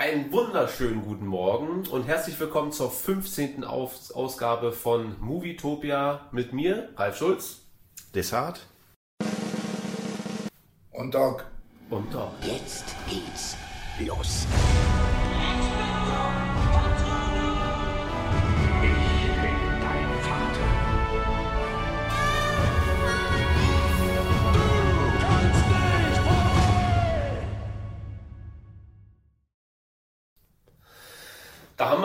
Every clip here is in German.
Einen wunderschönen guten Morgen und herzlich willkommen zur 15. Aus Ausgabe von Movietopia mit mir, Ralf Schulz. Desart. Und Doc. Und Doc. Jetzt geht's los.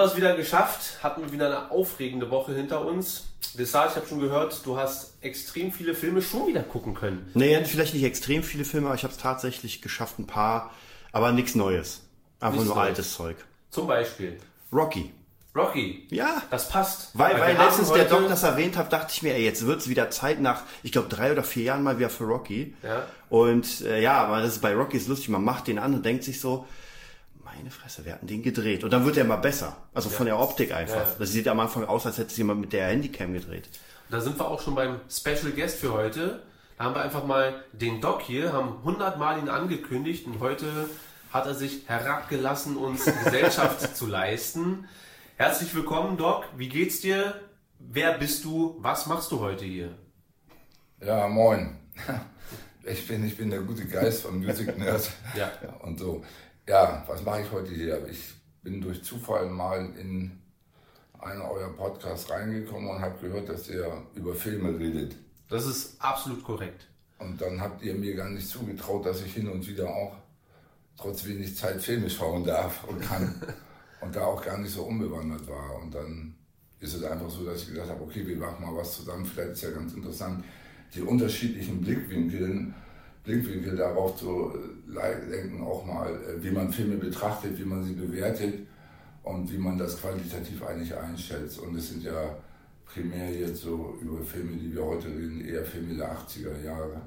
Wir es wieder geschafft, hatten wir wieder eine aufregende Woche hinter uns. Desart, ich habe schon gehört, du hast extrem viele Filme schon wieder gucken können. Nee, vielleicht nicht extrem viele Filme, aber ich habe es tatsächlich geschafft, ein paar, aber nichts Neues. Einfach Nichts nur Neues. altes Zeug. Zum Beispiel Rocky. Rocky. Ja. Das passt. Weil, weil letztens der Doc das erwähnt hat, dachte ich mir, ey, jetzt wird es wieder Zeit nach, ich glaube, drei oder vier Jahren mal wieder für Rocky. Ja. Und äh, ja, aber das ist bei Rocky ist lustig, man macht den an und denkt sich so, meine Fresse, wir hatten den gedreht. Und dann wird er immer besser. Also von der Optik einfach. Ja, ja. Das sieht am Anfang aus, als hätte es jemand mit der Handycam gedreht. Da sind wir auch schon beim Special Guest für heute. Da haben wir einfach mal den Doc hier, haben 100 Mal ihn angekündigt und heute hat er sich herabgelassen, uns Gesellschaft zu leisten. Herzlich willkommen, Doc. Wie geht's dir? Wer bist du? Was machst du heute hier? Ja, moin. Ich bin, ich bin der gute Geist vom Music Nerd. Ja. Und so. Ja, was mache ich heute hier? Ich bin durch Zufall mal in einen eurer Podcasts reingekommen und habe gehört, dass ihr über Filme redet. Das ist absolut korrekt. Und dann habt ihr mir gar nicht zugetraut, dass ich hin und wieder auch trotz wenig Zeit Filme schauen darf und kann. und da auch gar nicht so unbewandert war. Und dann ist es einfach so, dass ich gedacht habe, okay, wir machen mal was zusammen. Vielleicht ist ja ganz interessant, die unterschiedlichen Blickwinkel, Blickwinkel darauf zu äh, lenken, auch mal, äh, wie man Filme betrachtet, wie man sie bewertet und wie man das qualitativ eigentlich einschätzt. Und es sind ja primär jetzt so über Filme, die wir heute reden, eher Filme der 80er Jahre.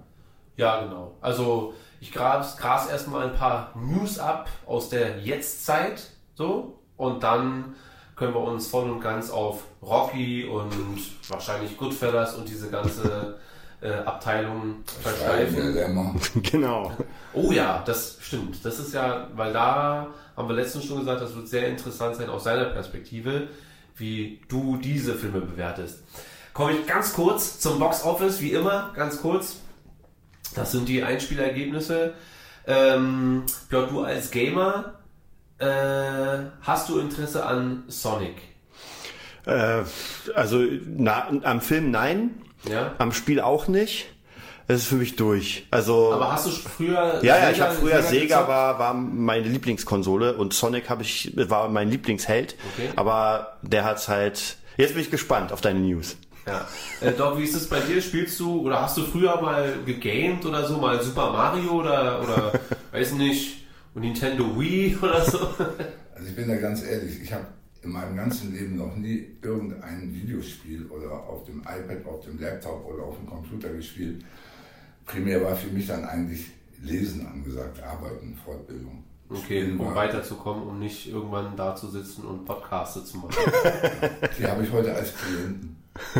Ja, genau. Also ich gras, gras erstmal ein paar News ab aus der Jetztzeit, so, und dann können wir uns voll und ganz auf Rocky und wahrscheinlich Goodfellas und diese ganze äh, Abteilung versteifen. Genau. Oh ja, das stimmt. Das ist ja, weil da haben wir letztens schon gesagt, das wird sehr interessant sein aus seiner Perspektive, wie du diese Filme bewertest. Komme ich ganz kurz zum Box Office, wie immer, ganz kurz. Das sind die Einspielergebnisse. Ähm, Björn, du als Gamer, äh, hast du Interesse an Sonic? Äh, also na, am Film nein, Ja. am Spiel auch nicht. Das ist für mich durch. Also Aber hast du früher. ja, ja, ich habe früher Sega Sega war, war meine Lieblingskonsole und Sonic habe ich war mein Lieblingsheld. Okay. Aber der hat's halt. Jetzt bin ich gespannt auf deine News. Ja. Äh, Doc, wie ist es bei dir? Spielst du oder hast du früher mal gegamed oder so, mal Super Mario oder, oder weiß nicht, Nintendo Wii oder so? Also ich bin da ganz ehrlich, ich habe in meinem ganzen Leben noch nie irgendein Videospiel oder auf dem iPad, auf dem Laptop oder auf dem Computer gespielt. Primär war für mich dann eigentlich Lesen angesagt, Arbeiten, Fortbildung. Okay, Spielen um war- weiterzukommen, um nicht irgendwann da zu sitzen und Podcaste zu machen. Die habe ich heute als Klienten.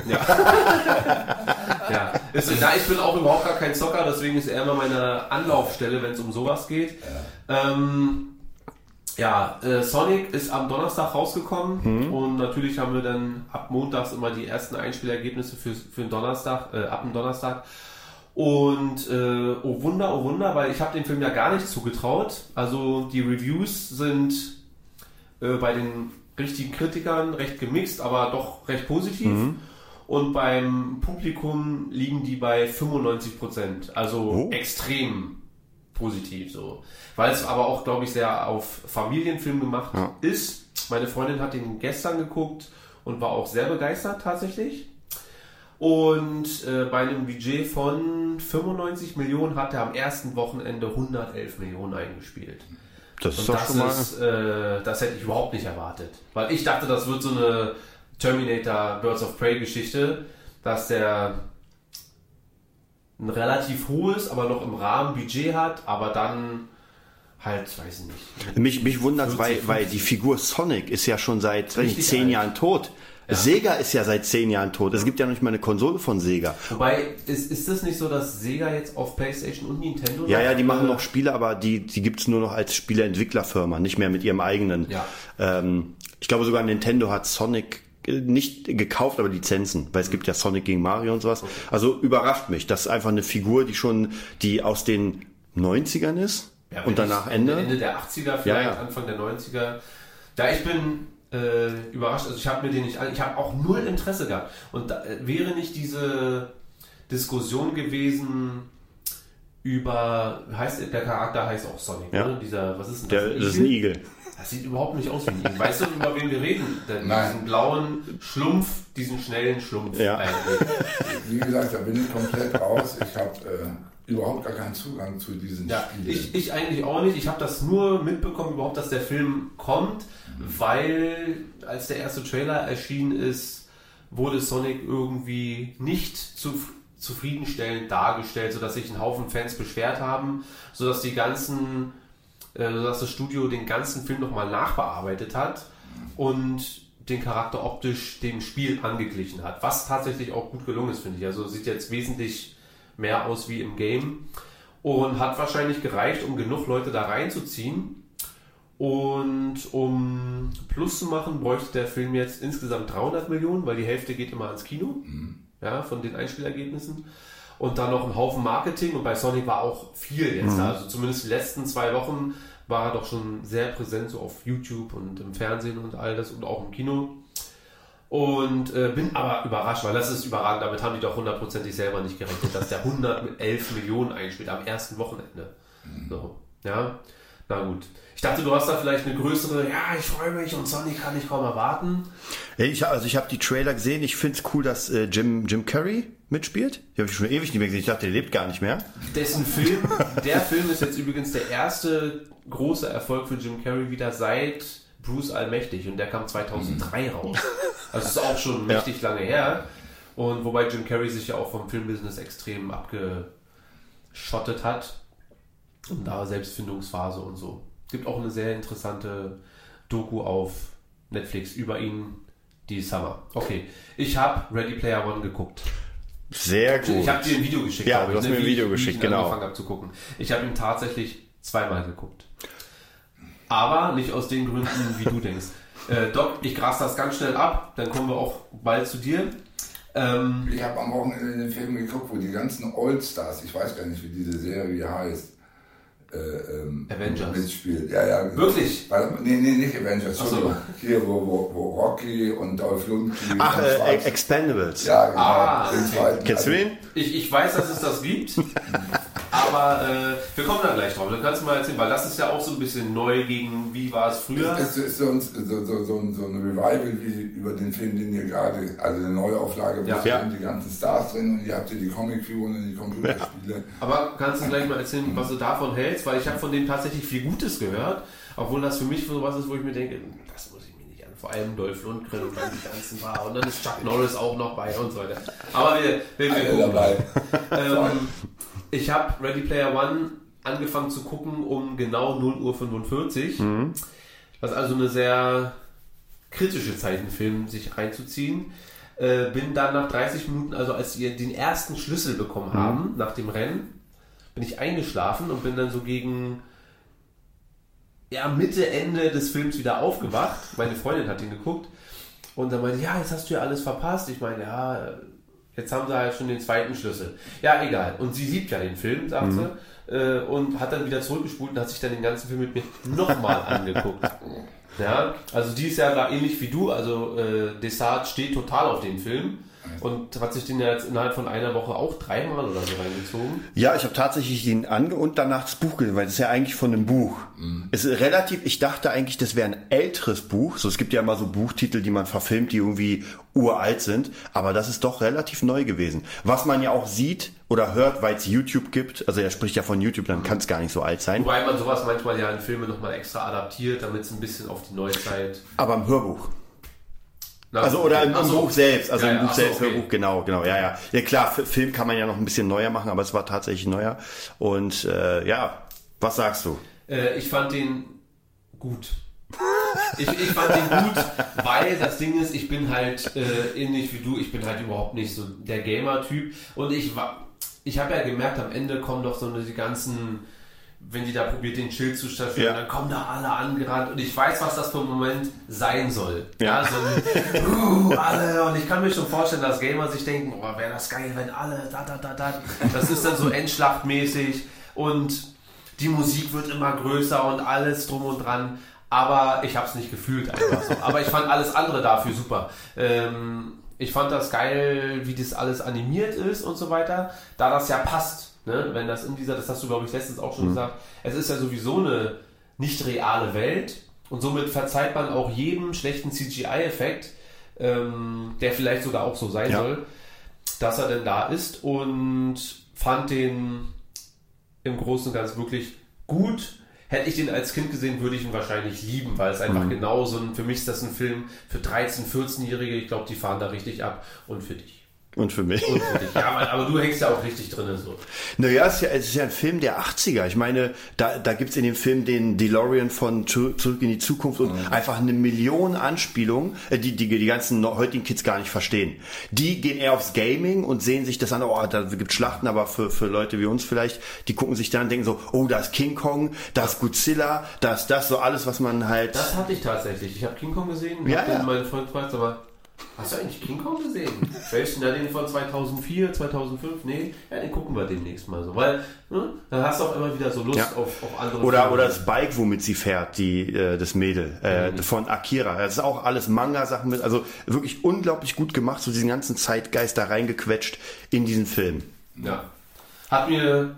Ja, ist, da ich bin auch überhaupt gar kein Zocker, deswegen ist er immer meine Anlaufstelle, wenn es um sowas geht. Ähm, ja, äh, Sonic ist am Donnerstag rausgekommen und natürlich haben wir dann ab montags immer die ersten Einspielergebnisse für, für den Donnerstag, äh, ab dem Donnerstag. Und äh, oh Wunder, oh Wunder, weil ich habe dem Film ja gar nicht zugetraut. Also die Reviews sind äh, bei den richtigen Kritikern recht gemixt, aber doch recht positiv. Und beim Publikum liegen die bei 95 Prozent. Also Oh. extrem positiv so. Weil es aber auch, glaube ich, sehr auf Familienfilm gemacht Ja. ist. Meine Freundin hat den gestern geguckt und war auch sehr begeistert tatsächlich. Und äh, bei einem Budget von 95 Millionen hat er am ersten Wochenende 111 Millionen eingespielt. Das ist Und das ist, äh, das hätte ich überhaupt nicht erwartet. Weil ich dachte, das wird so eine Terminator Birds of Prey Geschichte, dass der ein relativ hohes, aber noch im Rahmen Budget hat, aber dann halt, weiß ich nicht. Mich, mich wundert, weil, 40, weil die 50. Figur Sonic ist ja schon seit Richtig zehn alt. Jahren tot. Sega ist ja seit zehn Jahren tot. Es gibt ja noch nicht mal eine Konsole von Sega. Wobei, ist, ist das nicht so, dass Sega jetzt auf PlayStation und Nintendo Ja, ja, die machen äh, noch Spiele, aber die, die gibt's nur noch als Spieleentwicklerfirma, nicht mehr mit ihrem eigenen. Ja. Ähm, ich glaube sogar Nintendo hat Sonic nicht gekauft, aber Lizenzen, weil es gibt ja Sonic gegen Mario und sowas. Also überrascht mich. Das ist einfach eine Figur, die schon, die aus den 90ern ist Ja, und danach Ende. Ende der 80er, vielleicht Ja, ja. Anfang der 90er. Ja, ich bin äh, überrascht. Also ich habe mir den nicht an. Ich habe auch null Interesse gehabt. Und da, äh, wäre nicht diese Diskussion gewesen über, heißt der Charakter heißt auch Sonic, Ja. ne? Dieser, was ist denn Der, das? das ist ein Igel. Das sieht überhaupt nicht aus wie ein Igel. Weißt du, über wen wir reden? Den, Nein. diesen blauen Schlumpf, diesen schnellen Schlumpf. Ja. eigentlich. Wie gesagt, da bin ich komplett raus. Ich habe äh, überhaupt gar keinen Zugang zu diesen Ja, Spielen. ich, ich eigentlich auch nicht. Ich habe das nur mitbekommen, überhaupt, dass der Film kommt, weil als der erste Trailer erschienen ist, wurde Sonic irgendwie nicht zu, zufriedenstellend dargestellt, sodass sich ein Haufen Fans beschwert haben, sodass die ganzen, äh, sodass das Studio den ganzen Film nochmal nachbearbeitet hat und den Charakter optisch dem Spiel angeglichen hat, was tatsächlich auch gut gelungen ist, finde ich. Also sieht jetzt wesentlich mehr aus wie im Game und hat wahrscheinlich gereicht, um genug Leute da reinzuziehen. Und um Plus zu machen, bräuchte der Film jetzt insgesamt 300 Millionen, weil die Hälfte geht immer ans Kino, ja, von den Einspielergebnissen. Und dann noch ein Haufen Marketing und bei Sonic war auch viel jetzt da. Also zumindest die letzten zwei Wochen war er doch schon sehr präsent, so auf YouTube und im Fernsehen und all das und auch im Kino. Und äh, bin aber überrascht, weil das ist überragend. Damit haben die doch hundertprozentig selber nicht gerechnet, dass der 111 Millionen einspielt am ersten Wochenende. So, ja, na gut. Ich dachte, du hast da vielleicht eine größere, ja, ich freue mich und Sonic kann ich kaum erwarten. Ich, also ich habe die Trailer gesehen. Ich finde es cool, dass äh, Jim, Jim Carrey mitspielt. Die habe ich schon ewig nicht mehr gesehen. Ich dachte, der lebt gar nicht mehr. Dessen Film, der Film ist jetzt übrigens der erste große Erfolg für Jim Carrey wieder seit Bruce Allmächtig und der kam 2003 raus. Also ist auch schon mächtig lange her. Und wobei Jim Carrey sich ja auch vom Filmbusiness extrem abgeschottet hat. Und da Selbstfindungsphase und so. Gibt auch eine sehr interessante Doku auf Netflix über ihn, die Summer. Okay, ich habe Ready Player One geguckt. Sehr gut. Ich habe dir ein Video geschickt. Ja, du hast ne, mir ein wie Video ich, geschickt, wie ich genau. angefangen habe zu gucken. Ich habe ihn tatsächlich zweimal geguckt. Aber nicht aus den Gründen, wie du denkst. Äh, Doc, ich gras das ganz schnell ab, dann kommen wir auch bald zu dir. Ähm, Ich habe am Wochenende den Film geguckt, wo die ganzen Oldstars, ich weiß gar nicht, wie diese Serie heißt, ähm, Avengers. mitspielt. Ja, ja. Wirklich? Weil, nee, nee, nicht Avengers. Ach so. Hier, wo, wo, wo Rocky und Dolph Lundgren Ach, und äh, Expendables. Ja, genau. Ah, okay. zweiten. Kennst du Also, den? ich, ich weiß, dass es das gibt, aber äh, wir kommen da gleich drauf. Dann kannst du mal erzählen, weil das ist ja auch so ein bisschen neu gegen wie war es früher. Es ist so ein, so, so, so, ein- so ein Revival wie über den Film, den ihr gerade, also eine Neuauflage, wo Ja. sind Ja. die ganzen Stars drin und ihr habt hier die Comicfiguren und die Computerspiele. Aber kannst du gleich mal erzählen, was du davon hältst? Weil ich habe von dem tatsächlich viel Gutes gehört, obwohl das für mich so was ist, wo ich mir denke, das muss ich mir nicht an. Vor allem Dolph Lundgren und dann die ganzen war und dann ist Chuck Norris auch noch bei und so weiter. Aber wir, wir, wir Alle gucken. dabei. Ähm, ich habe Ready Player One angefangen zu gucken um genau 0 Uhr 45. Was also eine sehr kritische Zeit, einen Film sich reinzuziehen. Äh, bin dann nach 30 Minuten, also als wir den ersten Schlüssel bekommen haben, nach dem Rennen, bin ich eingeschlafen und bin dann so gegen ja, Mitte, Ende des Films wieder aufgewacht. Meine Freundin hat ihn geguckt und dann meinte, ja, jetzt hast du ja alles verpasst. Ich meine, ja, jetzt haben sie halt schon den zweiten Schlüssel. Ja, egal. Und sie liebt ja den Film, sagt sie. Äh, und hat dann wieder zurückgespult und hat sich dann den ganzen Film mit mir nochmal angeguckt. Ja, also die ist ja da ähnlich wie du. Also äh, Desart steht total auf den Film und hat sich den ja jetzt innerhalb von einer Woche auch dreimal oder so reingezogen. Ja, ich habe tatsächlich ihn ange und danach das Buch gelesen, weil das ist ja eigentlich von einem Buch. Es ist relativ, ich dachte eigentlich, das wäre ein älteres Buch. So, es gibt ja immer so Buchtitel, die man verfilmt, die irgendwie uralt sind, aber das ist doch relativ neu gewesen. Was man ja auch sieht oder hört, weil es YouTube gibt, also er spricht ja von YouTube, dann kann es gar nicht so alt sein. Wobei man sowas manchmal ja in Filme nochmal extra adaptiert, damit es ein bisschen auf die Neuzeit. Aber im Hörbuch. Also oder im, im so. Buch selbst, also Ja, im ja, Buch ach so, selbst, okay. Hörbuch, genau, genau, ja, ja. Ja klar, Film kann man ja noch ein bisschen neuer machen, aber es war tatsächlich neuer. Und äh, ja, was sagst du? Äh, ich fand den gut. Ich, ich fand den gut, weil das Ding ist, ich bin halt äh, ähnlich wie du, ich bin halt überhaupt nicht so der Gamer-Typ. Und ich war, ich habe ja gemerkt, am Ende kommen doch so die ganzen, wenn die da probiert, den Schild zu statuieren, Ja. dann kommen da alle angerannt und ich weiß, was das für ein Moment sein soll. Ja. so uh, alle, und ich kann mir schon vorstellen, dass Gamer sich denken, oh, wäre das geil, wenn alle, da, da, da, da. Das ist dann so endschlachtmäßig und die Musik wird immer größer und alles drum und dran. Aber ich habe es nicht gefühlt einfach so. Aber ich fand alles andere dafür super. Ähm, ich fand das geil, wie das alles animiert ist und so weiter, da das ja passt. Ne? Wenn das in dieser, das hast du glaube ich letztens auch schon gesagt, es ist ja sowieso eine nicht reale Welt und somit verzeiht man auch jedem schlechten CGI-Effekt, ähm, der vielleicht sogar auch so sein Ja. soll, dass er denn da ist und fand den im Großen und Ganzen wirklich gut. Hätte ich den als Kind gesehen, würde ich ihn wahrscheinlich lieben, weil es einfach Mhm. genau so ein, für mich ist das ein Film für 13-, 14-Jährige, ich glaube, die fahren da richtig ab und für dich. Und für mich. Und für dich. Ja, aber, aber du hängst ja auch richtig drin. So. Naja, es ist ja, es ist ja ein Film der 80er. Ich meine, da, da gibt's in dem Film den DeLorean von Zu- Zurück in die Zukunft und einfach eine Million Anspielungen, äh, die, die die ganzen heutigen Kids gar nicht verstehen. Die gehen eher aufs Gaming und sehen sich das an, oh, da gibt's Schlachten, aber für, für Leute wie uns vielleicht, die gucken sich dann und denken so, oh, da ist King Kong, da ist Godzilla, da ist das, so alles, was man halt... Das hatte ich tatsächlich. Ich habe King Kong gesehen. Ja, ja. meinen Freund gefragt, aber hast du eigentlich King Kong gesehen? Welchen? Ja, den von 2004, 2005? Nee, ja, den gucken wir demnächst mal so. Weil, ne, dann hast du auch immer wieder so Lust Ja. auf, auf andere Oder, Filme. oder das Bike, womit sie fährt, die, äh, das Mädel, äh, Mhm. von Akira. Das ist auch alles Manga-Sachen mit, also wirklich unglaublich gut gemacht, so diesen ganzen Zeitgeist da reingequetscht in diesen Film. Ja. Hat mir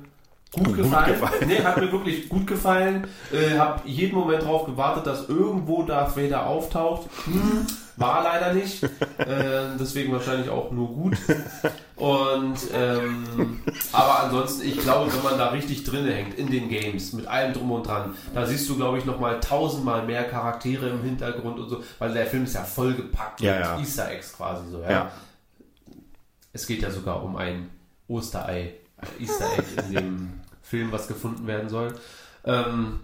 gut, Gut gefallen. gefallen. Nee, hat mir wirklich gut gefallen. Äh, hab jeden Moment drauf gewartet, dass irgendwo Darth Vader auftaucht. Hm, war leider nicht. Äh, deswegen wahrscheinlich auch nur gut. Und ähm, aber ansonsten, ich glaube, wenn man da richtig drin hängt in den Games, mit allem drum und dran, da siehst du, glaube ich, nochmal tausendmal mehr Charaktere im Hintergrund und so, weil der Film ist ja vollgepackt Ja, mit ja. Easter Eggs quasi so. Ja. Ja. Es geht ja sogar um ein Osterei, Easter Egg in dem Film, was gefunden werden soll. Ähm,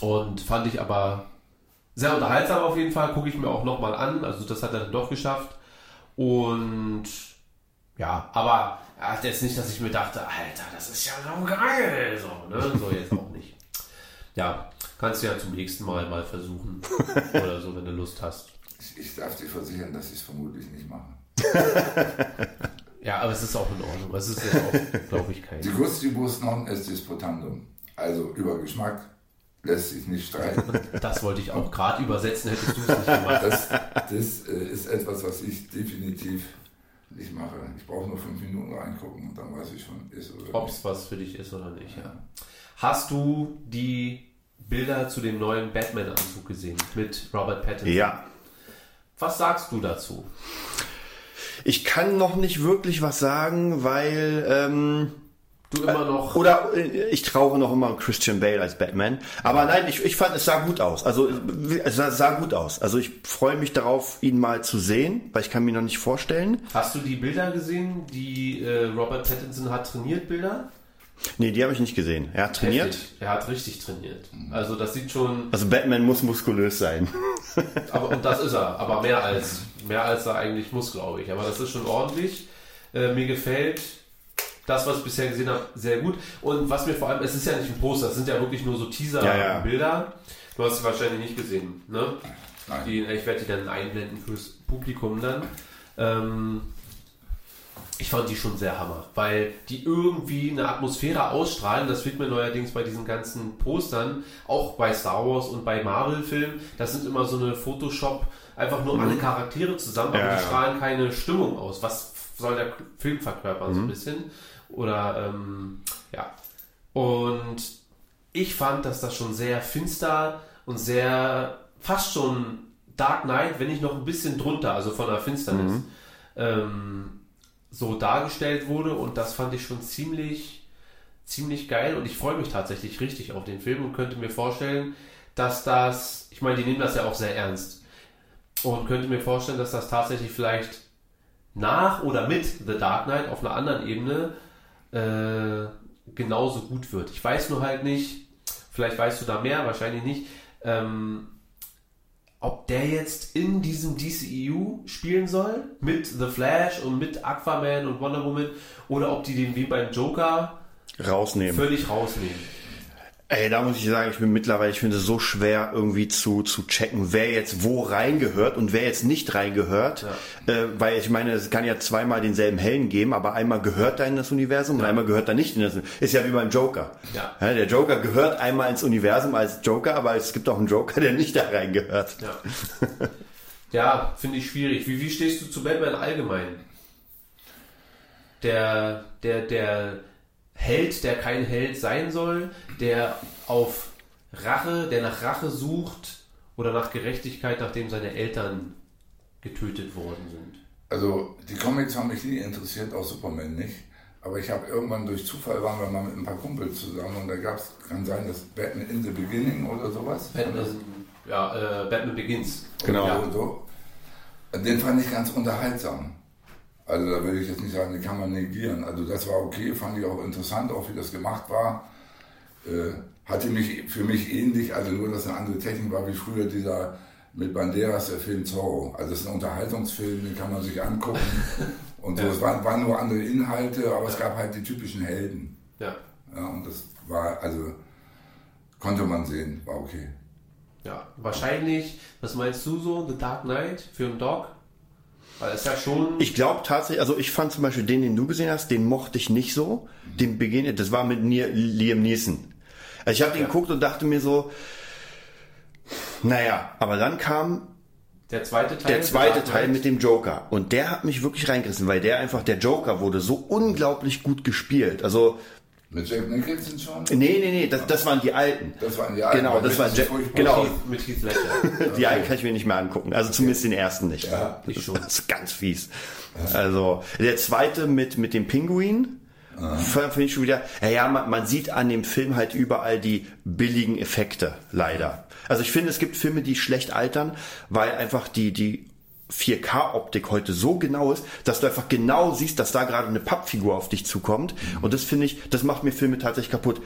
und fand ich aber sehr unterhaltsam auf jeden Fall. Gucke ich mir auch nochmal an. Also das hat er dann doch geschafft. Und ja, aber er hat jetzt nicht, dass ich mir dachte, Alter, das ist ja so geil. So, ne? so jetzt auch nicht. Ja, kannst du ja zum nächsten Mal mal versuchen. Oder so, wenn du Lust hast. Ich, ich darf dir versichern, dass ich es vermutlich nicht mache. Ja, aber es ist auch in Ordnung. Es ist jetzt auch, glaube ich, kein. Die Gustibus non est disputandum. Also über Geschmack lässt sich nicht streiten. Das wollte ich auch gerade übersetzen, hättest du es nicht gemacht. Das, das äh, ist etwas, was ich definitiv nicht mache. Ich brauche nur fünf Minuten reingucken und dann weiß ich schon, ist oder Ob es was für dich ist oder nicht. Ja. Hast du die Bilder zu dem neuen Batman-Anzug gesehen mit Robert Pattinson? Ja. Was sagst du dazu? Ich kann noch nicht wirklich was sagen, weil ähm, Du immer noch. oder äh, ich traue noch immer Christian Bale als Batman. Aber nein, ich, ich fand es sah gut aus. Also es sah, sah gut aus. Also ich freue mich darauf, ihn mal zu sehen, weil ich kann mir noch nicht vorstellen. Hast du die Bilder gesehen, die äh, Robert Pattinson hat trainiert, Bilder? Nee, die habe ich nicht gesehen. Er hat trainiert. Heftig. Er hat richtig trainiert. Also das sieht schon, Also Batman muss muskulös sein. aber und das ist er, aber mehr als mehr als er eigentlich muss, glaube ich. Aber das ist schon ordentlich. Äh, mir gefällt das, was ich bisher gesehen habe, sehr gut. Und was mir vor allem, es ist ja nicht ein Poster, es sind ja wirklich nur so Ja, ja. Teaser-Bilder. Du hast sie wahrscheinlich nicht gesehen, ne? Nein. Die, ich werde die dann einblenden fürs Publikum dann. Ähm, ich fand die schon sehr hammer, weil die irgendwie eine Atmosphäre ausstrahlen. Das wird mir neuerdings bei diesen ganzen Postern, auch bei Star Wars und bei Marvel-Filmen, das sind immer so eine Photoshop, einfach nur alle Charaktere zusammen, aber Ja, die strahlen keine Stimmung aus. Was soll der Film verkörpern, so ein bisschen? Oder, ähm, ja. Und ich fand, dass das schon sehr finster und sehr fast schon Dark Knight, wenn nicht noch ein bisschen drunter, also von der Finsternis, ähm, so dargestellt wurde. Und das fand ich schon ziemlich, ziemlich geil. Und ich freue mich tatsächlich richtig auf den Film und könnte mir vorstellen, dass das, ich meine, die nehmen das ja auch sehr ernst und könnte mir vorstellen, dass das tatsächlich vielleicht nach oder mit The Dark Knight auf einer anderen Ebene äh, genauso gut wird. Ich weiß nur halt nicht, vielleicht weißt du da mehr, wahrscheinlich nicht, ähm, ob der jetzt in diesem DCEU spielen soll, mit The Flash und mit Aquaman und Wonder Woman, oder ob die den wie beim Joker Rausnehmen. völlig rausnehmen. Ey, da muss ich sagen, ich bin mittlerweile, ich finde es so schwer irgendwie zu, zu checken, wer jetzt wo reingehört und wer jetzt nicht reingehört. Äh, weil ich meine, es kann ja zweimal denselben Helden geben, aber einmal gehört er in das Universum und einmal gehört er nicht in das Universum. Ist ja wie beim Joker. Ja. der Joker gehört einmal ins Universum als Joker, aber es gibt auch einen Joker, der nicht da reingehört. Ja, ja finde ich schwierig. Wie, wie stehst du zu Batman allgemein? Der, der, der Held, der kein Held sein soll, der auf Rache, der nach Rache sucht oder nach Gerechtigkeit, nachdem seine Eltern getötet worden sind. Also die Comics haben mich nie interessiert, auch Superman nicht. Aber ich habe irgendwann durch Zufall waren wir mal mit ein paar Kumpels zusammen und da gab es, kann sein, dass Batman in the Beginning oder sowas. Batman, ja, äh, Batman Begins. Genau. Ja, so. Den fand ich ganz unterhaltsam. Also da will ich jetzt nicht sagen, den kann man negieren. Also das war okay, fand ich auch interessant, auch wie das gemacht war. Äh, hatte mich für mich ähnlich, also nur, dass eine andere Technik war wie früher dieser mit Banderas, der Film Zorro. Also das ist ein Unterhaltungsfilm, den kann man sich angucken. Und so, es waren, waren nur andere Inhalte, aber es gab halt die typischen Helden. Ja, Ja, und das war, also konnte man sehen, war okay. ja. Wahrscheinlich, was meinst du so, The Dark Knight für einen Dog? Weil es ja schon. Ich glaube tatsächlich, also ich fand zum Beispiel den, den du gesehen hast, den mochte ich nicht so. Den Beginn, das war mit Nia- Liam Neeson. Also ich habe den Ja. geguckt und dachte mir so, naja, aber dann kam der zweite Teil. der zweite Teil mit dem Joker. Und der hat mich wirklich reingerissen, weil der einfach, der Joker wurde so unglaublich gut gespielt. Also, Mit Jack Nicholson schon? nee, nee, nee, das, das waren die alten. Das waren die alten. Genau, das war Jack, genau. Mit Heath Ledger. Die alten kann ich mir nicht mehr angucken. Also zumindest den ersten nicht. Ja, das, ich schon. das ist ganz fies. Also der zweite mit mit dem Pinguin. Finde ich schon wieder. Ja, ja man, man sieht an dem Film halt überall die billigen Effekte, leider. Also ich finde, es gibt Filme, die schlecht altern, weil einfach die, die 4K-Optik heute so genau ist, dass du einfach genau siehst, dass da gerade eine Pappfigur auf dich zukommt. Und das finde ich, das macht mir Filme tatsächlich kaputt.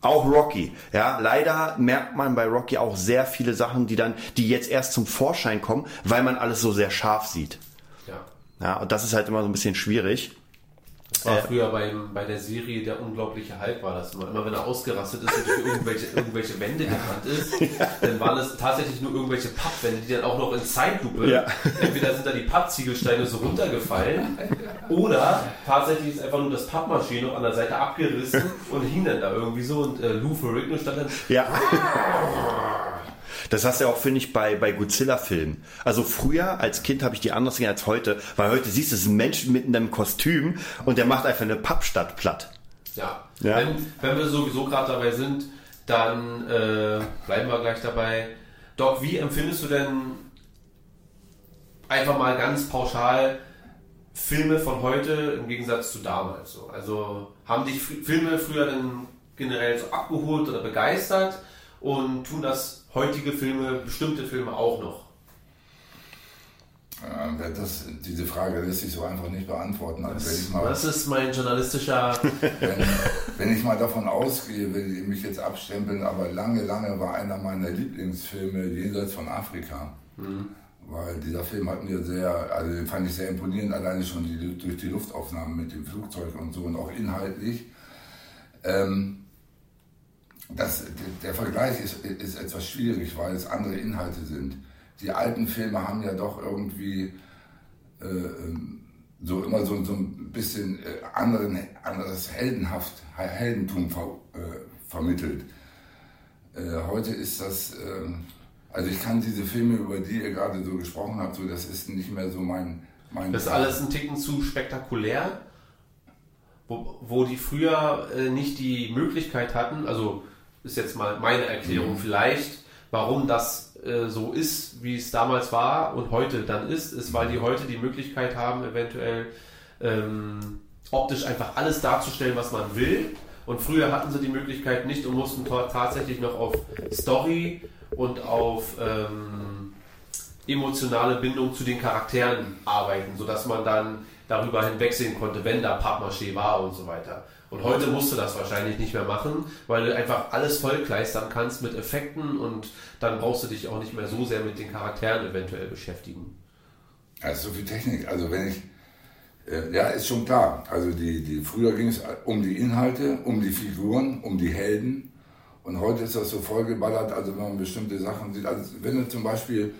Auch Rocky. Ja, leider merkt man bei Rocky auch sehr viele Sachen, die dann, die jetzt erst zum Vorschein kommen, weil man alles so sehr scharf sieht. ja. Ja, und das ist halt immer so ein bisschen schwierig. Das war früher beim, bei der Serie Der unglaubliche Hulk war das immer. Immer wenn er ausgerastet ist und durch irgendwelche, irgendwelche Wände gerannt ist, dann waren es tatsächlich nur irgendwelche Pappwände, die dann auch noch in Zeitlupe, Ja. entweder sind da die Pappziegelsteine so runtergefallen oder tatsächlich ist einfach nur das Pappmaschine noch an der Seite abgerissen und hing dann da irgendwie so und äh, Lou Ferrigno stand dann Ja. Das hast du ja auch, finde ich, bei, bei Godzilla-Filmen. Also früher, als Kind, habe ich die anders gesehen als heute, weil heute siehst du, es ist ein Mensch mit einem Kostüm und der macht einfach eine Pappstadt platt. Ja. Ja. Wenn, wenn wir sowieso gerade dabei sind, dann äh, bleiben wir gleich dabei. Doc, wie empfindest du denn einfach mal ganz pauschal Filme von heute im Gegensatz zu damals? So? Also haben dich Filme früher denn generell so abgeholt oder begeistert und tun das heutige Filme, bestimmte Filme auch noch? Das, diese Frage lässt sich so einfach nicht beantworten. Also wenn, ich mal, Das ist mein journalistischer. wenn, wenn ich mal davon ausgehe, wenn die mich jetzt abstempeln, aber lange, lange war einer meiner Lieblingsfilme Jenseits von Afrika. Weil dieser Film hat mir sehr, also den fand ich sehr imponierend, alleine schon die, durch die Luftaufnahmen mit dem Flugzeug und so und auch inhaltlich. Ähm, das, der Vergleich ist, ist etwas schwierig, weil es andere Inhalte sind. Die alten Filme haben ja doch irgendwie äh, ähm, so immer so, so ein bisschen äh, anderen, anderes Heldenhaft, Heldentum ver, äh, vermittelt. Äh, heute ist das, äh, also ich kann diese Filme, über die ihr gerade so gesprochen habt, so das ist nicht mehr so mein, mein Das ist alles ein Ticken zu spektakulär, wo, wo die früher äh, nicht die Möglichkeit hatten, also ist jetzt mal meine Erklärung vielleicht, warum das äh, so ist, wie es damals war und heute dann ist, ist, weil die heute die Möglichkeit haben, eventuell ähm, optisch einfach alles darzustellen, was man will. Und früher hatten sie die Möglichkeit nicht und mussten ta- tatsächlich noch auf Story und auf ähm, emotionale Bindung zu den Charakteren arbeiten, sodass man dann darüber hinwegsehen konnte, wenn da Pappmaché war und so weiter. Und heute musst du das wahrscheinlich nicht mehr machen, weil du einfach alles vollkleistern kannst mit Effekten und dann brauchst du dich auch nicht mehr so sehr mit den Charakteren eventuell beschäftigen. Ja, ist so viel Technik. Also wenn ich, äh, ja, ist schon klar. Also die, die früher ging es um die Inhalte, um die Figuren, um die Helden. Und heute ist das so vollgeballert, also wenn man bestimmte Sachen sieht. Also wenn du zum Beispiel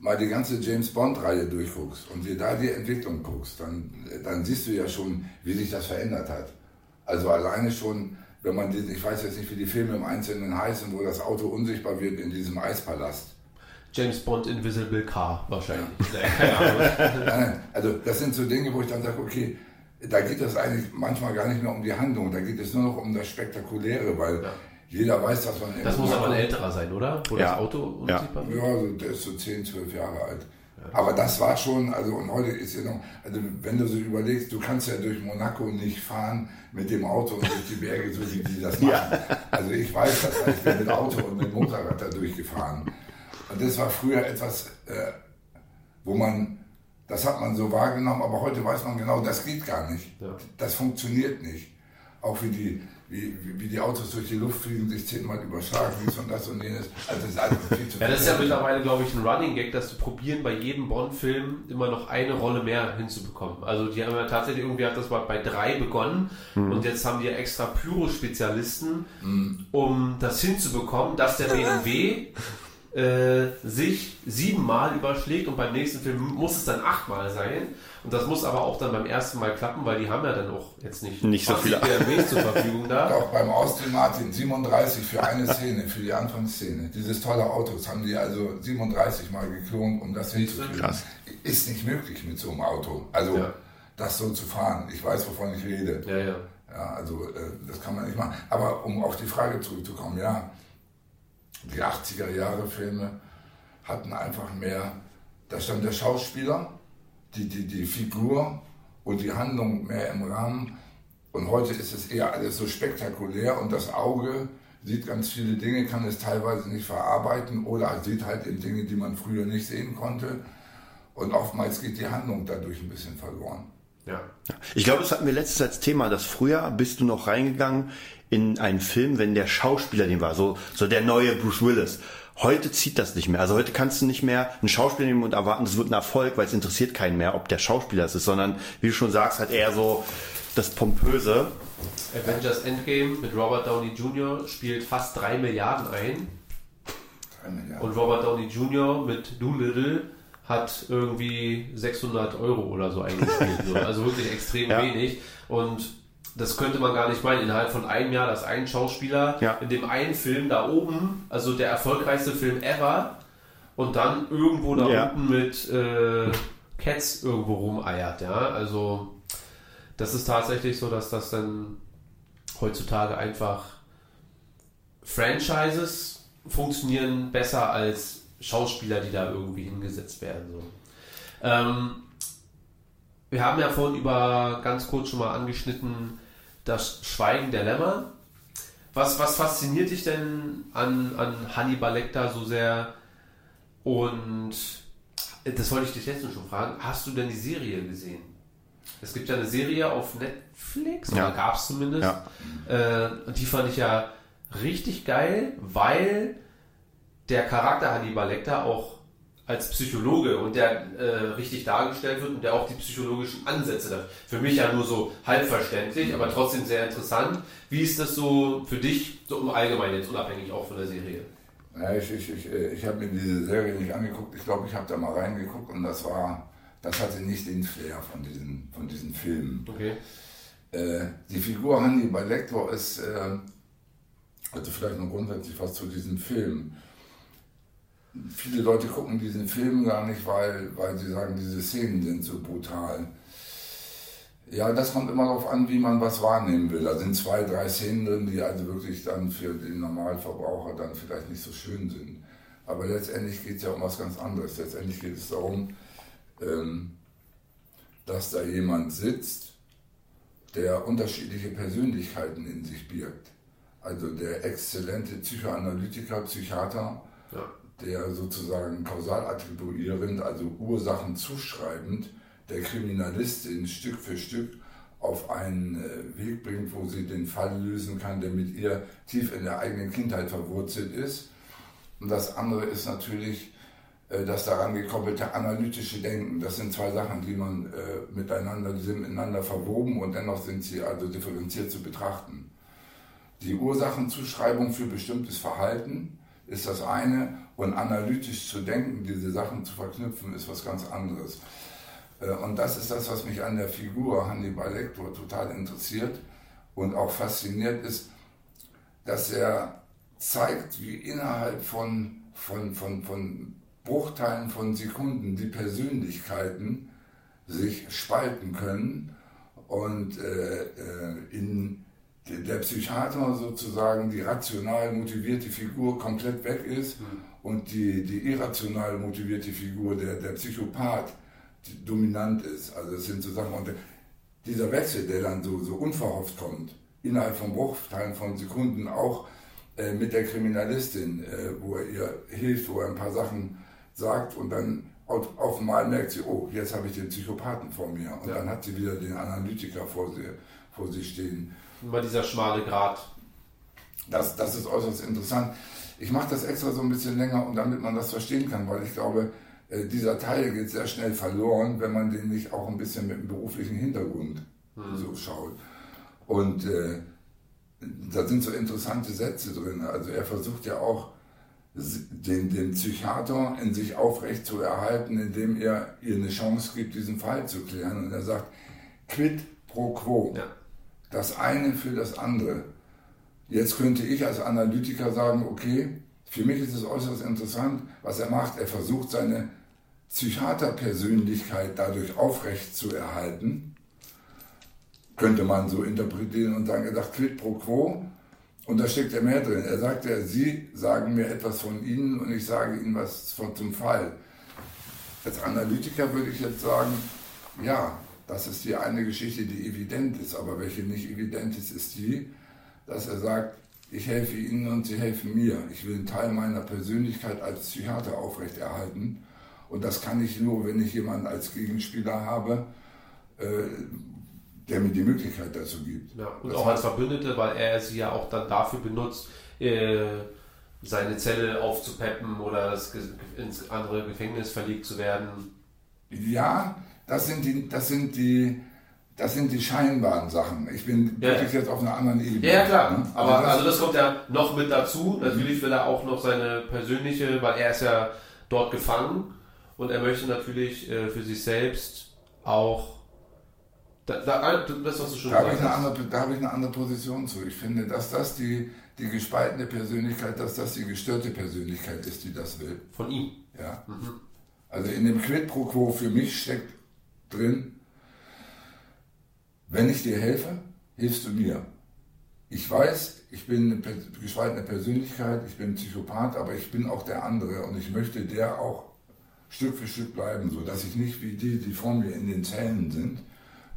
mal die ganze James Bond-Reihe durchguckst und dir da die Entwicklung guckst, dann, dann siehst du ja schon, wie sich das verändert hat. Also alleine schon, wenn man, die, ich weiß jetzt nicht, wie die Filme im Einzelnen heißen, wo das Auto unsichtbar wird in diesem Eispalast. James Bond Invisible Car wahrscheinlich. Nein, also das sind so Dinge, wo ich dann sage, okay, da geht es eigentlich manchmal gar nicht mehr um die Handlung, da geht es nur noch um das Spektakuläre, weil Ja. jeder weiß, dass man... Das muss aber ein älterer sein, oder? Wo Ja. das Auto unsichtbar wird? Ja, also der ist so 10, 12 Jahre alt. Aber das war schon, also und heute ist ja noch, also wenn du so überlegst, du kannst ja durch Monaco nicht fahren mit dem Auto und durch die Berge, so wie die das machen. Also ich weiß das, ich bin mit Auto und mit Motorrad da durchgefahren. Und das war früher etwas, äh, wo man, das hat man so wahrgenommen, aber heute weiß man genau, das geht gar nicht. Ja. Das funktioniert nicht. Auch wie die, wie, wie- wie die Autos durch die Luft fliegen, sich zehnmal überschlagen, dies und das und jenes. Also das ist einfach viel zu Ja, das ist ja mittlerweile, glaube ich, ein Running Gag, dass du probieren, bei jedem Bond-Film immer noch eine Rolle mehr hinzubekommen. Also die haben ja tatsächlich, irgendwie hat das mal bei drei begonnen und jetzt haben die ja extra Pyro-Spezialisten, um das hinzubekommen, dass der BMW äh, sich siebenmal überschlägt und beim nächsten Film muss es dann achtmal sein. Und das muss aber auch dann beim ersten Mal klappen, weil die haben ja dann auch jetzt nicht, Nicht so 20 viele. BMWs zur Verfügung da. Auch beim Austin Martin 37 für eine Szene, für die Anfangsszene. Dieses tolle Auto, das haben die also 37 Mal geklont, um das hinzukriegen. Krass. Ist nicht möglich mit so einem Auto. Also Ja. das so zu fahren. Ich weiß, wovon ich rede. Ja, ja. Ja, also äh, das kann man nicht machen. Aber um auf die Frage zurückzukommen, ja, die 80er Jahre Filme hatten einfach mehr, da stand der Schauspieler, die, die, die Figur und die Handlung mehr im Rahmen. Und heute ist es eher alles so spektakulär und das Auge sieht ganz viele Dinge, kann es teilweise nicht verarbeiten oder sieht halt eben Dinge, die man früher nicht sehen konnte. Und oftmals geht die Handlung dadurch ein bisschen verloren. ja. Ich glaube, das hatten wir letztes als Thema, dass früher bist du noch reingegangen in einen Film, wenn der Schauspieler den war, so, so der neue Bruce Willis. Heute zieht das nicht mehr. Also heute kannst du nicht mehr einen Schauspieler nehmen und erwarten, das wird ein Erfolg, weil es interessiert keinen mehr, ob der Schauspieler es ist, sondern wie du schon sagst, halt eher so das Pompöse. Avengers Endgame mit Robert Downey Jr. spielt fast 3 Milliarden ein. Milliarden. Und Robert Downey Jr. mit Doolittle hat irgendwie 600 Euro oder so eingespielt. so. Also wirklich extrem Ja. wenig. Und das könnte man gar nicht meinen. Innerhalb von einem Jahr, dass ein Schauspieler Ja. in dem einen Film da oben, also der erfolgreichste Film ever, und dann irgendwo da Ja. unten mit äh, Cats irgendwo rumeiert. Ja, also das ist tatsächlich so, dass das dann heutzutage einfach Franchises funktionieren besser als Schauspieler, die da irgendwie hingesetzt werden. So. Ähm, wir haben ja vorhin über ganz kurz schon mal angeschnitten das Schweigen der Lämmer. Was, was fasziniert dich denn an, an Hannibal Lecter so sehr? Und das wollte ich dich letztens schon fragen. Hast du denn die Serie gesehen? Es gibt ja eine Serie auf Netflix, Ja. oder gab es zumindest. Ja. Äh, und die fand ich ja richtig geil, weil der Charakter Hannibal Lecter auch als Psychologe und der äh, richtig dargestellt wird und der auch die psychologischen Ansätze hat. Für mich ja nur so halb verständlich, aber trotzdem sehr interessant. Wie ist das so für dich, so im Allgemeinen jetzt unabhängig auch von der Serie? Ja, ich ich, ich, ich habe mir diese Serie nicht angeguckt. Ich glaube, ich habe da mal reingeguckt und das war, das hatte nicht den Flair von diesen, von diesen Filmen. Okay. Äh, die Figur Hannibal Lecter ist, äh, also vielleicht noch grundsätzlich was zu diesem Film. Viele Leute gucken diesen Film gar nicht, weil, weil sie sagen, diese Szenen sind so brutal. Ja, das kommt immer darauf an, wie man was wahrnehmen will. Da sind zwei, drei Szenen drin, die also wirklich dann für den Normalverbraucher dann vielleicht nicht so schön sind. Aber letztendlich geht es ja um was ganz anderes. Letztendlich geht es darum, ähm, dass da jemand sitzt, der unterschiedliche Persönlichkeiten in sich birgt. Also der exzellente Psychoanalytiker, Psychiater, Ja. Der sozusagen kausal attribuierend, also Ursachen zuschreibend, der Kriminalistin Stück für Stück auf einen äh, Weg bringt, wo sie den Fall lösen kann, der mit ihr tief in der eigenen Kindheit verwurzelt ist. Und das andere ist natürlich äh, das daran gekoppelte analytische Denken. Das sind zwei Sachen, die man äh, miteinander, die sind miteinander verwoben und dennoch sind sie also differenziert zu betrachten. Die Ursachenzuschreibung für bestimmtes Verhalten ist das eine und analytisch zu denken, diese Sachen zu verknüpfen, ist was ganz anderes. Äh, und das ist das, was mich an der Figur Hannibal Lecter total interessiert und auch fasziniert ist, dass er zeigt, wie innerhalb von, von, von, von Bruchteilen von Sekunden die Persönlichkeiten sich spalten können und äh, äh in der Psychiater sozusagen die rational motivierte Figur komplett weg ist mhm. Und die, die irrational motivierte Figur, der, der Psychopath, dominant ist. Also es sind so Sachen, und dieser Wechsel, der dann so, so unverhofft kommt, innerhalb von Bruchteilen von Sekunden, auch äh, mit der Kriminalistin, äh, wo er ihr hilft, wo er ein paar Sachen sagt und dann auf, auf einmal merkt sie, oh, jetzt habe ich den Psychopathen vor mir. Und ja. dann hat sie wieder den Analytiker vor, sie, vor sich stehen. Immer dieser schmale Grat. Das, das ist äußerst interessant. Ich mache das extra so ein bisschen länger, und damit man das verstehen kann, weil ich glaube, äh, dieser Teil geht sehr schnell verloren, wenn man den nicht auch ein bisschen mit dem beruflichen Hintergrund hm. so schaut. Und äh, da sind so interessante Sätze drin. Also er versucht ja auch, den, den Psychiater in sich aufrecht zu erhalten, indem er ihr eine Chance gibt, diesen Fall zu klären. Und er sagt, quid pro quo. Ja. Das eine für das andere. Jetzt könnte ich als Analytiker sagen, okay, für mich ist es äußerst interessant, was er macht. Er versucht seine Psychiaterpersönlichkeit dadurch aufrecht zu erhalten. Könnte man so interpretieren und sagen, er sagt quid pro quo. Und da steckt ja mehr drin. Er sagt ja, Sie sagen mir etwas von Ihnen und ich sage Ihnen was von, zum Fall. Als Analytiker würde ich jetzt sagen, ja, das ist die eine Geschichte, die evident ist, aber welche nicht evident ist, ist die, dass er sagt, ich helfe Ihnen und Sie helfen mir. Ich will einen Teil meiner Persönlichkeit als Psychiater aufrechterhalten. Und das kann ich nur, wenn ich jemanden als Gegenspieler habe, äh, der mir die Möglichkeit dazu gibt. Ja, und das auch als Verbündete, weil er sie ja auch dann dafür benutzt, äh, seine Zelle aufzupeppen oder das, ins andere Gefängnis verlegt zu werden. Ja, das sind die, das sind die, das sind die scheinbaren Sachen. Ich bin ja. wirklich jetzt auf einer anderen Ebene. Ja, klar. Ne? Aber also das, also das kommt ja noch mit dazu. Natürlich will er auch noch seine persönliche, weil er ist ja dort gefangen und er möchte natürlich äh, für sich selbst auch da, da, das, was du schon da habe ich, eine andere, da habe ich eine andere Position zu. Ich finde, dass das die, die gespaltene Persönlichkeit, dass das die gestörte Persönlichkeit ist, die das will. Von ihm? Ja. Mhm. Also in dem Quid pro quo für mich steckt drin, wenn ich dir helfe, hilfst du mir. Ich weiß, ich bin eine gespaltene Persönlichkeit, ich bin Psychopath, aber ich bin auch der andere und ich möchte der auch Stück für Stück bleiben, sodass ich nicht wie die, die vor mir in den Zellen sind,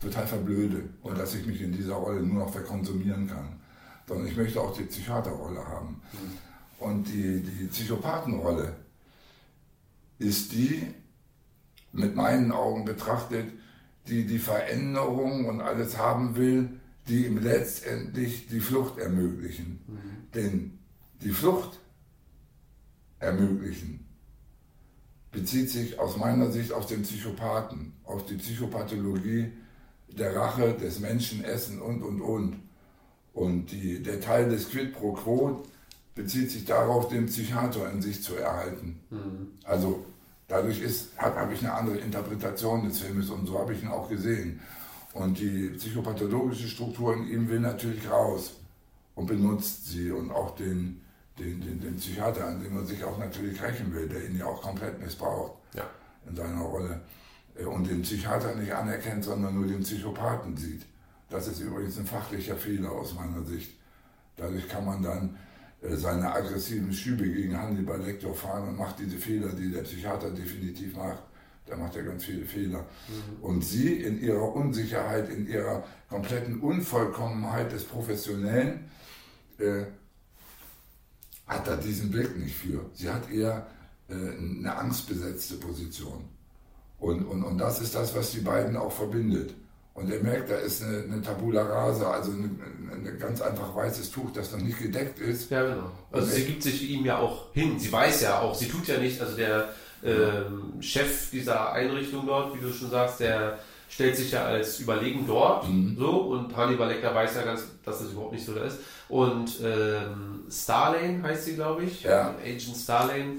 total verblöde und dass ich mich in dieser Rolle nur noch verkonsumieren kann. Sondern ich möchte auch die Psychiaterrolle haben. Mhm. Und die, die Psychopathenrolle ist die, mit meinen Augen betrachtet, die die Veränderung und alles haben will, die ihm letztendlich die Flucht ermöglichen. Mhm. Denn die Flucht ermöglichen bezieht sich aus meiner Sicht auf den Psychopathen, auf die Psychopathologie der Rache, des Menschenessen und, und, und. Und die, der Teil des Quid pro Quo bezieht sich darauf, den Psychiater in sich zu erhalten. Mhm. Also dadurch habe hab ich eine andere Interpretation des Filmes und so habe ich ihn auch gesehen. Und die psychopathologische Struktur in ihm will natürlich raus und benutzt sie und auch den, den, den, den Psychiater, an dem man sich auch natürlich rächen will, der ihn ja auch komplett missbraucht ja. in seiner Rolle. Äh, und den Psychiater nicht anerkennt, sondern nur den Psychopathen sieht. Das ist übrigens ein fachlicher Fehler aus meiner Sicht. Dadurch kann man dann seine aggressiven Schübe gegen Hannibal Lecter fahren und macht diese Fehler, die der Psychiater definitiv macht. Der macht ja ganz viele Fehler. Mhm. Und sie in ihrer Unsicherheit, in ihrer kompletten Unvollkommenheit des Professionellen, äh, hat da diesen Blick nicht für. Sie hat eher äh, eine angstbesetzte Position. Und, und, und das ist das, was die beiden auch verbindet. Und er merkt, da ist eine, eine Tabula rasa, also ein ganz einfach weißes Tuch, das noch nicht gedeckt ist. Ja, genau. Also sie gibt sich ihm ja auch hin. Sie weiß ja auch, sie tut ja nicht, also der ähm, Chef dieser Einrichtung dort, wie du schon sagst, der stellt sich ja als überlegen dort, so, und Hannibal Lecter weiß ja ganz, dass das überhaupt nicht so da ist. Und ähm, Starlane heißt sie, glaube ich, Ja. Agent Starlane,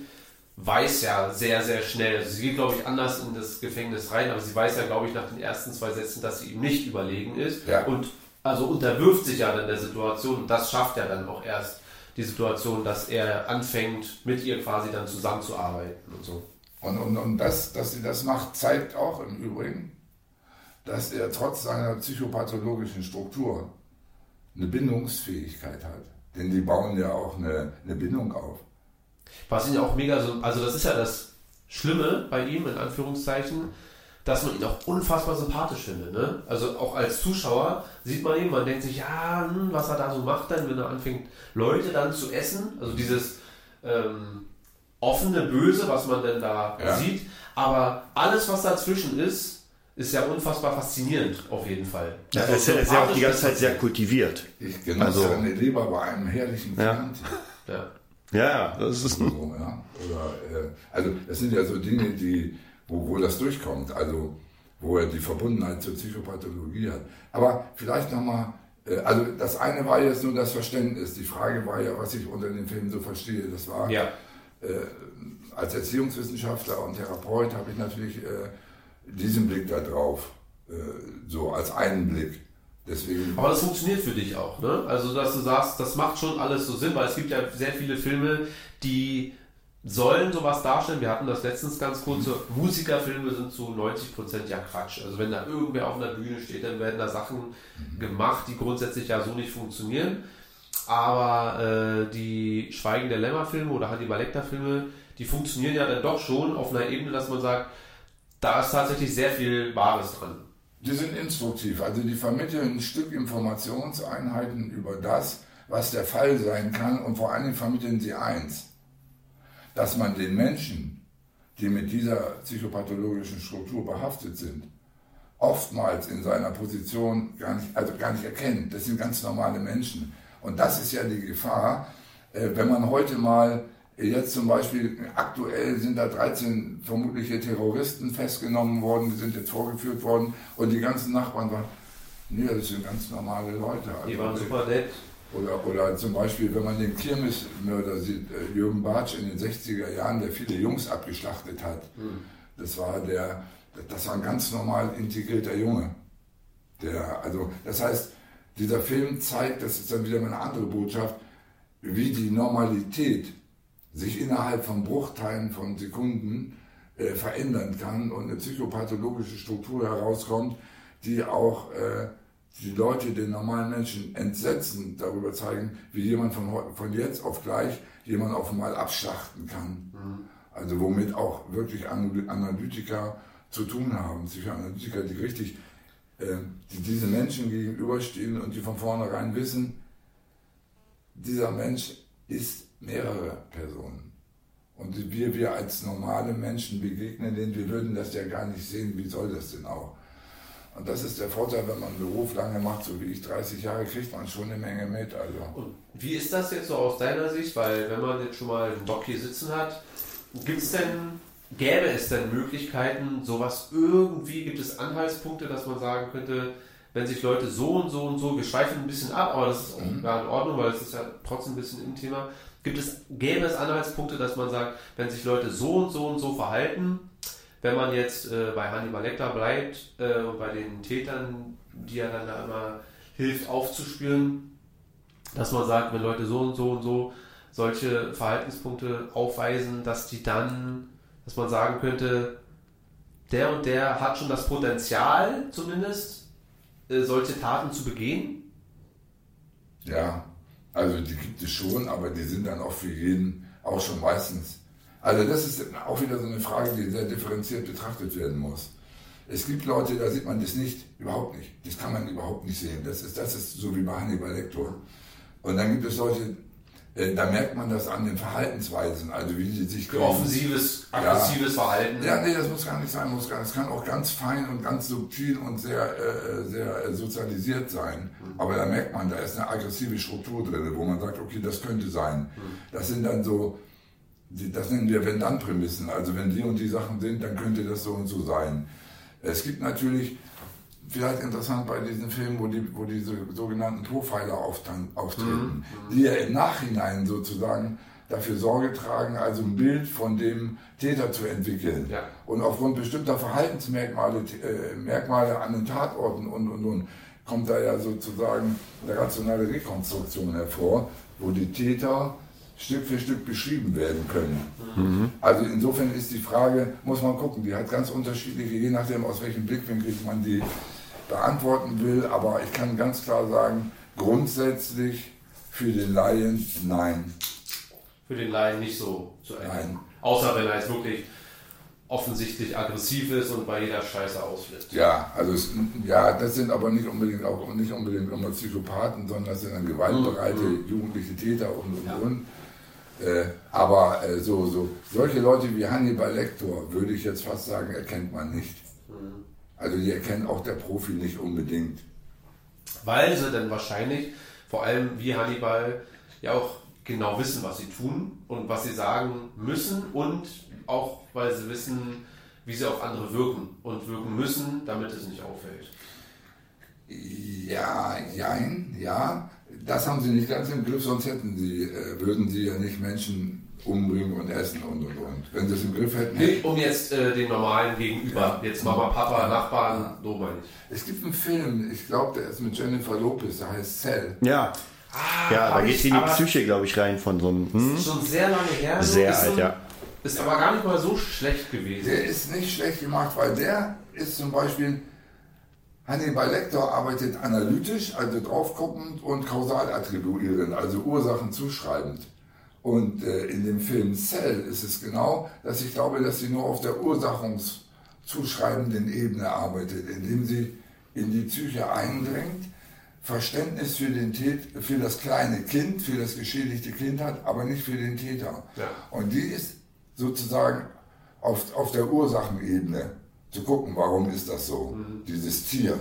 weiß ja sehr, sehr schnell, also sie geht, glaube ich, anders in das Gefängnis rein, aber sie weiß ja, glaube ich, nach den ersten zwei Sätzen, dass sie ihm nicht überlegen ist. Ja. Und also unterwirft sich ja dann der Situation und das schafft ja dann auch erst die Situation, dass er anfängt, mit ihr quasi dann zusammenzuarbeiten und so. Und, und, und das, dass sie das macht, zeigt auch im Übrigen, dass er trotz seiner psychopathologischen Struktur eine Bindungsfähigkeit hat. Denn die bauen ja auch eine, eine Bindung auf. Was ihn ja auch mega so, also das ist ja das Schlimme bei ihm, in Anführungszeichen, dass man ihn auch unfassbar sympathisch findet. Ne? Also auch als Zuschauer sieht man ihn, man denkt sich, ja, hm, was er da so macht dann, wenn er anfängt, Leute dann zu essen. Also dieses ähm, offene Böse, was man denn da Ja. sieht. Aber alles, was dazwischen ist, ist ja unfassbar faszinierend, auf jeden Fall. Ja, Also er ist ja, ist ja auch die sympathisch ganze Zeit sehr kultiviert. Ich genoss Also- seine Leber bei einem herrlichen. Fernsehen. Ja. Ja, ja, das ist. So, ja. Oder, äh, also das sind ja so Dinge, die, wo, wo das durchkommt, also wo er die Verbundenheit zur Psychopathologie hat. Aber vielleicht nochmal, äh, also das eine war jetzt nur das Verständnis. Die Frage war ja, was ich unter dem Film so verstehe. Das war, ja. als Erziehungswissenschaftler und Therapeut habe ich natürlich äh, diesen Blick da drauf, äh, so als einen Blick. Deswegen, Aber das funktioniert für dich auch, ne? Also, dass du sagst, das macht schon alles so Sinn, weil es gibt ja sehr viele Filme, die sollen sowas darstellen. Wir hatten das letztens ganz kurz. so, Musikerfilme sind zu 90% ja Quatsch. Also, wenn da irgendwer auf einer Bühne steht, dann werden da Sachen gemacht, die grundsätzlich ja so nicht funktionieren. Aber äh, die Schweigen der Lämmer-Filme oder Hannibal Lecter-Filme, die funktionieren ja dann doch schon auf einer Ebene, dass man sagt, da ist tatsächlich sehr viel Wahres dran. Die sind instruktiv, also die vermitteln ein Stück Informationseinheiten über das, was der Fall sein kann und vor allen Dingen vermitteln sie eins, dass man den Menschen, die mit dieser psychopathologischen Struktur behaftet sind, oftmals in seiner Position gar nicht, also gar nicht erkennt. Das sind ganz normale Menschen. Und das ist ja die Gefahr, äh, wenn man heute mal, jetzt zum Beispiel, aktuell sind da 13 vermutliche Terroristen festgenommen worden, die sind jetzt vorgeführt worden und die ganzen Nachbarn waren, nee, das sind ganz normale Leute. Die Also, waren super nett. oder, oder zum Beispiel, wenn man den Kirmesmörder sieht, äh, Jürgen Bartsch in den 60er Jahren, der viele Jungs abgeschlachtet hat. Das war der, das war ein ganz normal integrierter Junge. Der, also, das heißt, dieser Film zeigt, das ist dann wieder eine andere Botschaft, wie die Normalität sich innerhalb von Bruchteilen von Sekunden äh, verändern kann und eine psychopathologische Struktur herauskommt, die auch äh, die Leute, den normalen Menschen entsetzen darüber zeigen, wie jemand von, von jetzt auf gleich jemand auf einmal abschlachten kann. Also womit auch wirklich Anal- Analytiker zu tun haben, Psychoanalytiker, die richtig, äh, die diesen Menschen gegenüberstehen und die von vornherein wissen, dieser Mensch ist mehrere Personen. Und wir, wir als normale Menschen begegnen denen, wir würden das ja gar nicht sehen, wie soll das denn auch? Und das ist der Vorteil, wenn man einen Beruf lange macht, so wie ich 30 Jahre, kriegt man schon eine Menge mit. Also. Und wie ist das jetzt so aus deiner Sicht? Weil wenn man jetzt schon mal einen Doc hier sitzen hat, gibt es denn, gäbe es denn Möglichkeiten, sowas irgendwie, gibt es Anhaltspunkte, dass man sagen könnte, wenn sich Leute so und so und so, wir schweifen ein bisschen ab, aber das ist gar in Ordnung, weil es ist ja trotzdem ein bisschen im Thema. Gibt es, gäbe es Anhaltspunkte, dass man sagt, wenn sich Leute so und so und so verhalten, wenn man jetzt äh, bei Hannibal Lecter bleibt äh, und bei den Tätern, die er dann da immer hilft aufzuspüren, dass man sagt, wenn Leute so und so und so solche Verhaltenspunkte aufweisen, dass die dann, dass man sagen könnte, der und der hat schon das Potenzial zumindest, äh, solche Taten zu begehen. Ja, also die gibt es schon, aber die sind dann auch für jeden auch schon meistens. Also das ist auch wieder so eine Frage, die sehr differenziert betrachtet werden muss. Es gibt Leute, da sieht man das nicht, überhaupt nicht. Das kann man überhaupt nicht sehen. Das ist, das ist so wie bei Hannibal Lecter. Und dann gibt es Leute, da merkt man das an den Verhaltensweisen, also wie sie sich Offensives, aggressives Verhalten. Ja, nee, das muss gar nicht sein. Muss gar, das kann auch ganz fein und ganz subtil und sehr, äh, sehr äh, sozialisiert sein. Aber da merkt man, da ist eine aggressive Struktur drin, wo man sagt, okay, das könnte sein. Das sind dann so, das nennen wir Wenn-Dann-Prämissen. Also wenn die und die Sachen sind, dann könnte das so und so sein. Es gibt natürlich, vielleicht interessant bei diesen Filmen, wo, die, wo diese sogenannten Profiler auftreten, die ja im Nachhinein sozusagen dafür Sorge tragen, also ein Bild von dem Täter zu entwickeln. Ja. Und aufgrund bestimmter Verhaltensmerkmale äh, Merkmale an den Tatorten und, und, und kommt da ja sozusagen eine rationale Rekonstruktion hervor, wo die Täter Stück für Stück beschrieben werden können. Also insofern ist die Frage, muss man gucken, die hat ganz unterschiedliche, je nachdem aus welchem Blickwinkel man die beantworten will, aber ich kann ganz klar sagen, grundsätzlich für den Laien nein. Für den Laien nicht so zu Ende. Nein. Außer wenn er jetzt wirklich offensichtlich aggressiv ist und bei jeder Scheiße ausflippt. Ja, also es, ja, das sind aber nicht unbedingt auch nicht unbedingt immer Psychopathen, sondern das sind dann gewaltbereite jugendliche Täter und und Ja. und. Äh, aber äh, so, so solche Leute wie Hannibal Lecter würde ich jetzt fast sagen, erkennt man nicht. Also die erkennt auch der Profi nicht unbedingt. Weil sie dann wahrscheinlich, vor allem wie Hannibal, ja auch genau wissen, was sie tun und was sie sagen müssen und auch, weil sie wissen, wie sie auf andere wirken und wirken müssen, damit es nicht auffällt. Ja, jein, ja. Das haben sie nicht ganz im Griff, sonst hätten sie, äh, würden sie ja nicht Menschen umbringen und essen und und und. Wenn sie es im Griff hätten, Nee, um jetzt äh, den normalen Gegenüber, jetzt Mama, Papa, Nachbarn, so meine ich. Es gibt einen Film, ich glaube, der ist mit Jennifer Lopez, der heißt Cell. Ja. ja, da geht ich sie in die Psyche, glaube ich, rein von so einem. Hm? Schon sehr lange her. so. Sehr ist alt, ein- ja. Ist aber gar nicht mal so schlecht gewesen. Der ist nicht schlecht gemacht, weil der ist zum Beispiel, Hannibal Lecter arbeitet analytisch, also draufguckend und kausal attribuierend, also Ursachen zuschreibend. Und äh, in dem Film Cell ist es genau, dass ich glaube, dass sie nur auf der ursachungszuschreibenden Ebene arbeitet, indem sie in die Psyche eindringt, Verständnis für, den Tät für das kleine Kind, für das geschädigte Kind hat, aber nicht für den Täter. Ja. Und die ist sozusagen auf, auf der Ursachenebene zu gucken, warum ist das so, dieses Tier,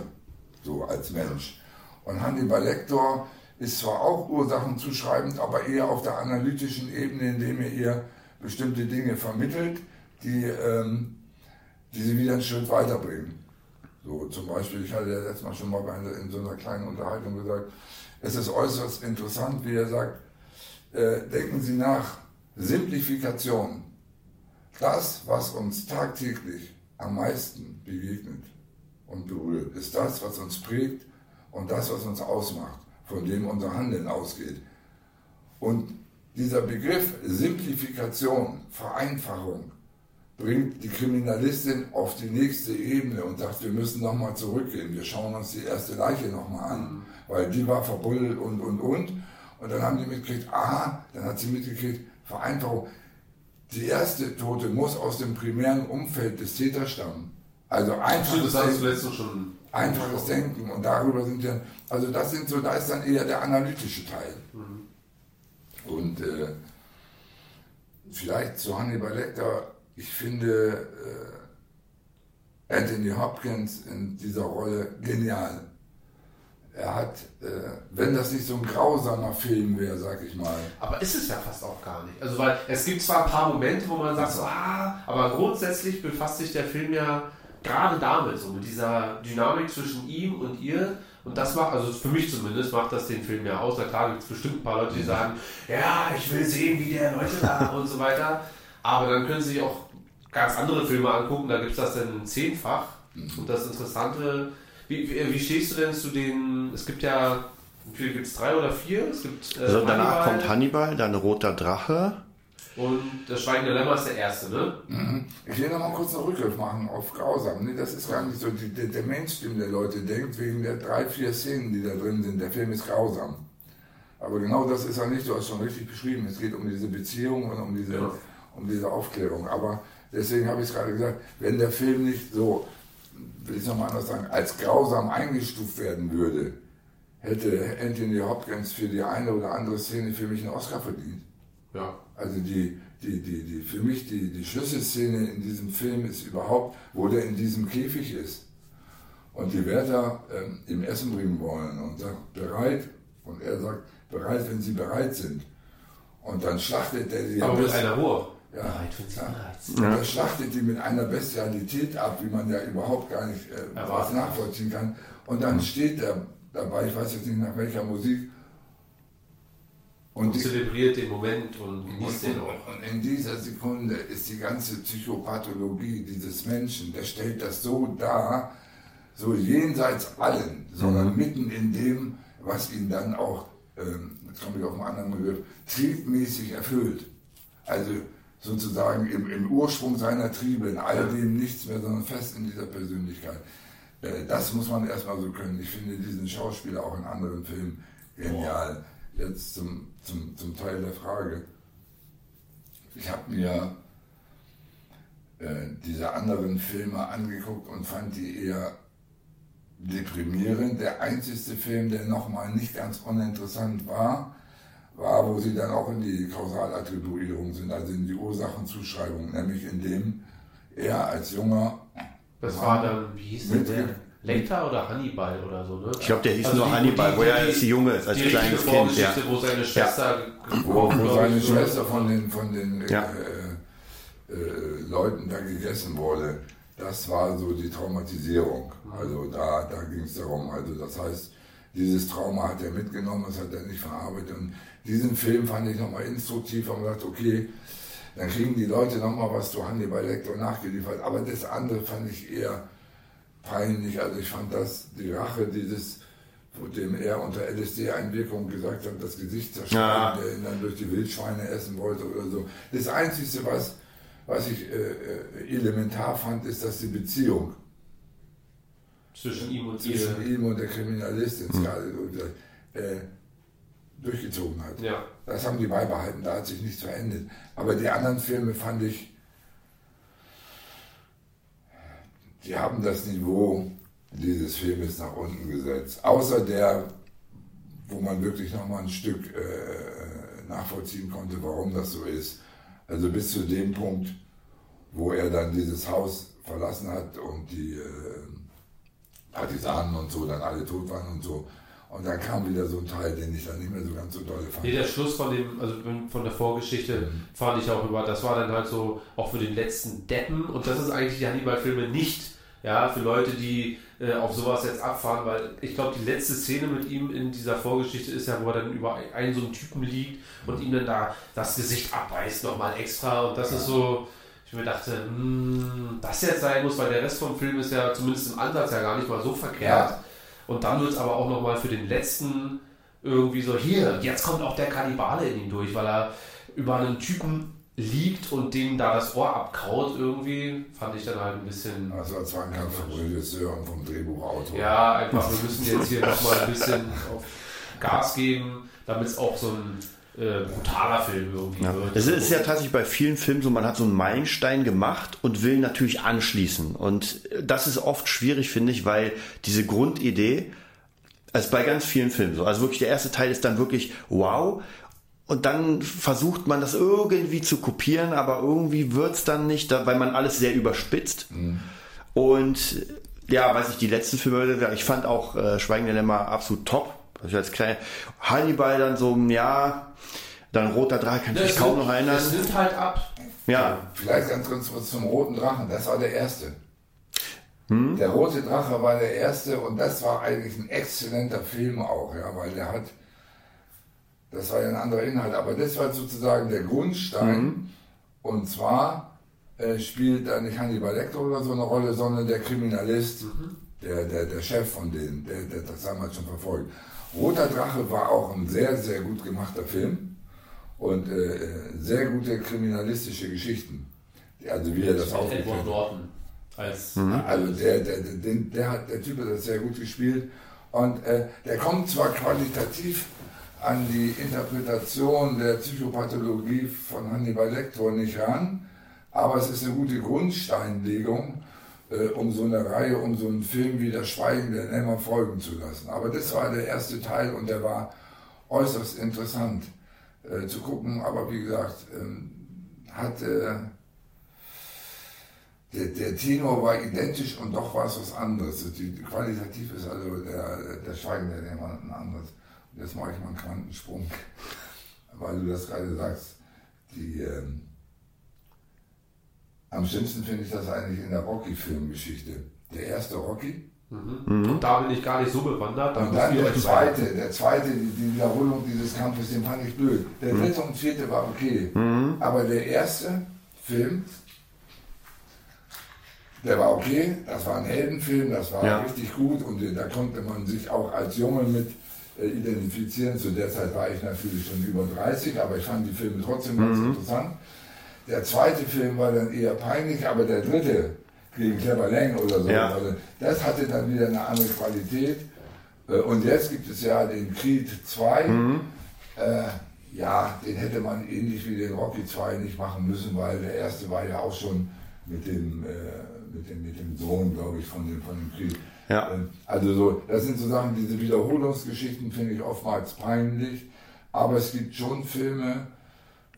so als Mensch. Und Hannibal Lecter ist zwar auch ursachenzuschreibend, aber eher auf der analytischen Ebene, indem er ihr bestimmte Dinge vermittelt, die, ähm, die sie wieder einen Schritt weiterbringen. So, zum Beispiel, ich hatte ja letztes Mal schon mal in so einer kleinen Unterhaltung gesagt, es ist äußerst interessant, wie er sagt, äh, denken Sie nach, Simplifikation, das, was uns tagtäglich am meisten begegnet und berührt, ist das, was uns prägt und das, was uns ausmacht, von dem unser Handeln ausgeht. Und dieser Begriff Simplifikation, Vereinfachung, bringt die Kriminalistin auf die nächste Ebene und sagt, wir müssen nochmal zurückgehen, wir schauen uns die erste Leiche nochmal an, weil die war verbuddelt und, und, und. Und dann haben die mitgekriegt, aha, dann hat sie mitgekriegt, Vereinfachung. Die erste Tote muss aus dem primären Umfeld des Täters stammen. Also einfaches das hast du letztens schon. Einfaches Denken und darüber sind ja, also das sind so, da ist dann eher der analytische Teil. Und äh, vielleicht zu Hannibal Lecter, ich finde äh, Anthony Hopkins in dieser Rolle genial. Er hat, äh, wenn das nicht so ein grausamer Film wäre, sag ich mal, Aber ist es ja fast auch gar nicht. Also weil es gibt zwar ein paar Momente, wo man sagt, so, ah, aber grundsätzlich befasst sich der Film ja gerade damit, so mit dieser Dynamik zwischen ihm und ihr. Und das macht, also für mich zumindest, macht das den Film ja aus. Na klar gibt es bestimmt ein paar Leute, die sagen, ja, ich will sehen, wie der Leute da und so weiter. Aber dann können sie sich auch ganz andere Filme angucken, da gibt es das dann zehnfach. Und das Interessante, wie, wie, wie stehst du denn zu den, es gibt ja, wie viele gibt es, drei oder vier? Es gibt, äh, Also danach Hannibal kommt Hannibal, dann Roter Drache. Und das Schweigende Lämmer ist der erste, ne? Ich will noch mal kurz einen Rückgriff machen auf Grausam. Nee, das ist gar nicht so die, der, der Mainstream der Leute denkt, wegen der drei, vier Szenen, die da drin sind, der Film ist grausam. Aber genau das ist er nicht, du hast schon richtig beschrieben. Es geht um diese Beziehung und um diese, Ja. um diese Aufklärung. Aber deswegen habe ich es gerade gesagt, wenn der Film nicht so, will ich es nochmal anders sagen, als grausam eingestuft werden würde, hätte Anthony Hopkins für die eine oder andere Szene für mich einen Oscar verdient. Ja. Also die, die, die, die, für mich die, die Schlüsselszene in diesem Film ist überhaupt, wo der in diesem Käfig ist und die Wärter ähm, ihm Essen bringen wollen und sagt, bereit. Und er sagt, bereit, wenn sie bereit sind. Und dann schlachtet er die. Aber mit einer Ruhe. Ja. Bereit, wenn sie Ja. bereit sind. Und er schlachtet die mit einer Bestialität ab, wie man ja überhaupt gar nicht äh, was nachvollziehen kann. Und dann steht er dabei, ich weiß jetzt nicht nach welcher Musik. Und, Und zelebriert den Moment und genießt den auch. und in dieser Sekunde ist die ganze Psychopathologie dieses Menschen, der stellt das so dar, so jenseits allen, sondern mitten in dem, was ihn dann auch, ähm, jetzt komme ich auf einen anderen Begriff, triebmäßig erfüllt. Also sozusagen im, im Ursprung seiner Triebe, in all dem nichts mehr, sondern fest in dieser Persönlichkeit. Äh, das muss man erstmal so können. Ich finde diesen Schauspieler auch in anderen Filmen genial. Jetzt zum, zum, zum Teil der Frage. Ich habe mir äh, diese anderen Filme angeguckt und fand die eher deprimierend. Der einzige Film, der nochmal nicht ganz uninteressant war, war, wo sie dann auch in die Kausalattribuierung sind, also in die Ursachenzuschreibung, nämlich in dem er als junger Das war dann, wie hieß der? Lecter oder Hannibal oder so, ne? Ich glaube, der hieß nur Hannibal, wo er als Junge ist, als die kleines Kind, ja. wo seine Schwester wo, gekocht, wo glaub seine so. Schwester von den, von den Ja. äh, äh, Leuten da gegessen wurde, das war so die Traumatisierung. Also da, da ging es darum. Also das heißt, dieses Trauma hat er mitgenommen, das hat er nicht verarbeitet. Und diesen Film fand ich nochmal instruktiv und gesagt, okay, dann kriegen die Leute nochmal was zu Hannibal Lecter nachgeliefert. Aber das andere fand ich eher peinlich. Also ich fand das, die Rache dieses, von dem er unter LSD-Einwirkung gesagt hat, das Gesicht zerschneiden, Ja. der ihn dann durch die Wildschweine essen wollte oder so. Das Einzige, was, was ich äh, äh, elementar fand, ist, dass die Beziehung zwischen ihm und zwischen ihm und der Kriminalistin O'Hara, äh, durchgezogen hat. Ja. Das haben die beibehalten, da hat sich nichts verändert. Aber die anderen Filme fand ich, die haben das Niveau dieses Filmes nach unten gesetzt. Außer der, wo man wirklich nochmal ein Stück äh, nachvollziehen konnte, warum das so ist. Also bis zu dem Punkt, wo er dann dieses Haus verlassen hat und die äh, Partisanen und so dann alle tot waren und so. Und dann kam wieder so ein Teil, den ich dann nicht mehr so ganz so doll fand. Nee, der Schluss von dem, also von der Vorgeschichte fand ich auch über, das war dann halt so auch für den letzten Deppen und das ist eigentlich die Hannibal-Filme nicht, ja, für Leute, die äh, auf sowas jetzt abfahren, weil ich glaube, die letzte Szene mit ihm in dieser Vorgeschichte ist ja, wo er dann über einen so einen Typen liegt und ihm dann da das Gesicht abbeißt nochmal extra und das ist so, ich mir dachte, hm, das jetzt sein muss, weil der Rest vom Film ist ja zumindest im Ansatz ja gar nicht mal so verkehrt. Ja. Und dann wird es aber auch nochmal für den letzten irgendwie so, hier, jetzt kommt auch der Kannibale in ihn durch, weil er über einen Typen liegt und dem da das Ohr abkaut irgendwie, fand ich dann halt ein bisschen, Das war zwar ein Kampf vom Regisseur und vom Drehbuchautor. ja, einfach, wir müssen jetzt hier nochmal ein bisschen auf Gas geben, damit es auch so ein äh, brutaler Film irgendwie Ja. wird. Das ist ja tatsächlich bei vielen Filmen so, man hat so einen Meilenstein gemacht und will natürlich anschließen. Und das ist oft schwierig, finde ich, weil diese Grundidee, also bei ganz vielen Filmen so, also wirklich der erste Teil ist dann wirklich wow. Und dann versucht man das irgendwie zu kopieren, aber irgendwie wird's dann nicht, weil man alles sehr überspitzt. Und ja, weiß ich, die letzten Filme, ich fand auch äh, Schweigen der Lämmer absolut top. Also ich als kleiner Hannibal dann so, ja, dann Roter Drache kann ich mich kaum noch erinnern. Es nimmt halt ab. Ja, Vielleicht ganz kurz was zum Roten Drachen, das war der erste. Hm? Der Rote Drache war der erste und das war eigentlich ein exzellenter Film auch, ja, weil der hat, das war ja ein anderer Inhalt, aber das war sozusagen der Grundstein Hm? und zwar äh, spielt da nicht Hannibal Lecter oder so eine Rolle, sondern der Kriminalist, Mhm. Der, der, der Chef von denen, der, der das damals schon verfolgt. Roter Drache war auch ein sehr, sehr gut gemachter Film und äh, sehr gute kriminalistische Geschichten. Also wie er das hat. Norton als Also der, der, der, der, hat, der Typ hat das sehr gut gespielt und äh, der kommt zwar qualitativ an die Interpretation der Psychopathologie von Hannibal Lecter nicht ran, aber es ist eine gute Grundsteinlegung äh, um so eine Reihe, um so einen Film wie Das Schweigen der Lämmer folgen zu lassen. Aber das war der erste Teil und der war äußerst interessant äh, zu gucken. Aber wie gesagt, ähm, hat äh, der, der Tenor war identisch und doch war es was anderes. Die, qualitativ ist also der, der Schweigen der Lämmer ein anderes. Jetzt mache ich mal einen Quantensprung, weil du das gerade sagst. Die, ähm, am schlimmsten finde ich das eigentlich in der Rocky-Filmgeschichte. Der erste Rocky. Und da bin ich gar nicht so bewandert. Da Und dann der zweite, der zweite, die, die Wiederholung dieses Kampfes, den fand ich blöd. Der dritte und vierte war okay. Aber der erste Film, der war okay, das war ein Heldenfilm, das war Ja. richtig gut und da konnte man sich auch als Junge mit äh, identifizieren. Zu der Zeit war ich natürlich schon über 30, aber ich fand die Filme trotzdem ganz interessant. Der zweite Film war dann eher peinlich, aber der dritte gegen Clever Lang oder so, Ja. also das hatte dann wieder eine andere Qualität. Äh, Und jetzt gibt es ja den Creed 2. Äh, ja, den hätte man ähnlich wie den Rocky 2 nicht machen müssen, weil der erste war ja auch schon mit dem, äh, mit dem, mit dem Sohn, glaube ich, von dem, von dem Creed. Ja. Ähm, Also so, das sind so Sachen, diese Wiederholungsgeschichten finde ich oftmals peinlich, aber es gibt schon Filme,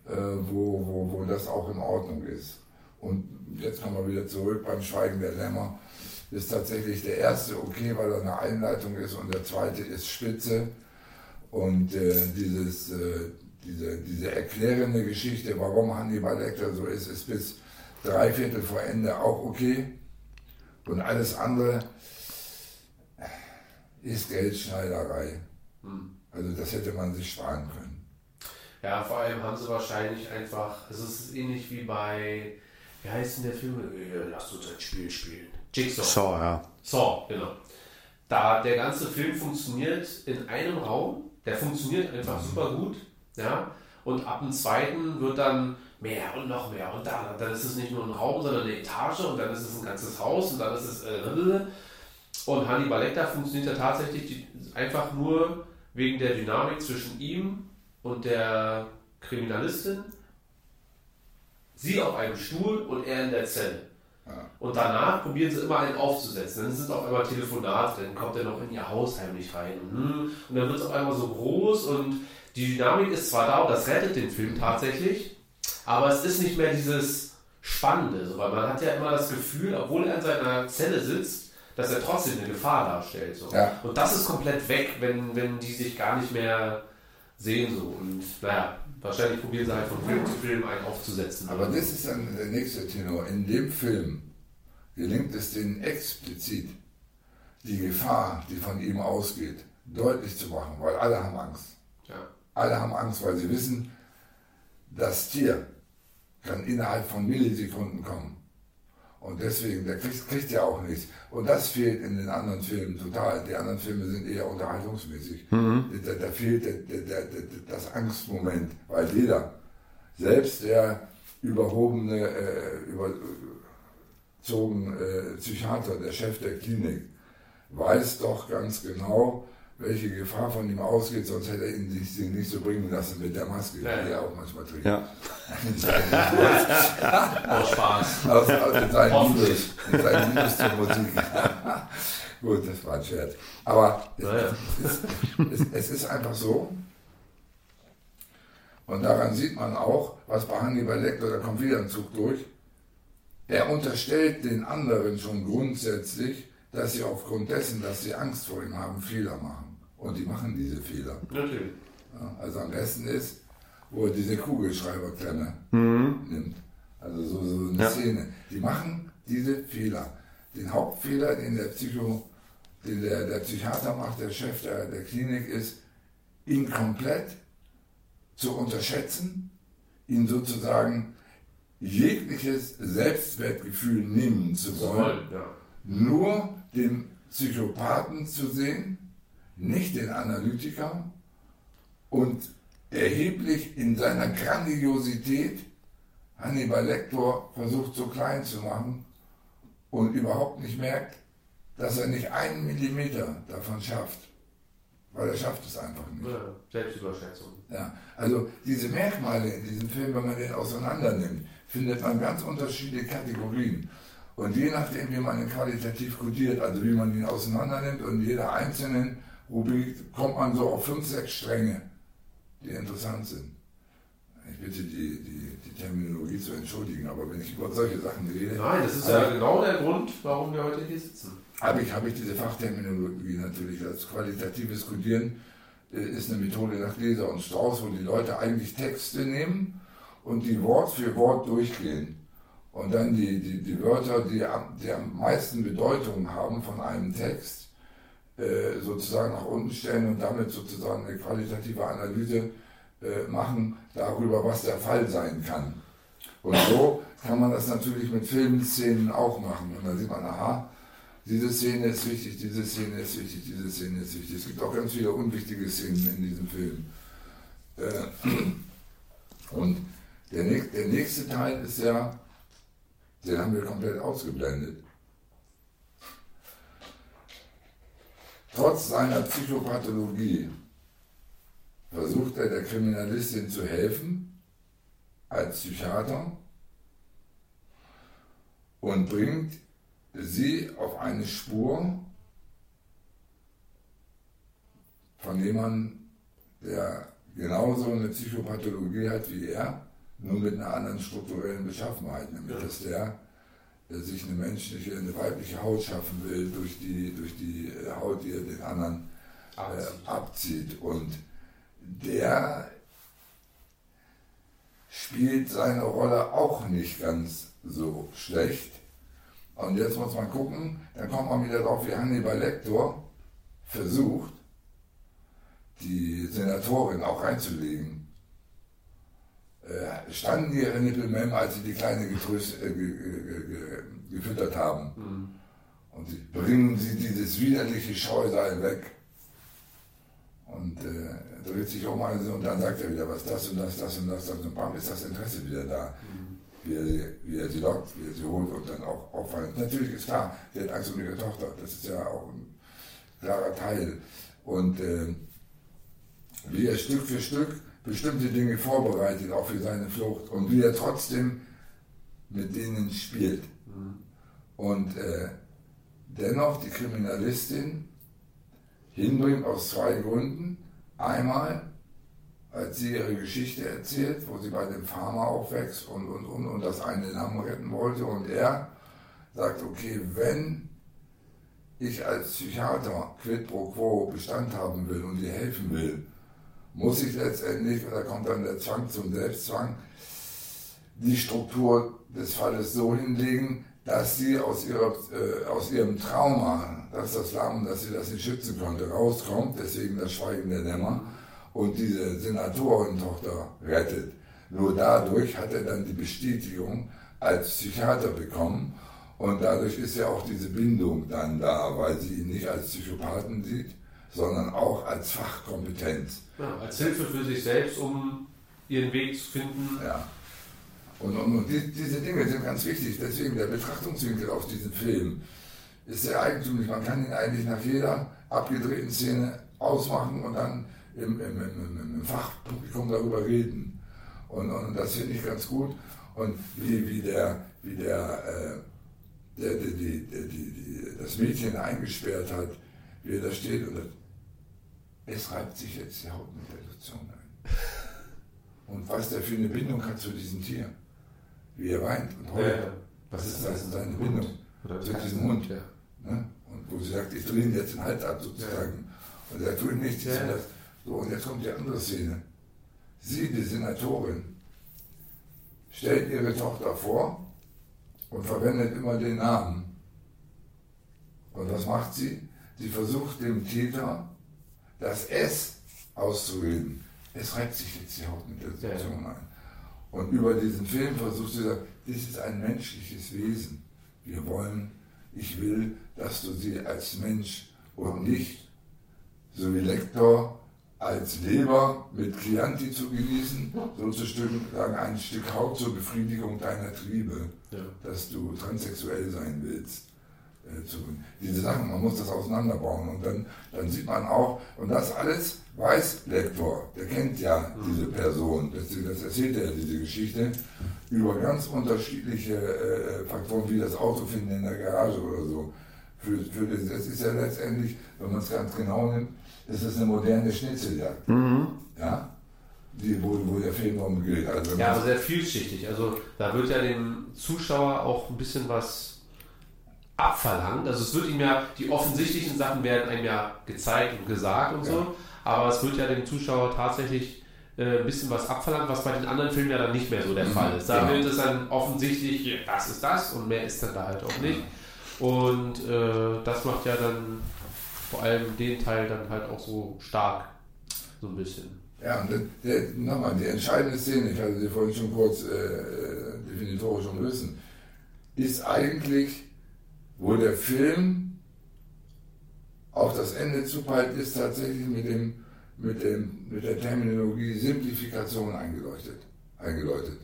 wo, wo, wo das auch in Ordnung ist. Und jetzt kommen wir wieder zurück beim Schweigen der Lämmer. Ist tatsächlich der erste okay, weil er eine Einleitung ist und der zweite ist spitze. Und äh, dieses, äh, diese, diese erklärende Geschichte, warum Hannibal Lecter so ist, ist bis drei Viertel vor Ende auch okay. Und alles andere ist Geldschneiderei. Also das hätte man sich sparen können. Ja, vor allem haben sie wahrscheinlich einfach, es ist ähnlich wie bei, wie heißt denn der Film? Äh, Lass uns ein Spiel spielen. Jigsaw. So, ja. Saw, genau. Da der ganze Film funktioniert in einem Raum, der funktioniert einfach super gut, ja. Und ab dem zweiten wird dann mehr und noch mehr und dann, dann ist es nicht nur ein Raum, sondern eine Etage und dann ist es ein ganzes Haus und dann ist es äh, und Hannibal Lecter funktioniert ja tatsächlich die, einfach nur wegen der Dynamik zwischen ihm und der Kriminalistin. Sie auf einem Stuhl und er in der Zelle. Und danach probieren sie immer einen aufzusetzen. Dann sind auf einmal Telefonate, dann kommt er noch in ihr Haus heimlich rein. Und, hm, und dann wird es auf einmal so groß und die Dynamik ist zwar da und das rettet den Film tatsächlich, aber es ist nicht mehr dieses Spannende, so, weil man hat ja immer das Gefühl, obwohl er in seiner Zelle sitzt, dass er trotzdem eine Gefahr darstellt. So. Ja. Und das ist komplett weg, wenn, wenn die sich gar nicht mehr sehen. So. Und naja, wahrscheinlich probieren sie halt von Film zu Film einen aufzusetzen. Aber das ist dann der nächste Tenor. In dem Film gelingt es denen explizit, die Gefahr, die von ihm ausgeht, deutlich zu machen, weil alle haben Angst. ja. Alle haben Angst, weil sie wissen, das Tier kann innerhalb von Millisekunden kommen. Und deswegen, der kriegt, kriegt ja auch nichts. Und das fehlt in den anderen Filmen total. Die anderen Filme sind eher unterhaltungsmäßig. Da, da fehlt der, der, der, das Angstmoment, weil jeder, selbst der überhobene, äh, überzogen äh, Psychiater, der Chef der Klinik, weiß doch ganz genau, welche Gefahr von ihm ausgeht, sonst hätte er ihn sich nicht so bringen lassen mit der Maske, Ja. die er auch manchmal trägt. Ja. Aus Spaß. Aus, aus in seinen. Videos, in seinen Videos zur Musik. Gut, das war ein Scherz. Aber Naja. es, es, es ist einfach so. Und daran sieht man auch, was bei Hannibal Lecter, da kommt wieder ein Zug durch. Er unterstellt den anderen schon grundsätzlich, dass sie aufgrund dessen, dass sie Angst vor ihm haben, Fehler machen. Und die machen diese Fehler. Natürlich. Ja, also am besten ist, wo er diese Kugelschreiberklemme nimmt. Also so, so eine Ja. Szene. Die machen diese Fehler. Den Hauptfehler, den der Psycho, den der, der Psychiater macht, der Chef der, der Klinik, ist, ihn komplett zu unterschätzen, ihn sozusagen jegliches Selbstwertgefühl nehmen zu wollen Wollen, ja. nur den Psychopathen zu sehen, nicht den Analytiker und erheblich in seiner Grandiosität Hannibal Lecter versucht so klein zu machen und überhaupt nicht merkt, dass er nicht einen Millimeter davon schafft. Weil er schafft es einfach nicht. ja. Selbstüberschätzung. Ja, also diese Merkmale in diesem Film, wenn man den auseinander nimmt, findet man ganz unterschiedliche Kategorien. Und je nachdem, wie man ihn qualitativ kodiert, also wie man ihn auseinander nimmt und jeder einzelnen Rubrik kommt man so auf fünf, sechs Stränge, die interessant sind. Ich bitte die, die, die Terminologie zu entschuldigen, aber wenn ich über solche Sachen rede, Nein, das ist ja genau der Grund, warum wir heute hier sitzen. habe ich, habe ich diese Fachterminologie natürlich als qualitatives Kodieren äh, ist eine Methode nach Leser und Strauß, wo die Leute eigentlich Texte nehmen und die Wort für Wort durchgehen. Und dann die, die, die Wörter, die die am meisten Bedeutung haben von einem Text, äh, sozusagen nach unten stellen und damit sozusagen eine qualitative Analyse äh, machen darüber, was der Fall sein kann. Und so kann man das natürlich mit Filmszenen auch machen. Und dann sieht man, aha, diese Szene ist wichtig, diese Szene ist wichtig, diese Szene ist wichtig. Es gibt auch ganz viele unwichtige Szenen in diesem Film. Äh, Und der, der nächste Teil ist ja, den haben wir komplett ausgeblendet. Trotz seiner Psychopathologie versucht er der Kriminalistin zu helfen als Psychiater und bringt sie auf eine Spur von jemandem, der genauso eine Psychopathologie hat wie er, nur mit einer anderen strukturellen Beschaffenheit, nämlich dass der, der sich eine menschliche, eine weibliche Haut schaffen will durch die, durch die äh, Haut, die er den anderen Abzieht. äh, abzieht. Und der spielt seine Rolle auch nicht ganz so schlecht. Und jetzt muss man gucken, dann kommt man wieder drauf, wie Hannibal Lecter versucht, die Senatorin auch reinzulegen. Äh, standen ihre Nippelmem, als sie die Kleine getröst, äh, ge, ge, ge, ge, gefüttert haben. Und sie bringen sie dieses widerliche Scheusal weg. Und äh, dreht sich um also, und dann sagt er wieder, was das und das, das und das, das und bam, ist das Interesse wieder da. Wie, er sie, wie er sie lockt, wie er sie holt und dann auch auffallen. Natürlich ist klar, sie hat Angst um ihre Tochter. Das ist ja auch ein klarer Teil. Und äh, wie er Stück für Stück bestimmte Dinge vorbereitet, auch für seine Flucht. Und wie er trotzdem mit denen spielt. Und äh, dennoch die Kriminalistin hinbringt aus zwei Gründen. Einmal, als sie ihre Geschichte erzählt, wo sie bei dem Farmer aufwächst und, und, und, und das eine Lamm retten wollte. Und er sagt, okay, wenn ich als Psychiater quid pro quo Bestand haben will und ihr helfen will, muss ich letztendlich, da kommt dann der Zwang zum Selbstzwang, die Struktur des Falles so hinlegen, dass sie aus, ihrer, äh, aus ihrem Trauma, dass das Lamm, dass sie das nicht schützen konnte, rauskommt, deswegen das Schweigen der Lämmer, und diese Senatorentochter rettet. Nur dadurch hat er dann die Bestätigung als Psychiater bekommen und dadurch ist ja auch diese Bindung dann da, weil sie ihn nicht als Psychopathen sieht, sondern auch als Fachkompetenz. Ja, als Hilfe für sich selbst, um ihren Weg zu finden. Ja. Und, und, und die, diese Dinge sind ganz wichtig. Deswegen der Betrachtungswinkel auf diesen Film ist sehr eigentümlich. Man kann ihn eigentlich nach jeder abgedrehten Szene ausmachen und dann im, im, im, im Fachpublikum darüber reden. Und, und das finde ich ganz gut. Und wie, wie der, wie der, äh, der, der, die, die, die, das Mädchen eingesperrt hat, wie er da steht und das, es reibt sich jetzt die Haut mit der Lotion ein. Und was der für eine Bindung hat zu diesem Tier. Wie er weint und heult. Ja, ja. Was ist das? Seine Bindung zu diesem Hund. ja. Ne? Und wo sie sagt, ich drehe ihn jetzt den Hals ab sozusagen. Und er tut nichts. Ja, ja. Das. So, und jetzt kommt die andere Szene. Sie, die Senatorin, stellt ihre Tochter vor und verwendet immer den Namen. Und was macht sie? Sie versucht dem Täter das S auszureden. Es reibt sich jetzt die Haut mit der Situation ein. Und über diesen Film versucht sie zu sagen, das ist ein menschliches Wesen. Wir wollen, ich will, dass du sie als Mensch und nicht, so wie Lektor, als Leber mit Chianti zu genießen, so zu Stücken, sagen, ein Stück Haut zur Befriedigung deiner Triebe, Ja. dass du transsexuell sein willst. Äh, zu Diese Sachen, man muss das auseinanderbauen und dann, dann sieht man auch, und das alles weiß Lektor, der kennt ja diese Person, das, das erzählt er, diese Geschichte, über ganz unterschiedliche äh, Faktoren, wie das Auto finden in der Garage oder so. Für, für das, das ist ja letztendlich, wenn man es ganz genau nimmt, ist es eine moderne Schnitzeljagd. Ja? Die, wo, wo der Film darum geht. Also Ja, aber sehr vielschichtig. Also da wird ja dem Zuschauer auch ein bisschen was abverlangt. Also es wird ihm ja, die offensichtlichen Sachen werden einem ja gezeigt und gesagt und so, aber es wird ja dem Zuschauer tatsächlich äh, ein bisschen was abverlangt, was bei den anderen Filmen ja dann nicht mehr so der Fall ist. Da genau. wird es dann offensichtlich, das ist das und mehr ist dann da halt auch nicht. Und äh, das macht ja dann vor allem den Teil dann halt auch so stark. So ein bisschen. Ja, und der, nochmal, die entscheidende Szene, ich hatte sie vorhin schon kurz äh, definitorisch umrissen, ist eigentlich, wo der Film auf das Ende zupeilt, ist tatsächlich mit, dem, mit, dem, mit der Terminologie Simplifikation eingeleuchtet, eingeläutet.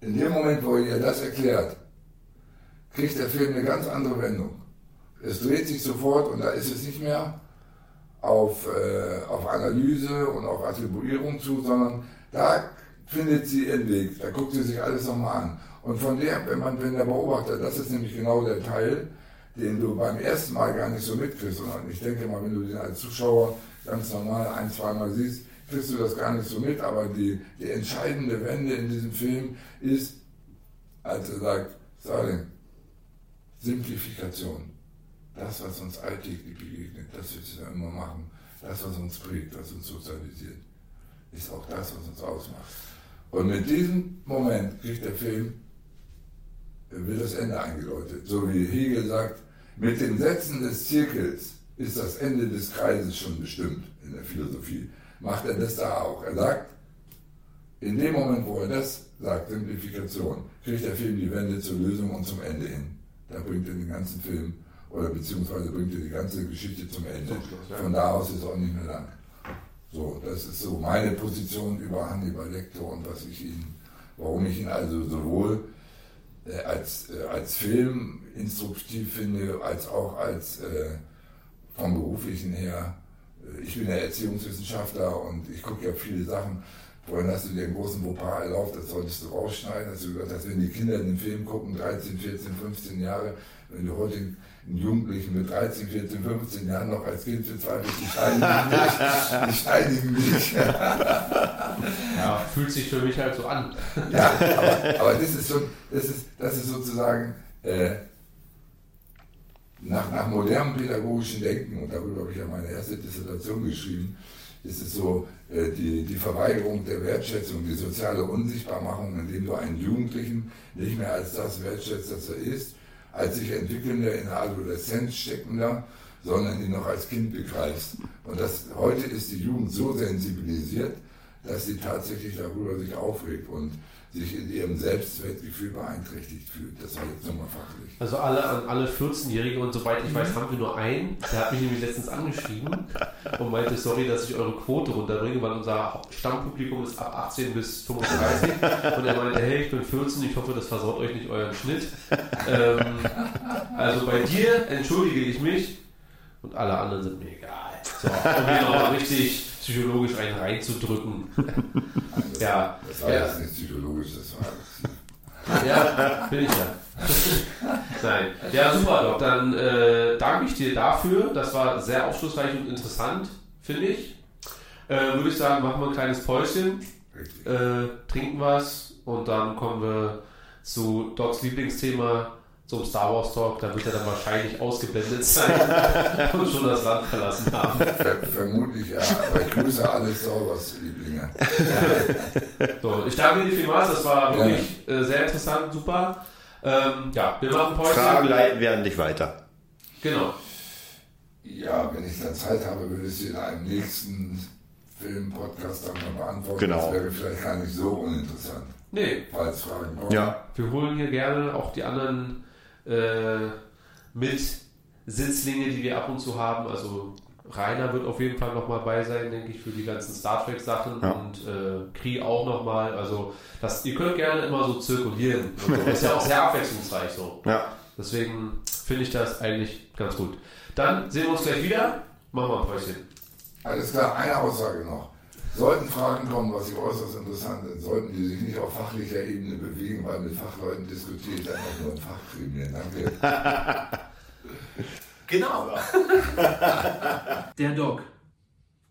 In dem Moment, wo ihr das erklärt, kriegt der Film eine ganz andere Wendung. Es dreht sich sofort und da ist es nicht mehr auf, äh, auf Analyse und auf Attribuierung zu, sondern da findet sie ihren Weg. Da guckt sie sich alles nochmal an. Und von der, wenn man, wenn der Beobachter, das ist nämlich genau der Teil, den du beim ersten Mal gar nicht so mitkriegst, sondern ich denke mal, wenn du den als Zuschauer ganz normal ein, zweimal siehst, kriegst du das gar nicht so mit, aber die, die entscheidende Wende in diesem Film ist, als er sagt, Stalin, Simplifikation. Das, was uns alltäglich begegnet, das, was wir immer machen, das, was uns prägt, was uns sozialisiert, ist auch das, was uns ausmacht. Und mit diesem Moment kriegt der Film, wird das Ende eingeläutet. So wie Hegel sagt, mit dem Setzen des Zirkels ist das Ende des Kreises schon bestimmt in der Philosophie. Macht er das da auch. Er sagt, in dem Moment, wo er das sagt, Simplifikation, kriegt der Film die Wende zur Lösung und zum Ende hin. Da bringt er den ganzen Film oder beziehungsweise bringt er die ganze Geschichte zum Ende. Von da aus ist es auch nicht mehr lang. So, das ist so meine Position über Hannibal Lecter und was ich ihn, warum ich ihn also sowohl als, äh, als Film instruktiv finde, als auch als äh, vom beruflichen her. Äh, Ich bin ja Erziehungswissenschaftler und ich gucke ja viele Sachen. Vorhin hast du dir einen großen Fauxpas erlaubt, das solltest du rausschneiden, dass du gesagt hast, wenn die Kinder den Film gucken, 13, 14, 15 Jahre, wenn du heute einen Jugendlichen mit 13, 14, 15 Jahren noch als Kind bezweifelst, die steinigen dich, die steinigen dich. Ja, fühlt sich für mich halt so an. Ja, aber, aber das ist so, das ist, das ist sozusagen äh, nach, nach modernem pädagogischen Denken, und darüber habe ich ja meine erste Dissertation geschrieben, ist es so äh, die, die Verweigerung der Wertschätzung, die soziale Unsichtbarmachung, indem du einen Jugendlichen nicht mehr als das wertschätzt, das er ist, als sich entwickelnder, in der Adoleszenz steckender, sondern ihn noch als Kind begreifst. Und das, heute ist die Jugend so sensibilisiert, dass sie tatsächlich darüber sich aufregt und sich in ihrem Selbstwertgefühl beeinträchtigt fühlt. Das war jetzt nochmal fachlich. Also alle an alle 14-Jährige und soweit ich weiß, haben wir nur einen. Der hat mich nämlich letztens angeschrieben und meinte, sorry, dass ich eure Quote runterbringe, weil unser Stammpublikum ist ab 18 bis 35. Und er meinte, hey, ich bin 14, ich hoffe, das versaut euch nicht euren Schnitt. Ähm, also bei dir entschuldige ich mich und alle anderen sind mir egal. So, hier nochmal richtig psychologisch einen reinzudrücken. Das, Ja. das war Ja. jetzt nicht psychologisch, das war Ja, bin ich ja. Nein. Ja, super, Doc. Dann äh, danke ich dir dafür. Das war sehr aufschlussreich und interessant, finde ich. Äh, Würde ich sagen, machen wir ein kleines Päuschen, äh, trinken was und dann kommen wir zu Docs Lieblingsthema, zum Star Wars Talk. Da wird er dann wahrscheinlich ausgeblendet sein und schon das Land verlassen haben. Ver vermutlich ja, aber ich grüße alle Star Wars Lieblinge. So, ich danke dir vielmals. Das war wirklich äh, sehr interessant, super. Ähm, ja, wir machen Päuschen. Fragen leiten wir an dich weiter. Genau. Ja, wenn ich dann Zeit habe, würde ich sie in einem nächsten Film-Podcast dann mal beantworten. Genau. Das wäre vielleicht gar nicht so uninteressant, Nee, falls Fragen kommen. Ja. Wir holen hier gerne auch die anderen äh, mit Sitzlinge, die wir ab und zu haben. Also Rainer wird auf jeden Fall nochmal bei sein, denke ich, für die ganzen Star Trek Sachen Ja. und äh, Kri auch nochmal. Also das, ihr könnt gerne immer so zirkulieren. So. Das ist ja auch sehr abwechslungsreich so. Ja. Deswegen finde ich das eigentlich ganz gut. Dann sehen wir uns gleich wieder. Machen wir ein Päuschen. Alles klar, eine Aussage noch. Sollten Fragen kommen, was ich äußerst interessant sind, sollten die sich nicht auf fachlicher Ebene bewegen, weil mit Fachleuten diskutiere ich einfach nur in Fachgremien. Danke. Genau. Der Doc.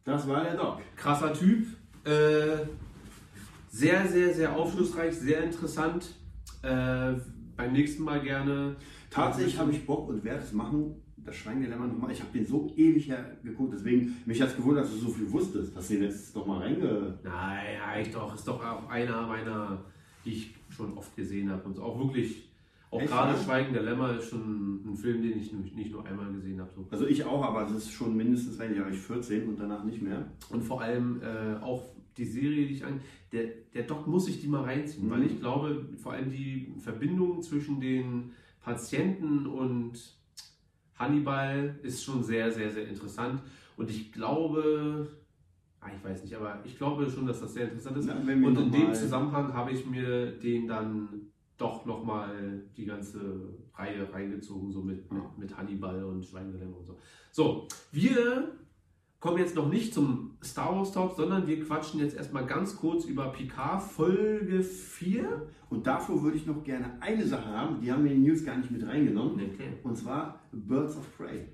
Das war der Doc. Krasser Typ. Äh, sehr, sehr, sehr aufschlussreich, sehr interessant. Äh, beim nächsten Mal gerne. Tatsächlich habe ich Bock und werde es machen, das Schweindilemma nochmal. Ich habe den so ewig her geguckt, deswegen mich hat es gewundert, dass du so viel wusstest, dass du den jetzt noch mal reinge... Nein, reicht doch. Ist doch auch einer meiner, die ich schon oft gesehen habe. Und auch wirklich, auch Echt, gerade? Schweigen der Lämmer ist schon ein Film, den ich nicht nur einmal gesehen habe. So. Also ich auch, aber es ist schon mindestens, wenn ich war ich 14 und danach nicht mehr. Und vor allem äh, auch die Serie, die ich an. Der, der Doc muss sich die mal reinziehen, Mhm. weil ich glaube, vor allem die Verbindung zwischen den Patienten und Hannibal ist schon sehr, sehr, sehr interessant. Und ich glaube, ah, ich weiß nicht, aber ich glaube schon, dass das sehr interessant ist. Wir und in dem Zusammenhang habe ich mir den dann doch nochmal die ganze Reihe reingezogen, so mit, mit, mit Hannibal und Schweingelämmer und so. So, wir kommen jetzt noch nicht zum Star Wars Talk, sondern wir quatschen jetzt erstmal ganz kurz über Picard Folge 4. Und davor würde ich noch gerne eine Sache haben, die haben wir in die News gar nicht mit reingenommen. Okay. Und zwar Birds of Prey.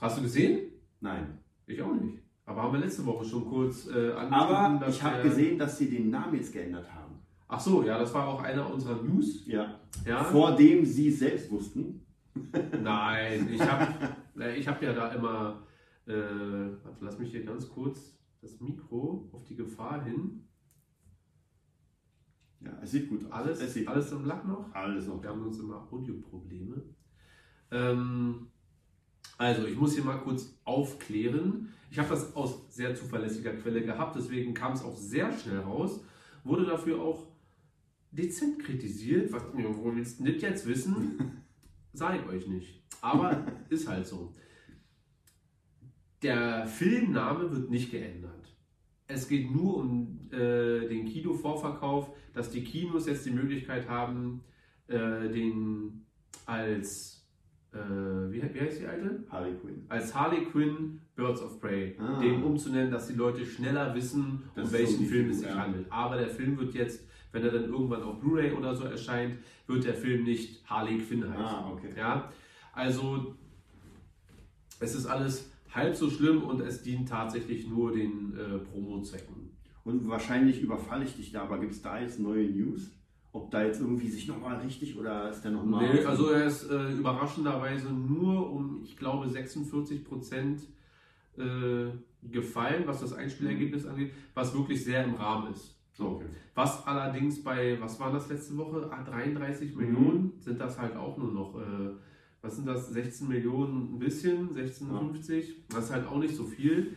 Hast du gesehen? Nein. Ich auch nicht. Aber haben wir letzte Woche schon kurz äh, angeschnitten, Aber dass ich habe gesehen, dass sie den Namen jetzt geändert haben. Ach so, ja, das war auch einer unserer News. Ja. Ja. Vor dem sie es selbst wussten. Nein, ich habe ich hab ja da immer, äh, warte, lass mich hier ganz kurz das Mikro auf die Gefahr hin. Ja, es sieht gut aus. Alles, es sieht alles im Lack noch? alles noch. Wir haben uns immer Audioprobleme. Ähm, also, ich muss hier mal kurz aufklären. Ich habe das aus sehr zuverlässiger Quelle gehabt, deswegen kam es auch sehr schnell raus. Wurde dafür auch dezent kritisiert. Was, wo willst das jetzt wissen? Sage ich euch nicht. Aber ist halt so. Der Filmname wird nicht geändert. Es geht nur um äh, den Kinovorverkauf, dass die Kinos jetzt die Möglichkeit haben, äh, den als, äh, wie, wie heißt die alte? Harley Quinn. Als Harley Quinn Birds of Prey, Ah. den umzunennen, dass die Leute schneller wissen, Das um welchen so Film es sich handelt. Aber der Film wird jetzt, wenn er dann irgendwann auf Blu-ray oder so erscheint, wird der Film nicht Harley Quinn heißen. Ah, okay. Ja, also es ist alles halb so schlimm und es dient tatsächlich nur den äh, Promo-Zwecken. Und wahrscheinlich überfalle ich dich da, aber gibt es da jetzt neue News? Ob da jetzt irgendwie sich nochmal richtig oder ist der nochmal. Nee, also er ist äh, überraschenderweise nur um, ich glaube, 46 Prozent äh, gefallen, was das Einspielergebnis angeht, was wirklich sehr im Rahmen ist. So. Okay. Was allerdings bei, was war das letzte Woche? Ah, 33 Mhm. Millionen sind das halt auch nur noch, äh, was sind das? 16 Millionen ein bisschen, 16,50. Das ist halt auch nicht so viel.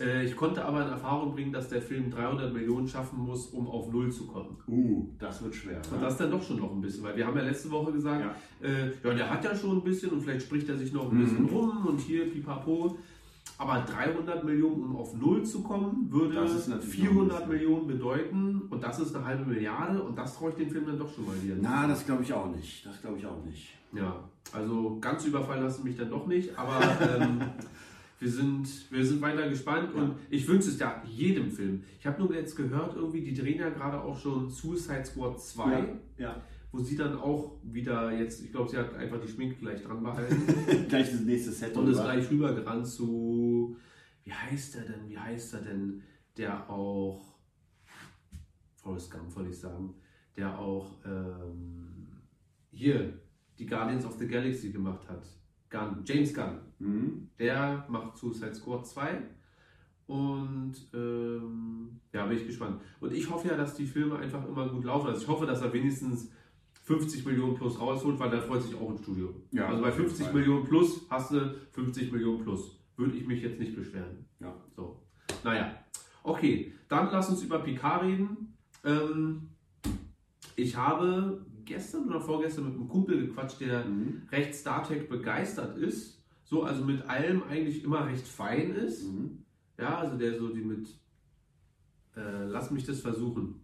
Äh, ich konnte aber in Erfahrung bringen, dass der Film 300 Millionen schaffen muss, um auf Null zu kommen. Uh, das wird schwer. Und Ne? das dann doch schon noch ein bisschen, weil wir haben ja letzte Woche gesagt, Ja. äh, ja, der hat ja schon ein bisschen und vielleicht spricht er sich noch ein Mhm. bisschen rum und hier pipapo. Aber 300 Millionen, um auf Null zu kommen, würde Das ist natürlich noch 400 ein bisschen. Millionen bedeuten und das ist eine halbe Milliarde und das traue ich dem Film dann doch schon mal wieder. Na, das glaube ich auch nicht. Das glaube ich auch nicht. Ja, also ganz überfallen lassen mich dann doch nicht, aber ähm, wir, sind, wir sind weiter gespannt und ich wünsche es ja jedem Film. Ich habe nur jetzt gehört, irgendwie, die drehen ja gerade auch schon Suicide Squad 2 Ja. wo sie dann auch wieder jetzt, ich glaube, sie hat einfach die Schminke gleich dran behalten Gleich das nächste Set. und ist rüber. gleich rübergerannt zu, wie heißt er denn, wie heißt er denn, der auch, Forrest Gump wollte ich sagen, der auch ähm, hier die Guardians of the Galaxy gemacht hat. Gunn, James Gunn. Mhm. Der macht Suicide Squad 2. Und ähm, ja, bin ich gespannt. Und ich hoffe ja, dass die Filme einfach immer gut laufen. Also ich hoffe, dass er wenigstens 50 Millionen plus rausholt, weil da freut sich auch ein Studio. Ja, also bei auf jeden 50 Fall. Millionen plus hast du 50 Millionen plus. Würde ich mich jetzt nicht beschweren. Ja. So. Naja. Okay, dann lass uns über Picard reden. Ähm, ich habe gestern oder vorgestern mit einem Kumpel gequatscht, der Mhm. recht Star Trek begeistert ist, so also mit allem eigentlich immer recht fein ist. Mhm. Ja, also der so die mit äh, Lass mich das versuchen.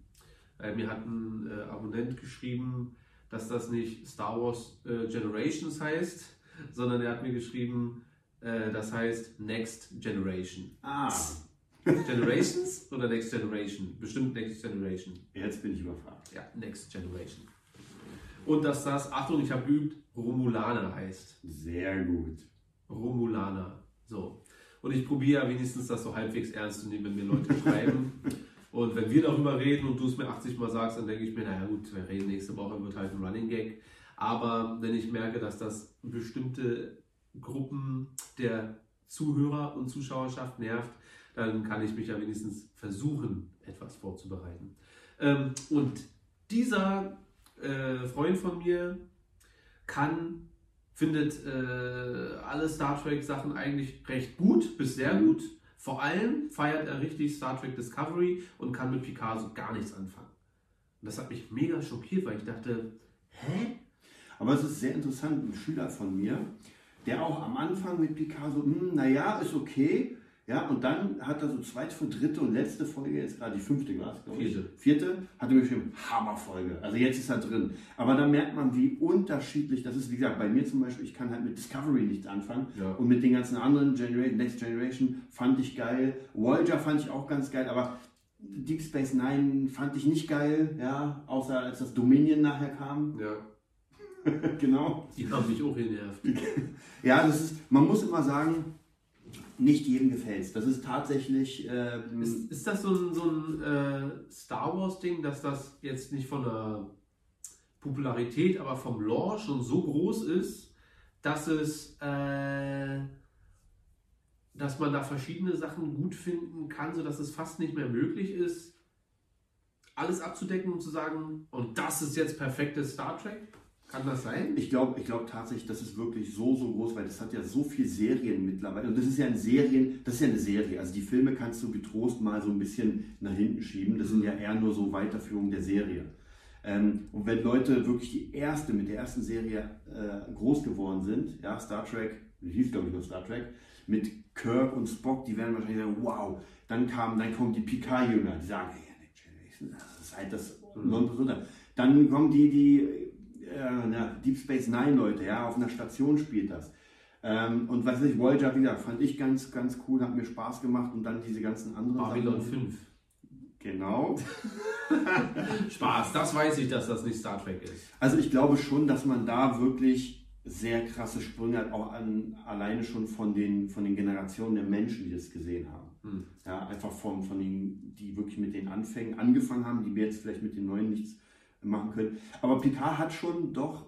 Äh, mir hat ein äh, Abonnent geschrieben, dass das nicht Star Wars äh, Generations heißt, sondern er hat mir geschrieben, äh, das heißt Next Generation. Ah, Generations oder Next Generation? Bestimmt Next Generation. jetzt bin ich überfragt. Ja, Next Generation. Und dass das, Achtung, ich habe geübt, Romulaner heißt. Sehr gut. Romulaner. So. Und ich probiere ja wenigstens das so halbwegs ernst zu nehmen, wenn mir Leute schreiben. Und wenn wir darüber reden und du es mir 80 Mal sagst, dann denke ich mir, naja gut, wir reden nächste Woche, wird halt ein Running Gag. Aber wenn ich merke, dass das bestimmte Gruppen der Zuhörer und Zuschauerschaft nervt, dann kann ich mich ja wenigstens versuchen, etwas vorzubereiten. Ähm, und dieser äh, Freund von mir kann, findet äh, alle Star Trek Sachen eigentlich recht gut, bis sehr gut. Vor allem feiert er richtig Star Trek Discovery und kann mit Picard so gar nichts anfangen. Und das hat mich mega schockiert, weil ich dachte, hä? Aber es ist sehr interessant, ein Schüler von mir, der auch am Anfang mit Picard so, hm, naja, ist okay. Ja, und dann hat er so zweite, dritte und letzte Folge, jetzt gerade die fünfte war es, glaube ich. Vierte. Vierte, hat er mir geschrieben, Hammerfolge. Also jetzt ist er drin. Aber da merkt man, wie unterschiedlich das ist. Wie gesagt, bei mir zum Beispiel, ich kann halt mit Discovery nichts anfangen. Ja. Und mit den ganzen anderen Generation, Next Generation fand ich geil. Voyager fand ich auch ganz geil, aber Deep Space Nine fand ich nicht geil, ja, außer als das Dominion nachher kam. Ja, genau. die haben mich auch genervt. Ja, das ist, man muss immer sagen, nicht jedem gefällt Das ist tatsächlich, ähm, Ist, ist das so ein, so ein äh, Star Wars-Ding, dass das jetzt nicht von der Popularität, aber vom Lore schon so groß ist, dass es, äh, dass man da verschiedene Sachen gut finden kann, sodass es fast nicht mehr möglich ist, alles abzudecken und zu sagen, und das ist jetzt perfektes Star Trek? Kann das sein? ich glaube ich glaub tatsächlich, das ist wirklich so, so groß, weil das hat ja so viele Serien mittlerweile. Und das ist ja ein Serien, das ist ja eine Serie. Also die Filme kannst du getrost mal so ein bisschen nach hinten schieben. Das sind ja eher nur so Weiterführungen der Serie. Ähm, und wenn Leute wirklich die erste, mit der ersten Serie äh, groß geworden sind, ja, Star Trek, hieß glaube ich nur Star Trek, mit Kirk und Spock, die werden wahrscheinlich sagen, wow. Dann kam, dann kommen die Picard-Jünger, die sagen, hey, das ist halt das Nonplusultra. Dann kommen die, die na, Deep Space Nine Leute, ja, auf einer Station spielt das. Ähm, und was weiß ich, Voyager, wie gesagt, fand ich ganz, ganz cool, hat mir Spaß gemacht und dann diese ganzen anderen Babylon Sachen. 5. Genau. Spaß, das weiß ich, dass das nicht Star Trek ist. Also ich glaube schon, dass man da wirklich sehr krasse Sprünge hat, auch an, alleine schon von den, von den Generationen der Menschen, die das gesehen haben. Hm. Ja, einfach von, von den, die wirklich mit den Anfängen angefangen haben, die wir jetzt vielleicht mit den neuen nichts machen können. Aber Picard hat schon doch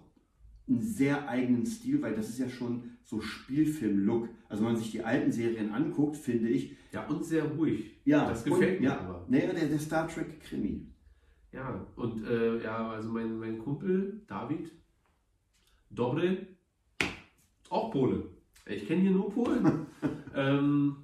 einen sehr eigenen Stil, weil das ist ja schon so Spielfilm-Look. Also wenn man sich die alten Serien anguckt, finde ich, Ja, und sehr ruhig. ja, das gefällt und, mir ja, aber. Naja, der, der Star Trek-Krimi. Ja, und äh, ja, also mein, mein Kumpel David Dobre, auch Pole. Ich kenne hier nur Polen. ähm,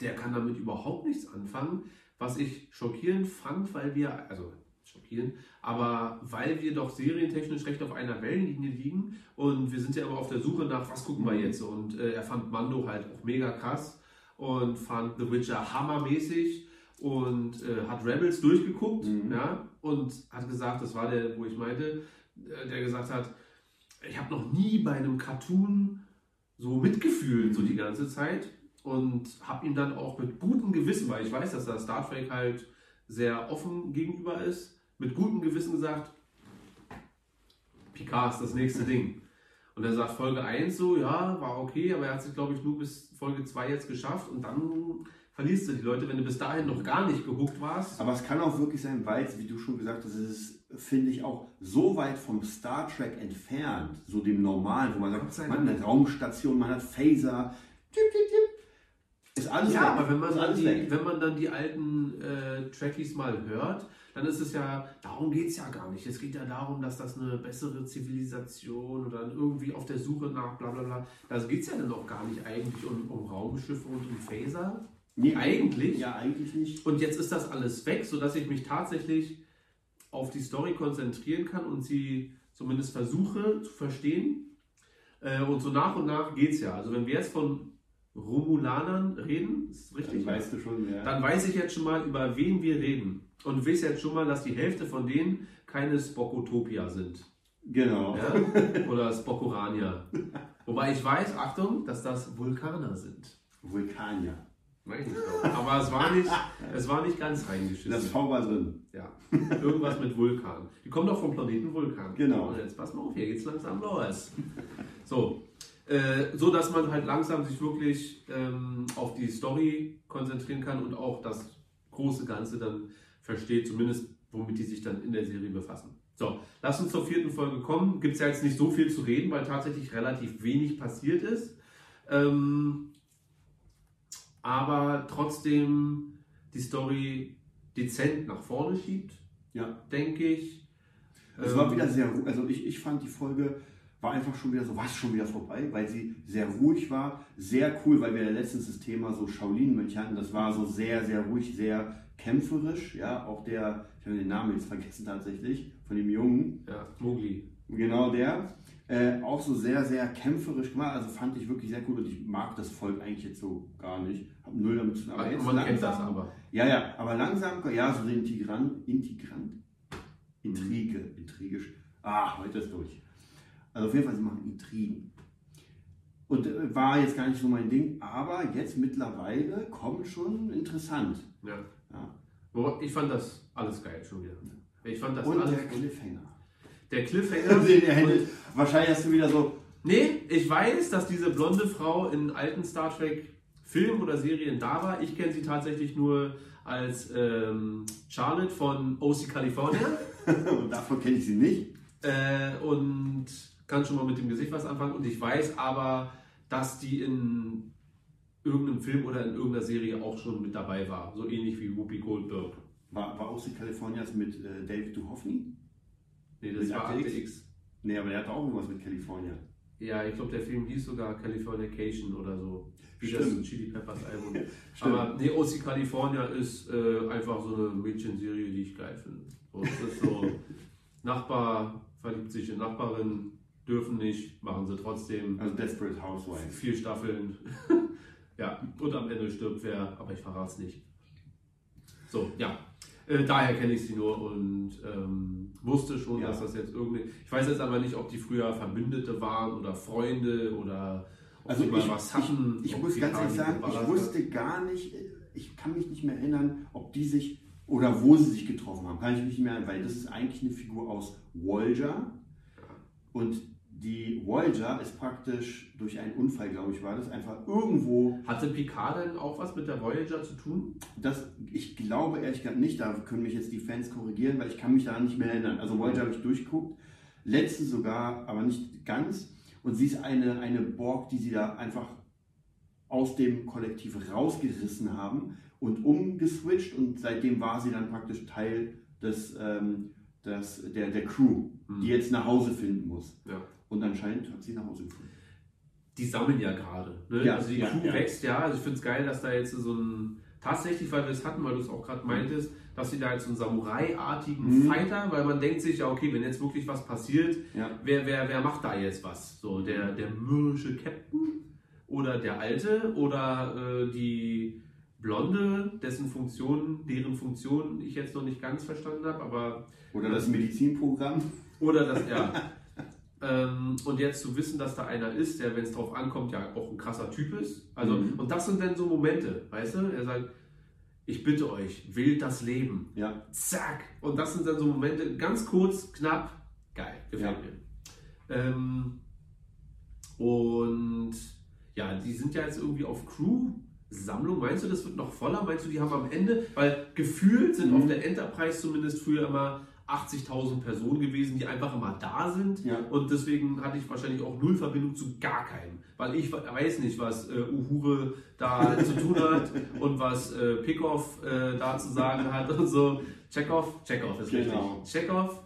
der kann damit überhaupt nichts anfangen, was ich schockierend fand, weil wir, also schockierend, aber weil wir doch serientechnisch recht auf einer Wellenlinie liegen und wir sind ja immer auf der Suche nach, was gucken wir jetzt? Und äh, er fand Mando halt auch mega krass und fand The Witcher hammermäßig und äh, hat Rebels durchgeguckt ja, und hat gesagt, das war der, wo ich meinte, äh, der gesagt hat, ich habe noch nie bei einem Cartoon so mitgefühlt, so die ganze Zeit und habe ihm dann auch mit gutem Gewissen, weil ich weiß, dass da Star Trek halt sehr offen gegenüber ist, mit gutem Gewissen gesagt, Picard ist das nächste Ding. Und er sagt Folge 1 so, ja, war okay, aber er hat sich, glaube ich, nur bis Folge 2 jetzt geschafft und dann verlierst du die Leute, wenn du bis dahin noch gar nicht gehuckt warst. Aber es kann auch wirklich sein, weil, es, wie du schon gesagt hast, es ist, finde ich, auch so weit vom Star Trek entfernt, so dem Normalen, wo man sagt, man hat eine Raumstation, man hat Phaser, tipp, tipp, tipp. Ist alles Ja, weg. aber wenn man, dann die, weg. wenn man dann die alten äh, Trackies mal hört, dann ist es ja, darum geht es ja gar nicht. Es geht ja darum, dass das eine bessere Zivilisation oder dann irgendwie auf der Suche nach bla bla bla. Da geht es ja dann auch gar nicht eigentlich um, um Raumschiffe und um Phaser. Nee, Eigentlich. Ja, eigentlich nicht. Und jetzt ist das alles weg, sodass ich mich tatsächlich auf die Story konzentrieren kann und sie zumindest versuche zu verstehen. Äh, und so nach und nach geht es ja. Also wenn wir jetzt von Romulanern reden, ist Dann richtig, weißt du schon, ja. dann weiß ich jetzt schon mal, über wen wir reden. Und du weißt jetzt schon mal, dass die Hälfte von denen keine Spockotopia sind. Genau. Ja? Oder Spockorania. Wobei ich weiß, Achtung, dass das Vulkaner sind. Vulkanier. Weiß ich nicht genau. Aber es war nicht, es war nicht ganz reingeschissen. Das V war drin. Ja, irgendwas mit Vulkan. Die kommen doch vom Planeten Vulkan. Genau. Und jetzt pass mal auf, hier geht's langsam los. So, äh, so dass man halt langsam sich wirklich ähm, auf die Story konzentrieren kann und auch das große Ganze dann versteht, zumindest womit die sich dann in der Serie befassen. So, lass uns zur vierten Folge kommen. Gibt es ja jetzt nicht so viel zu reden, weil tatsächlich relativ wenig passiert ist. Ähm, aber trotzdem die Story dezent nach vorne schiebt, Ja. denke ich. Es Ähm, war wieder sehr ruhig. Also ich, ich fand die Folge war einfach schon wieder so, was schon wieder vorbei, weil sie sehr ruhig war. Sehr cool, weil wir ja letztens das Thema so Shaolin-Mönche hatten. Das war so sehr, sehr ruhig, sehr kämpferisch. Ja, auch der, ich habe den Namen jetzt vergessen tatsächlich, von dem Jungen. Ja, Mowgli. Genau der. Äh, auch so sehr, sehr kämpferisch gemacht. Also fand ich wirklich sehr gut und ich mag das Volk eigentlich jetzt so gar nicht. Hab null damit zu tun. Aber jetzt Man kennt langsam, das aber. Ja, ja, aber langsam, ja, so Integrant, Integrant, Intrige, Mhm. intrigisch. Ah, heute ist durch. Also auf jeden Fall, sie machen Intrigen. Und äh, war jetzt gar nicht so mein Ding, aber jetzt mittlerweile kommt schon interessant. Ja. Ja. Ich fand das alles geil schon wieder. Ich fand das Und alles. der Cliffhanger. Der Cliffhanger. Den er hätte, wahrscheinlich hast du wieder so, Nee, ich weiß, dass diese blonde Frau in alten Star Trek Filmen oder Serien da war. Ich kenne sie tatsächlich nur als ähm, Charlotte von OC California und davon kenne ich sie nicht. äh, und kann schon mal mit dem Gesicht was anfangen. Und ich weiß aber, dass die in irgendeinem Film oder in irgendeiner Serie auch schon mit dabei war. So ähnlich wie Whoopi Goldberg. War, war aus Californias mit äh, David Duchovny? Nee, das Mit war Akte X? Nee, aber der hatte auch irgendwas mit California. Ja, ich glaube, der Film hieß sogar Californication oder so. Wie Stimmt. das Chili Peppers Album. Aber nee, OC California ist äh, einfach so eine Mädchenserie, die ich geil finde. So, es ist so, Nachbar verliebt sich in Nachbarin, dürfen nicht, machen sie trotzdem. Also Desperate Housewives. Vier Staffeln. ja, und am Ende stirbt wer, aber ich verrate es nicht. So, ja. Äh, daher kenne ich sie nur und ähm, wusste schon, Ja. dass das jetzt irgendwie. Ich weiß jetzt aber nicht, ob die früher Verbündete waren oder Freunde oder ob Also sie mal ich, was hatten. ich, ich muss ganz ehrlich sagen, ich wusste gar nicht, ich kann mich nicht mehr erinnern, ob die sich oder wo sie sich getroffen haben. Kann ich mich nicht mehr erinnern, weil das ist eigentlich eine Figur aus Voyager. Und die Voyager ist praktisch durch einen Unfall, glaube ich, war das einfach irgendwo. Hatte Picard denn auch was mit der Voyager zu tun? Das, ich glaube ehrlich gesagt nicht, da können mich jetzt die Fans korrigieren, weil ich kann mich daran nicht mehr erinnern. Also Voyager habe ich durchguckt, letztens sogar, aber nicht ganz. Und sie ist eine, eine Borg, die sie da einfach aus dem Kollektiv rausgerissen haben und umgeswitcht und seitdem war sie dann praktisch Teil des, ähm, des, der, der Crew, die jetzt nach Hause finden muss. Ja. Und anscheinend hat sie nach Hause gefunden. die sammeln ja gerade. Ne? Ja, also die ja, Crew ja. wächst ja. Also ich finde es geil, dass da jetzt so ein. Tatsächlich, weil wir es hatten, weil du es auch gerade meintest, dass sie da jetzt so einen Samurai-artigen Mhm. Fighter, weil man denkt sich ja, okay, wenn jetzt wirklich was passiert, wer, wer, wer macht da jetzt was? So, der, der mürrische Captain oder der Alte oder äh, die Blonde, dessen Funktion, deren Funktion ich jetzt noch nicht ganz verstanden habe, aber Oder das Medizinprogramm. oder das, ja. ähm, und jetzt zu wissen, dass da einer ist, der, wenn es drauf ankommt, ja auch ein krasser Typ ist. Also, Mhm. und das sind dann so Momente, weißt du? Er sagt, ich bitte euch, wählt das Leben. Ja. Zack. Und das sind dann so Momente, ganz kurz, knapp, geil, gefällt mir. Ähm, und ja, die sind ja jetzt irgendwie auf Crew-Sammlung. Meinst du, das wird noch voller? Meinst du, die haben am Ende, weil gefühlt sind Mhm. auf der Enterprise zumindest früher immer 80.000 Personen gewesen, die einfach immer da sind. Ja. Und deswegen hatte ich wahrscheinlich auch null Verbindung zu gar keinem. Weil ich weiß nicht, was äh, Uhure da zu tun hat und was äh, Pickoff äh, da zu sagen hat und so. Checkov, Checkov ist Genau. richtig. Checkov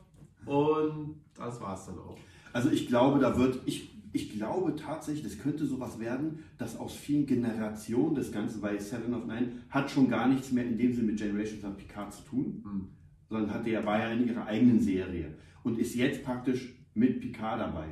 und das war's dann auch. Also ich glaube, da wird, ich, ich glaube tatsächlich, das könnte sowas werden, dass aus vielen Generationen das Ganze, weil Seven of Nine hat schon gar nichts mehr in dem Sinne mit Generations of Picard zu tun, Hm. Sondern hatte ja, war ja in ihrer eigenen Serie und ist jetzt praktisch mit Picard dabei.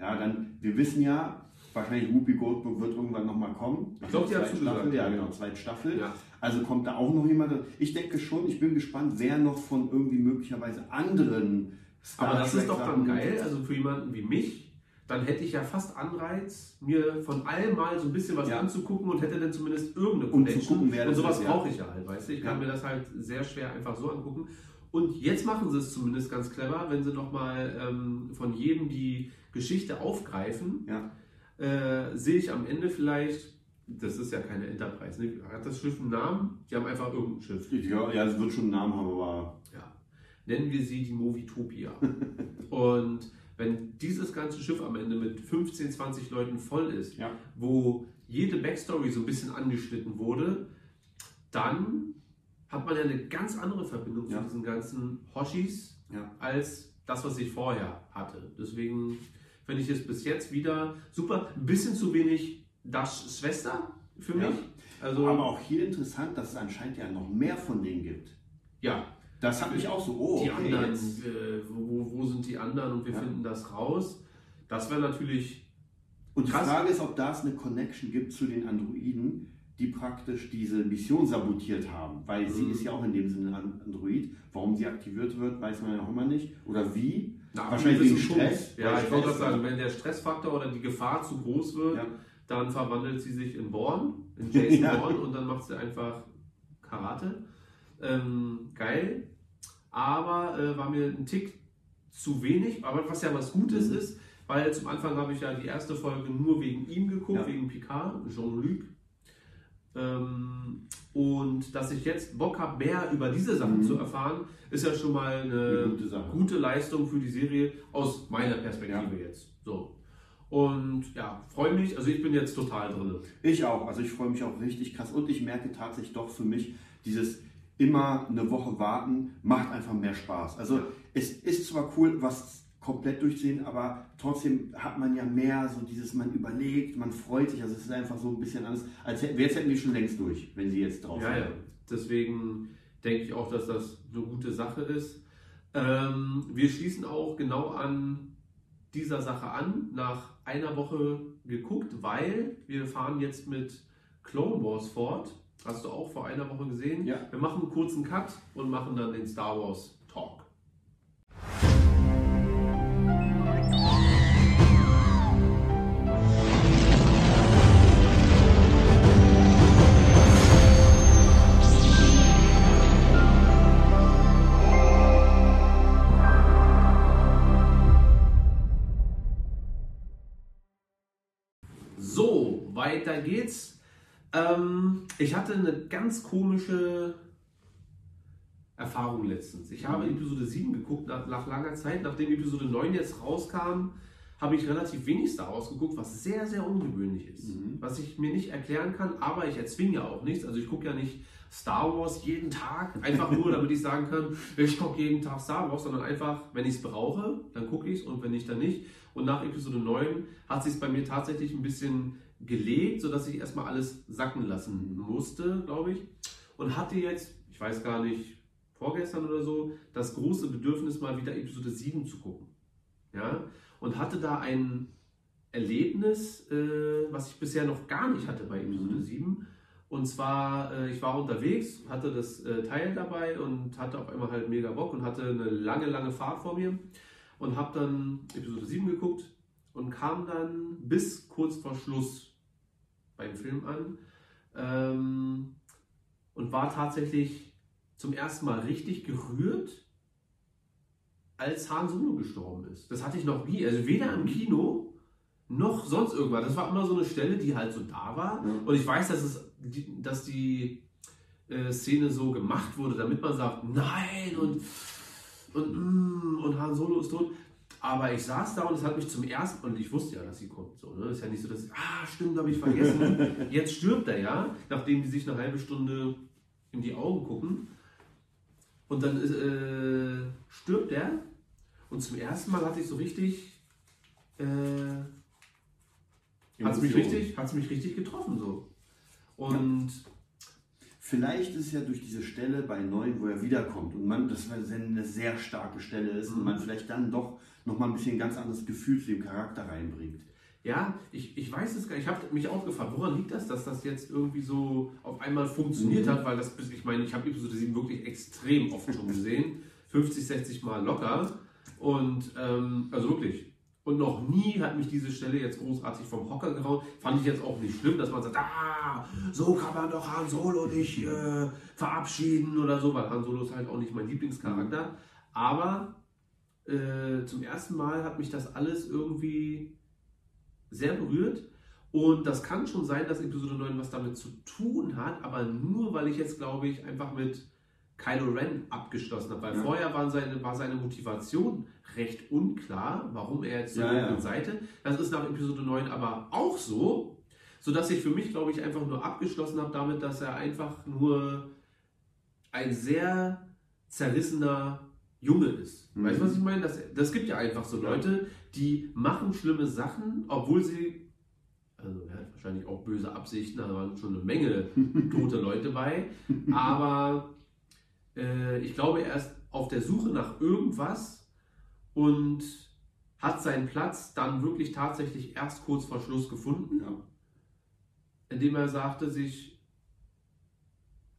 Ja, dann, wir wissen ja, wahrscheinlich Whoopi Goldberg wird irgendwann nochmal kommen. Ich glaube, die hat. Staffel, ja genau, zweite Staffel. Ja. Also kommt da auch noch jemand. Ich denke schon, ich bin gespannt, wer noch von irgendwie möglicherweise anderen Star Aber das ist doch dann geil, also für jemanden wie mich, dann hätte ich ja fast Anreiz, mir von allem mal so ein bisschen was Ja. anzugucken und hätte dann zumindest irgendeine Um zu Connection. gucken, wer und sowas ist, brauche ich ja halt, weißt du? Ich kann Ja. mir das halt sehr schwer einfach so angucken. Und jetzt machen sie es zumindest ganz clever, wenn sie nochmal ähm, von jedem die Geschichte aufgreifen, Ja. äh, sehe ich am Ende vielleicht, das ist ja keine Enterprise, ne? hat das Schiff einen Namen? Die haben einfach irgendein Schiff. Ja, ja, es wird schon einen Namen haben, aber Ja. Nennen wir sie die Movitopia. Und wenn dieses ganze Schiff am Ende mit 15, 20 Leuten voll ist, Ja. wo jede Backstory so ein bisschen angeschnitten wurde, dann hat man ja eine ganz andere Verbindung Ja. zu diesen ganzen Hoshis Ja. als das, was ich vorher hatte. Deswegen finde ich es bis jetzt wieder super. Ein bisschen zu wenig Dash Schwester für Ja. mich. Also, Aber auch hier interessant, dass es anscheinend ja noch mehr von denen gibt. ja, Das hat mich auch so, oh, die okay, anderen, äh, wo, wo sind die anderen und wir Ja. finden das raus. Das wäre natürlich, Und die krass. Frage ist, ob da es eine Connection gibt zu den Androiden, die praktisch diese Mission sabotiert haben. Weil sie Mhm. ist ja auch in dem Sinne ein Android. Warum sie aktiviert wird, weiß man ja auch immer nicht. Oder wie. na, Wahrscheinlich ein wegen Stress. Ja, ich wollte gerade sagen, wenn der Stressfaktor oder die Gefahr zu groß wird, Ja. dann verwandelt sie sich in Born, in Jason Ja. Bourne und dann macht sie einfach Karate. Ähm, geil. Aber äh, war mir ein Tick zu wenig, aber was ja was Gutes Mhm. ist, weil zum Anfang habe ich ja die erste Folge nur wegen ihm geguckt, Ja. wegen Picard, Jean-Luc. Ähm, und dass ich jetzt Bock habe, mehr über diese Sachen Mhm. zu erfahren, ist ja schon mal eine, gute gute Leistung für die Serie aus meiner Perspektive jetzt. So. Und ja, freue mich. Also ich bin jetzt total drin. Ich auch. Also ich freue mich auch richtig krass. Und ich merke tatsächlich doch für mich, dieses immer eine Woche warten macht einfach mehr Spaß. Also Ja. es ist zwar cool, was komplett durchsehen, aber trotzdem hat man ja mehr so dieses, man überlegt, man freut sich. Also es ist einfach so ein bisschen anders, als hätten wir jetzt hätten wir schon längst durch, wenn sie jetzt drauf Ja, ja. Deswegen denke ich auch, dass das eine gute Sache ist. Ähm, wir schließen auch genau an dieser Sache an, nach einer Woche geguckt, weil wir fahren jetzt mit Clone Wars fort. Hast du auch vor einer Woche gesehen? Ja. Wir machen einen kurzen Cut und machen dann den Star Wars Talk. Weiter geht's. Ähm, ich hatte eine ganz komische Erfahrung letztens. Ich habe Episode 7 geguckt nach, nach langer Zeit. Nachdem Episode 9 jetzt rauskam, habe ich relativ wenig Star Wars geguckt, was sehr, sehr ungewöhnlich ist. Was ich mir nicht erklären kann, aber ich erzwinge ja auch nichts. Also ich gucke ja nicht Star Wars jeden Tag, einfach nur, damit ich sagen kann, ich gucke jeden Tag Star Wars, sondern einfach, wenn ich es brauche, dann gucke ich es und wenn nicht, dann nicht. Und nach Episode 9 hat sich bei mir tatsächlich ein bisschen gelegt, sodass ich erstmal alles sacken lassen musste, glaube ich. Und hatte jetzt, ich weiß gar nicht, vorgestern oder so, das große Bedürfnis, mal wieder Episode 7 zu gucken. Ja? Und hatte da ein Erlebnis, äh, was ich bisher noch gar nicht hatte bei Episode 7. Und zwar, äh, ich war unterwegs, hatte das äh, Teil dabei und hatte auf einmal halt mega Bock und hatte eine lange, lange Fahrt vor mir und habe dann Episode 7 geguckt und kam dann bis kurz vor Schluss beim Film an ähm, und war tatsächlich zum ersten Mal richtig gerührt, als Han Solo gestorben ist. Das hatte ich noch nie, also weder im Kino noch sonst irgendwas. Das war immer so eine Stelle, die halt so da war. Und ich weiß, dass, es, die, dass die äh, Szene so gemacht wurde, damit man sagt, nein und, und, mm, und Han Solo ist tot. Aber ich saß da und es hat mich zum ersten und ich wusste ja, dass sie kommt. So, ne? Ist ja nicht so, dass ich, ah, stimmt, habe ich vergessen. Jetzt stirbt er ja, nachdem die sich eine halbe Stunde in die Augen gucken. Und dann äh, stirbt er. Und zum ersten Mal hatte ich so richtig, äh, hat es mich richtig, hat's mich richtig getroffen so. Und Vielleicht ist ja durch diese Stelle bei 9, wo er wiederkommt und man, das eine sehr starke Stelle ist und Mhm. man vielleicht dann doch nochmal ein bisschen ein ganz anderes Gefühl zu dem Charakter reinbringt. Ja, ich, ich weiß es gar nicht. Ich habe mich auch gefragt, woran liegt das, dass das jetzt irgendwie so auf einmal funktioniert hat, weil das, ich meine, ich habe Episode 7 wirklich extrem oft schon gesehen. 50, 60 Mal locker. Und, ähm, also wirklich. Und noch nie hat mich diese Stelle jetzt großartig vom Hocker gehauen. Fand ich jetzt auch nicht schlimm, dass man sagt, ah, so kann man doch Han Solo nicht äh, verabschieden oder so, weil Han Solo ist halt auch nicht mein Lieblingscharakter. Aber äh, zum ersten Mal hat mich das alles irgendwie sehr berührt. Und das kann schon sein, dass Episode 9 was damit zu tun hat, aber nur weil ich jetzt, glaube ich, einfach mit Kylo Ren abgeschlossen habe. Weil Ja. vorher war seine, war seine Motivation recht unklar, warum er jetzt zur Ja, ja. Seite. Das ist nach Episode 9 aber auch so, sodass ich für mich, glaube ich, einfach nur abgeschlossen habe damit, dass er einfach nur ein sehr zerrissener Junge ist. Weißt du, was ich meine? Das, das gibt ja einfach so Leute, die machen schlimme Sachen, obwohl sie, also er hat wahrscheinlich auch böse Absichten, da waren schon eine Menge tote Leute bei, aber äh, ich glaube, er ist auf der Suche nach irgendwas und hat seinen Platz dann wirklich tatsächlich erst kurz vor Schluss gefunden, Ja. indem er sagte sich,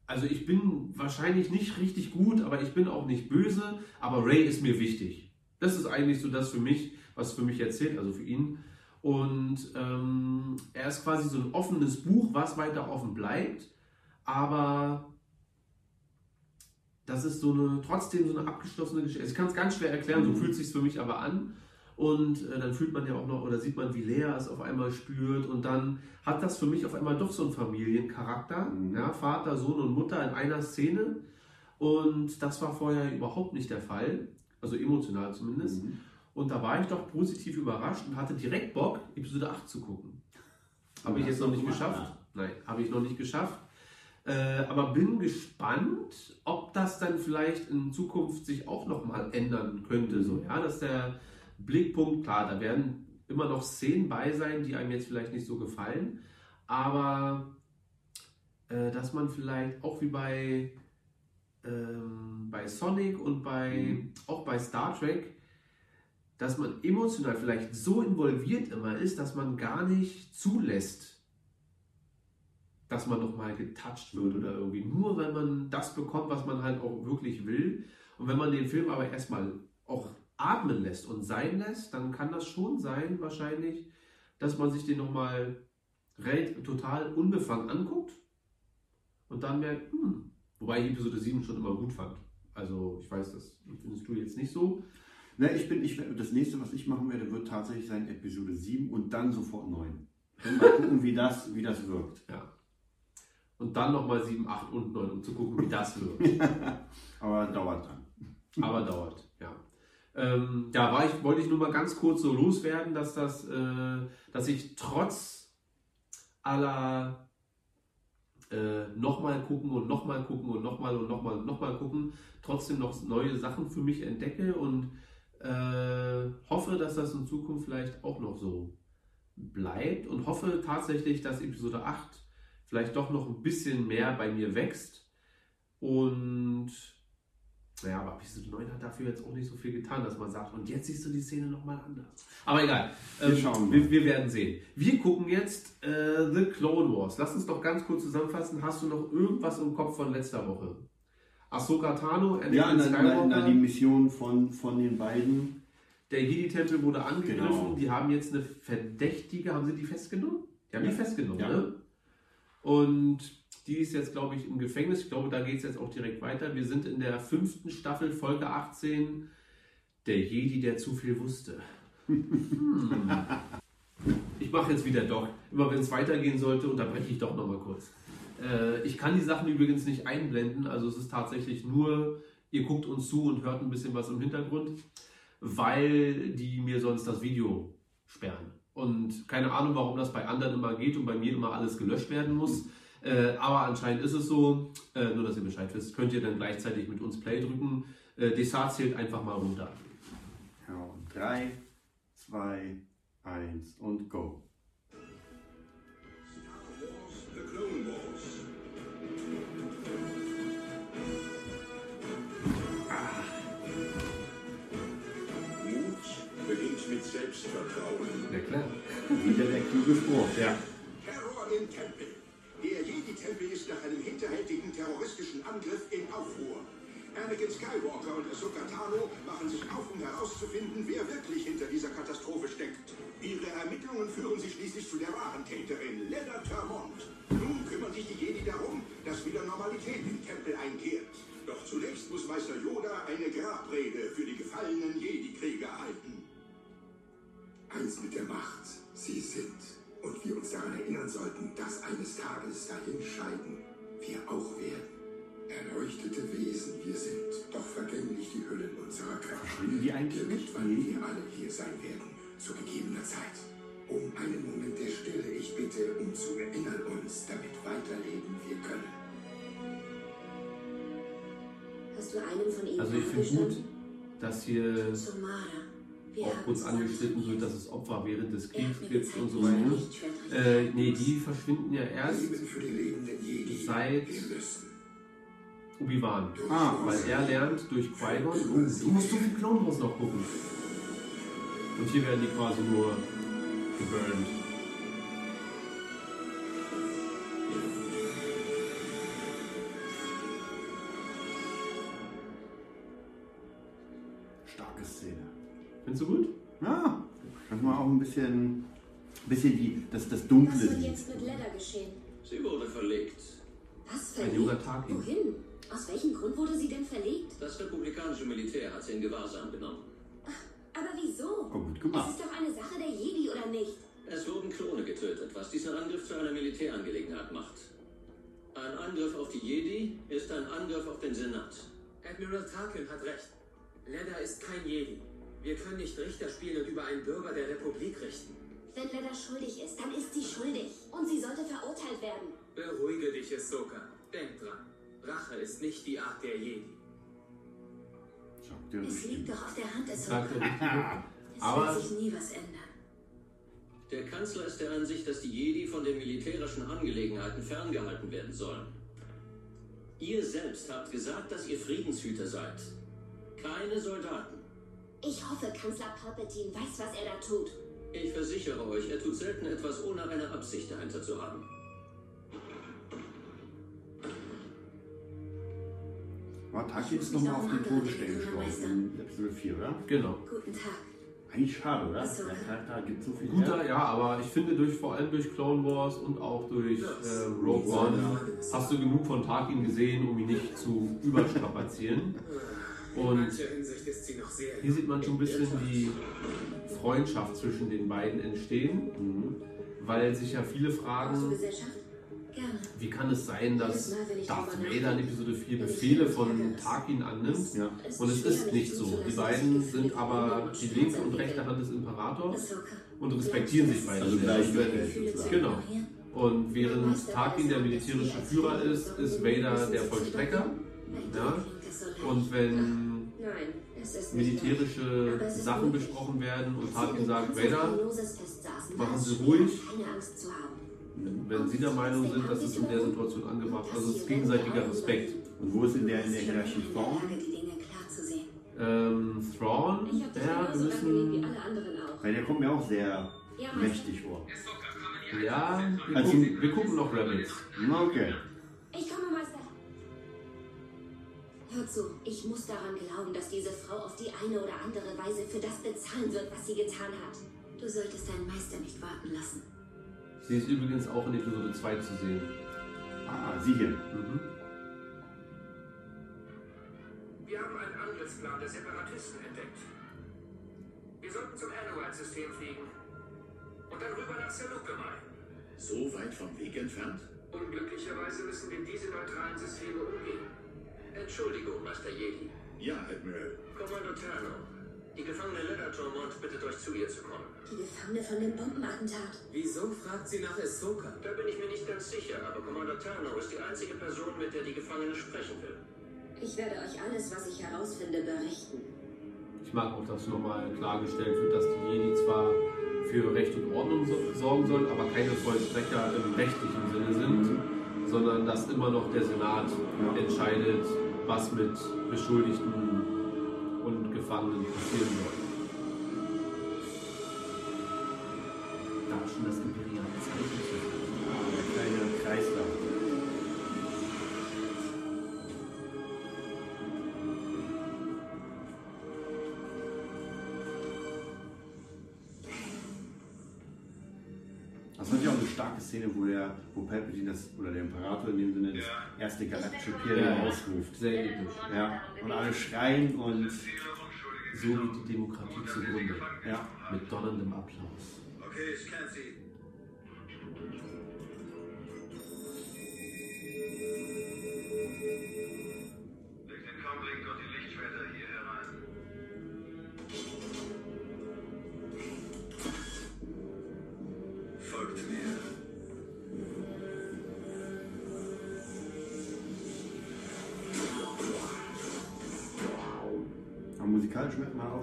also ich bin wahrscheinlich nicht richtig gut, aber ich bin auch nicht böse, aber Ray ist mir wichtig. Das ist eigentlich so das für mich, was für mich erzählt, also für ihn. Und ähm, er ist quasi so ein offenes Buch, was weiter offen bleibt, aber das ist so eine, trotzdem so eine abgeschlossene Geschichte. Ich kann es ganz schwer erklären, so fühlt es sich für mich aber an. Und äh, dann fühlt man ja auch noch, oder sieht man, wie Lea es auf einmal spürt. Und dann hat das für mich auf einmal doch so einen Familiencharakter. Ja, Vater, Sohn und Mutter in einer Szene. Und das war vorher überhaupt nicht der Fall. Also emotional zumindest. Und da war ich doch positiv überrascht und hatte direkt Bock, Episode 8 zu gucken. Habe ich jetzt noch nicht geschafft. Nein, habe ich noch nicht geschafft. Äh, aber bin gespannt, ob das dann vielleicht in Zukunft sich auch nochmal ändern könnte. So, ja, dass der Blickpunkt, klar, da werden immer noch Szenen bei sein, die einem jetzt vielleicht nicht so gefallen, aber äh, dass man vielleicht auch wie bei, ähm, bei Sonic und bei, auch bei Star Trek, dass man emotional vielleicht so involviert immer ist, dass man gar nicht zulässt, dass man nochmal getoucht wird oder irgendwie. Nur wenn man das bekommt, was man halt auch wirklich will. Und wenn man den Film aber erstmal auch atmen lässt und sein lässt, dann kann das schon sein, wahrscheinlich, dass man sich den nochmal total unbefangen anguckt und dann merkt, hm, wobei ich Episode 7 schon immer gut fand. Also ich weiß, das findest du jetzt nicht so. Ne, ich bin, ich, das nächste, was ich machen werde, wird tatsächlich sein Episode 7 und dann sofort 9. Dann mal gucken, wie das, wie das wirkt. Ja. Und dann nochmal 7, 8 und 9, um zu gucken, wie das wird. Aber dauert dann. Aber dauert. Ähm, ja, war ich, wollte ich nur mal ganz kurz so loswerden, dass das, äh, dass ich trotz aller äh, nochmal gucken und nochmal gucken und nochmal und nochmal und nochmal gucken, trotzdem noch neue Sachen für mich entdecke und äh, hoffe, dass das in Zukunft vielleicht auch noch so bleibt und hoffe tatsächlich, dass Episode 8 vielleicht doch noch ein bisschen mehr bei mir wächst und naja, aber Episode 9 hat dafür jetzt auch nicht so viel getan, dass man sagt, und jetzt siehst du die Szene nochmal anders. Aber egal, Wir ähm, schauen wir, wir werden sehen. Wir gucken jetzt äh, The Clone Wars. Lass uns doch ganz kurz zusammenfassen. Hast du noch irgendwas im Kopf von letzter Woche? Ahsoka Tano, Anakin Ja, na, na, na, die Mission von, von den beiden. der Jedi-Tempel wurde angegriffen. Genau. Die haben jetzt eine Verdächtige, haben sie die festgenommen? Die haben Ja. die festgenommen, Ja. ne? Und die ist jetzt, glaube ich, im Gefängnis. Ich glaube, da geht es jetzt auch direkt weiter. Wir sind in der fünften Staffel, Folge 18. Der Jedi, der zu viel wusste. Hm. Ich mache jetzt wieder doch. Immer wenn es weitergehen sollte, unterbreche ich doch nochmal kurz. Äh, ich kann die Sachen übrigens nicht einblenden. Also es ist tatsächlich nur, ihr guckt uns zu und hört ein bisschen was im Hintergrund, weil die mir sonst das Video sperren. Und keine Ahnung, warum das bei anderen immer geht und bei mir immer alles gelöscht werden muss. Äh, aber anscheinend ist es so. Äh, nur, dass ihr Bescheid wisst, könnt ihr dann gleichzeitig mit uns Play drücken. Äh, Desart zählt einfach mal runter. Ja, und 3, 2, 1 und go. The Clone Wars. Mut beginnt mit Selbstvertrauen. Ja klar. Wieder der kluge Spruch, ja. Terror im Tempel. Der Jedi-Tempel ist nach einem hinterhältigen terroristischen Angriff in Aufruhr. Anakin Skywalker und Ahsoka Tano machen sich auf, um herauszufinden, wer wirklich hinter dieser Katastrophe steckt. Ihre Ermittlungen führen sie schließlich zu der wahren Täterin, Leda Termont. Nun kümmern sich die Jedi darum, dass wieder Normalität im Tempel einkehrt. Doch zunächst muss Meister Yoda eine Grabrede für die gefallenen Jedi-Krieger halten. Eins mit der Macht. Sie sind. Und wir uns daran erinnern sollten, dass eines Tages dahin scheiden wir auch werden. Erleuchtete Wesen wir sind, doch vergänglich die Hüllen unserer Kraft. Verschwinden die eigentlich nicht? Irgendwann wir alle hier sein werden, zu gegebener Zeit. Um einen Moment der Stille, ich bitte, um zu erinnern uns, damit weiterleben wir können. Hast du einen von ihnen Also ich finde gut, dass hier Somara. Haben kurz zusammen angeschnitten wird, dass es Opfer während des Kriegs gibt und so weiter. Äh, nee, die verschwinden ja erst Leben für die lebenden Jedi. seit. Obi-Wan. Ah, Weil er lernt durch Qui-Gon, oh, du musst so viel Clone Wars noch gucken. Und hier werden die quasi nur geburnt. Findest du gut? Ja, dass man auch ein bisschen, bisschen die, das, das Dunkle Was wird jetzt mit Leder geschehen? Sie wurde verlegt. Was Ein verlegt? Wohin? Aus welchem Grund wurde sie denn verlegt? Das republikanische Militär hat sie in Gewahrsam genommen. Aber wieso? Oh, gut Es gemacht. ist doch eine Sache der Jedi, oder nicht? Es wurden Klone getötet, was diesen Angriff zu einer Militärangelegenheit macht. Ein Angriff auf die Jedi ist ein Angriff auf den Senat. Admiral Tarkin hat recht. Leda ist kein Jedi. Wir können nicht Richter spielen und über einen Bürger der Republik richten. Wenn Leda schuldig ist, dann ist sie schuldig. Und sie sollte verurteilt werden. Beruhige dich, Ahsoka. Denk dran. Rache ist nicht die Art der Jedi. Es liegt doch auf der Hand, richtig. es Aber- wird sich nie was ändern. Der Kanzler ist der Ansicht, dass die Jedi von den militärischen Angelegenheiten ferngehalten werden sollen. Ihr selbst habt gesagt, dass ihr Friedenshüter seid. Keine Soldaten. Ich hoffe, Kanzler Palpatine weiß, was er da tut. Ich versichere euch, er tut selten etwas, ohne eine Absicht dahinter zu haben. War Taki ist nochmal auf den Todesstern gestorben in Episode 4, oder? Genau. Guten Tag. Eigentlich schade, oder? So. Der Charakter gibt so viel Guter, her. ja, aber ich finde durch vor allem durch Clone Wars und auch durch äh, Rogue One hast du genug von Tarkin gesehen, um ihn nicht zu überstrapazieren. Und hier sieht man schon ein bisschen die Freundschaft zwischen den beiden entstehen, weil sich ja viele fragen, wie kann es sein, dass Darth Vader in Episode 4 Befehle von Tarkin annimmt Ja. und es ist nicht so. Die beiden sind aber die linke und rechte Hand des Imperators und respektieren sich beide. Also gleichwertig. Genau. Und während Tarkin der militärische Führer ist, ist Vader der Vollstrecker. Ja? Und wenn Nein, es ist nicht militärische Aber es ist Sachen möglich. besprochen werden und Tarkin sagt, Vader, machen Sie ruhig. Keine Angst zu haben. wenn Sie der Meinung sind, dass es in der Situation angebracht ist, also es ist gegenseitiger Respekt. Und wo ist in der, in der Hierarchie sehen. Ähm, Thrawn, ja, wir müssen. Weil der kommt mir auch sehr mächtig vor. ja, wir Also- gucken, wir gucken noch Rebels. Okay. Hör zu, ich muss daran glauben, dass diese Frau auf die eine oder andere Weise für das bezahlen wird, was sie getan hat. Du solltest deinen Meister nicht warten lassen. Sie ist übrigens auch in Episode 2 zu sehen. Ah, sie hier. Mhm. Wir haben einen Angriffsplan der Separatisten entdeckt. Wir sollten zum Anuite-System fliegen. Und dann rüber nach Seleucumai. So weit vom Weg entfernt? Unglücklicherweise müssen wir diese neutralen Systeme umgehen. Entschuldigung, Master Jedi. Ja, Admiral. Kommando Tano, die gefangene Leda Tormont bittet euch zu ihr zu kommen. Die Gefangene von dem Bombenattentat. Wieso fragt sie nach Ahsoka? Da bin ich mir nicht ganz sicher, aber Kommando Tano ist die einzige Person, mit der die Gefangene sprechen will. Ich werde euch alles, was ich herausfinde, berichten. Ich mag auch, dass nochmal klargestellt wird, dass die Jedi zwar für Recht und Ordnung so, sorgen sollen, aber keine Vollstrecker im rechtlichen Sinne sind, sondern dass immer noch der Senat entscheidet, was mit Beschuldigten und Gefangenen passieren soll. Da Menschen das imperiale Zeichen zu führen. Der kleine Kreislauf. Szene, wo der, wo Palpatine das, oder der Imperator in dem Sinne das erste galaktische Imperium Ja. ausruft. Sehr episch. Ja, und alle schreien und So geht die Demokratie zugrunde. ja. Mit donnerndem Applaus. Okay, ich kenne sie.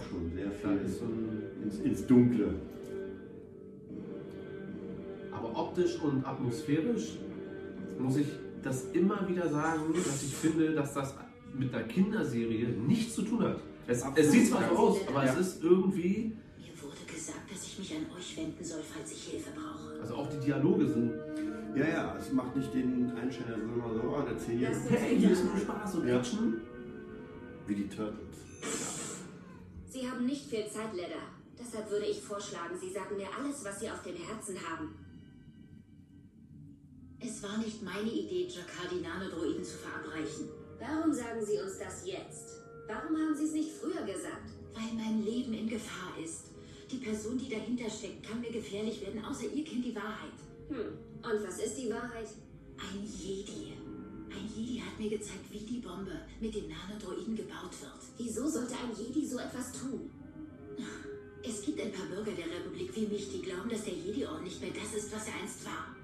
Auch schon sehr viel ins, ins Dunkle. Aber optisch und atmosphärisch muss ich das immer wieder sagen, dass ich finde, dass das mit der Kinderserie nichts zu tun hat. Es, es sieht zwar so aus, aber Ja. es ist irgendwie, Mir wurde gesagt, dass ich mich an euch wenden soll, falls ich Hilfe brauche. also auch die Dialoge sind, Ja, ja, es macht nicht den Einstein, der so immer so, oh, der zehn hey, hier ist nur Spaß und Ja. Action. Wie die Turtles. Sie haben nicht viel Zeit, Ledder. Deshalb würde ich vorschlagen, Sie sagen mir alles, was Sie auf dem Herzen haben. Es war nicht meine Idee, Jakar die Nanodroiden zu verabreichen. Warum sagen Sie uns das jetzt? Warum haben Sie es nicht früher gesagt? Weil mein Leben in Gefahr ist. Die Person, die dahinter steckt, kann mir gefährlich werden, außer ihr kennt die Wahrheit. Hm, und was ist die Wahrheit? Ein Jedi. Ein Jedi hat mir gezeigt, wie die Bombe mit den Nanodroiden gebaut wird. Wieso sollte ein Jedi so etwas tun? Es gibt ein paar Bürger der Republik wie mich, die glauben, dass der Jedi-Orden nicht mehr das ist, was er einst war.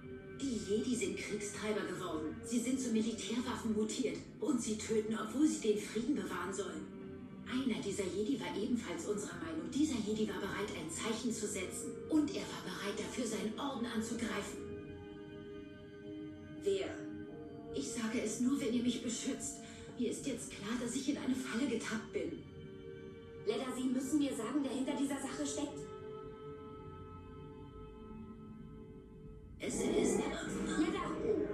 Die Jedi sind Kriegstreiber geworden. Sie sind zu Militärwaffen mutiert. Und sie töten, obwohl sie den Frieden bewahren sollen. Einer dieser Jedi war ebenfalls unserer Meinung. Dieser Jedi war bereit, ein Zeichen zu setzen. Und er war bereit, dafür seinen Orden anzugreifen. Wer? Ich sage es nur, wenn ihr mich beschützt. Mir ist jetzt klar, dass ich in eine Falle getappt bin. Ledda, Sie müssen mir sagen, wer hinter dieser Sache steckt. Es ist... Ledda!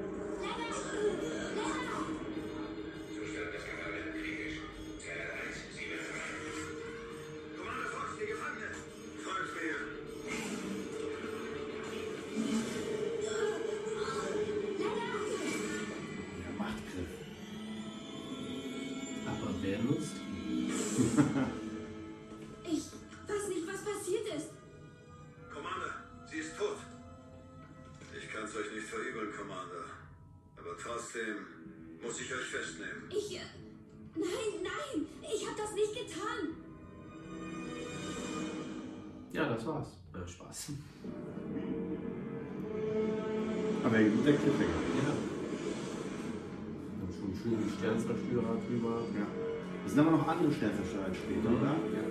Das war's. Äh, Spaß. Aber ein guter Cliffhanger. Ja. Und schon schön die Sternzerstörer drüber. Ja. Es sind aber noch andere Sternzerstörer später, Mhm. oder? Ja.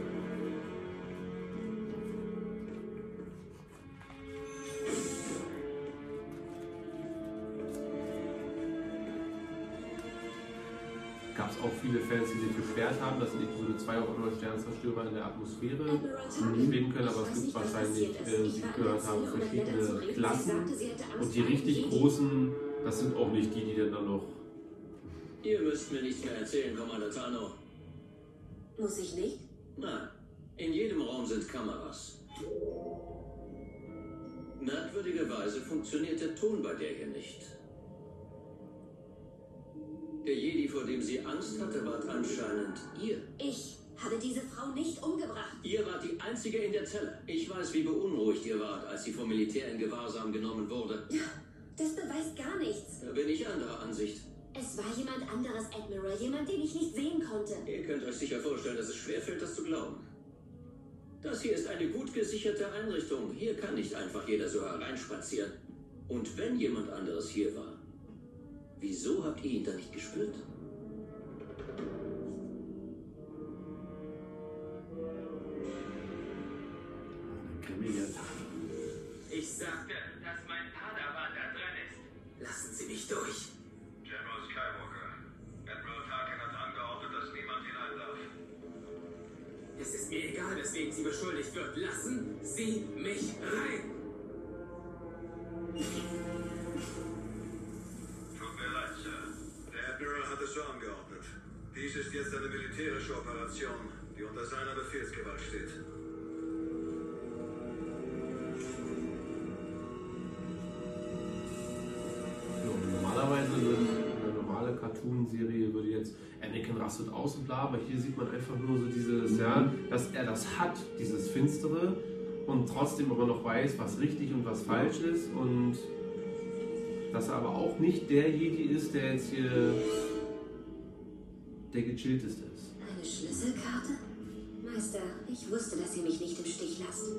Viele Fans, die sich beschwert haben, dass Episode 2 auf einmal Sternzerstörer in der Atmosphäre Tarkin. schweben können, aber es gibt wahrscheinlich, äh, sie in gehört haben, verschiedene Klassen. Und die richtig großen, das sind auch nicht die, die dann da noch. Ihr müsst mir nichts mehr erzählen, Commander Tano. Muss ich nicht? Nein, in jedem Raum sind Kameras. Merkwürdigerweise funktioniert der Ton bei der hier nicht. Vor dem sie Angst hatte, wart anscheinend ihr. Ich habe diese Frau nicht umgebracht. Ihr wart die Einzige in der Zelle. Ich weiß, wie beunruhigt ihr wart, als sie vom Militär in Gewahrsam genommen wurde. Das beweist gar nichts. Da bin ich anderer Ansicht. Es war jemand anderes, Admiral. Jemand, den ich nicht sehen konnte. Ihr könnt euch sicher vorstellen, dass es schwerfällt, das zu glauben. Das hier ist eine gut gesicherte Einrichtung. Hier kann nicht einfach jeder so hereinspazieren. Und wenn jemand anderes hier war, wieso habt ihr ihn dann nicht gespürt? Verbrechen beschuldigt wird. Lassen Sie mich rein! Tut mir leid, Sir. Der Admiral hat es so angeordnet. Dies ist jetzt eine militärische Operation, die unter seiner Befehlsgewalt steht. Normalerweise eine normale Cartoon-Serie würde Anakin rastet aus und bla, aber hier sieht man einfach nur so dieses, ja, dass er das hat, dieses Finstere und trotzdem aber noch weiß, was richtig und was falsch ist und dass er aber auch nicht der Jedi ist, der jetzt hier der gechillteste ist. Eine Schlüsselkarte? Meister, ich wusste, dass ihr mich nicht im Stich lasst.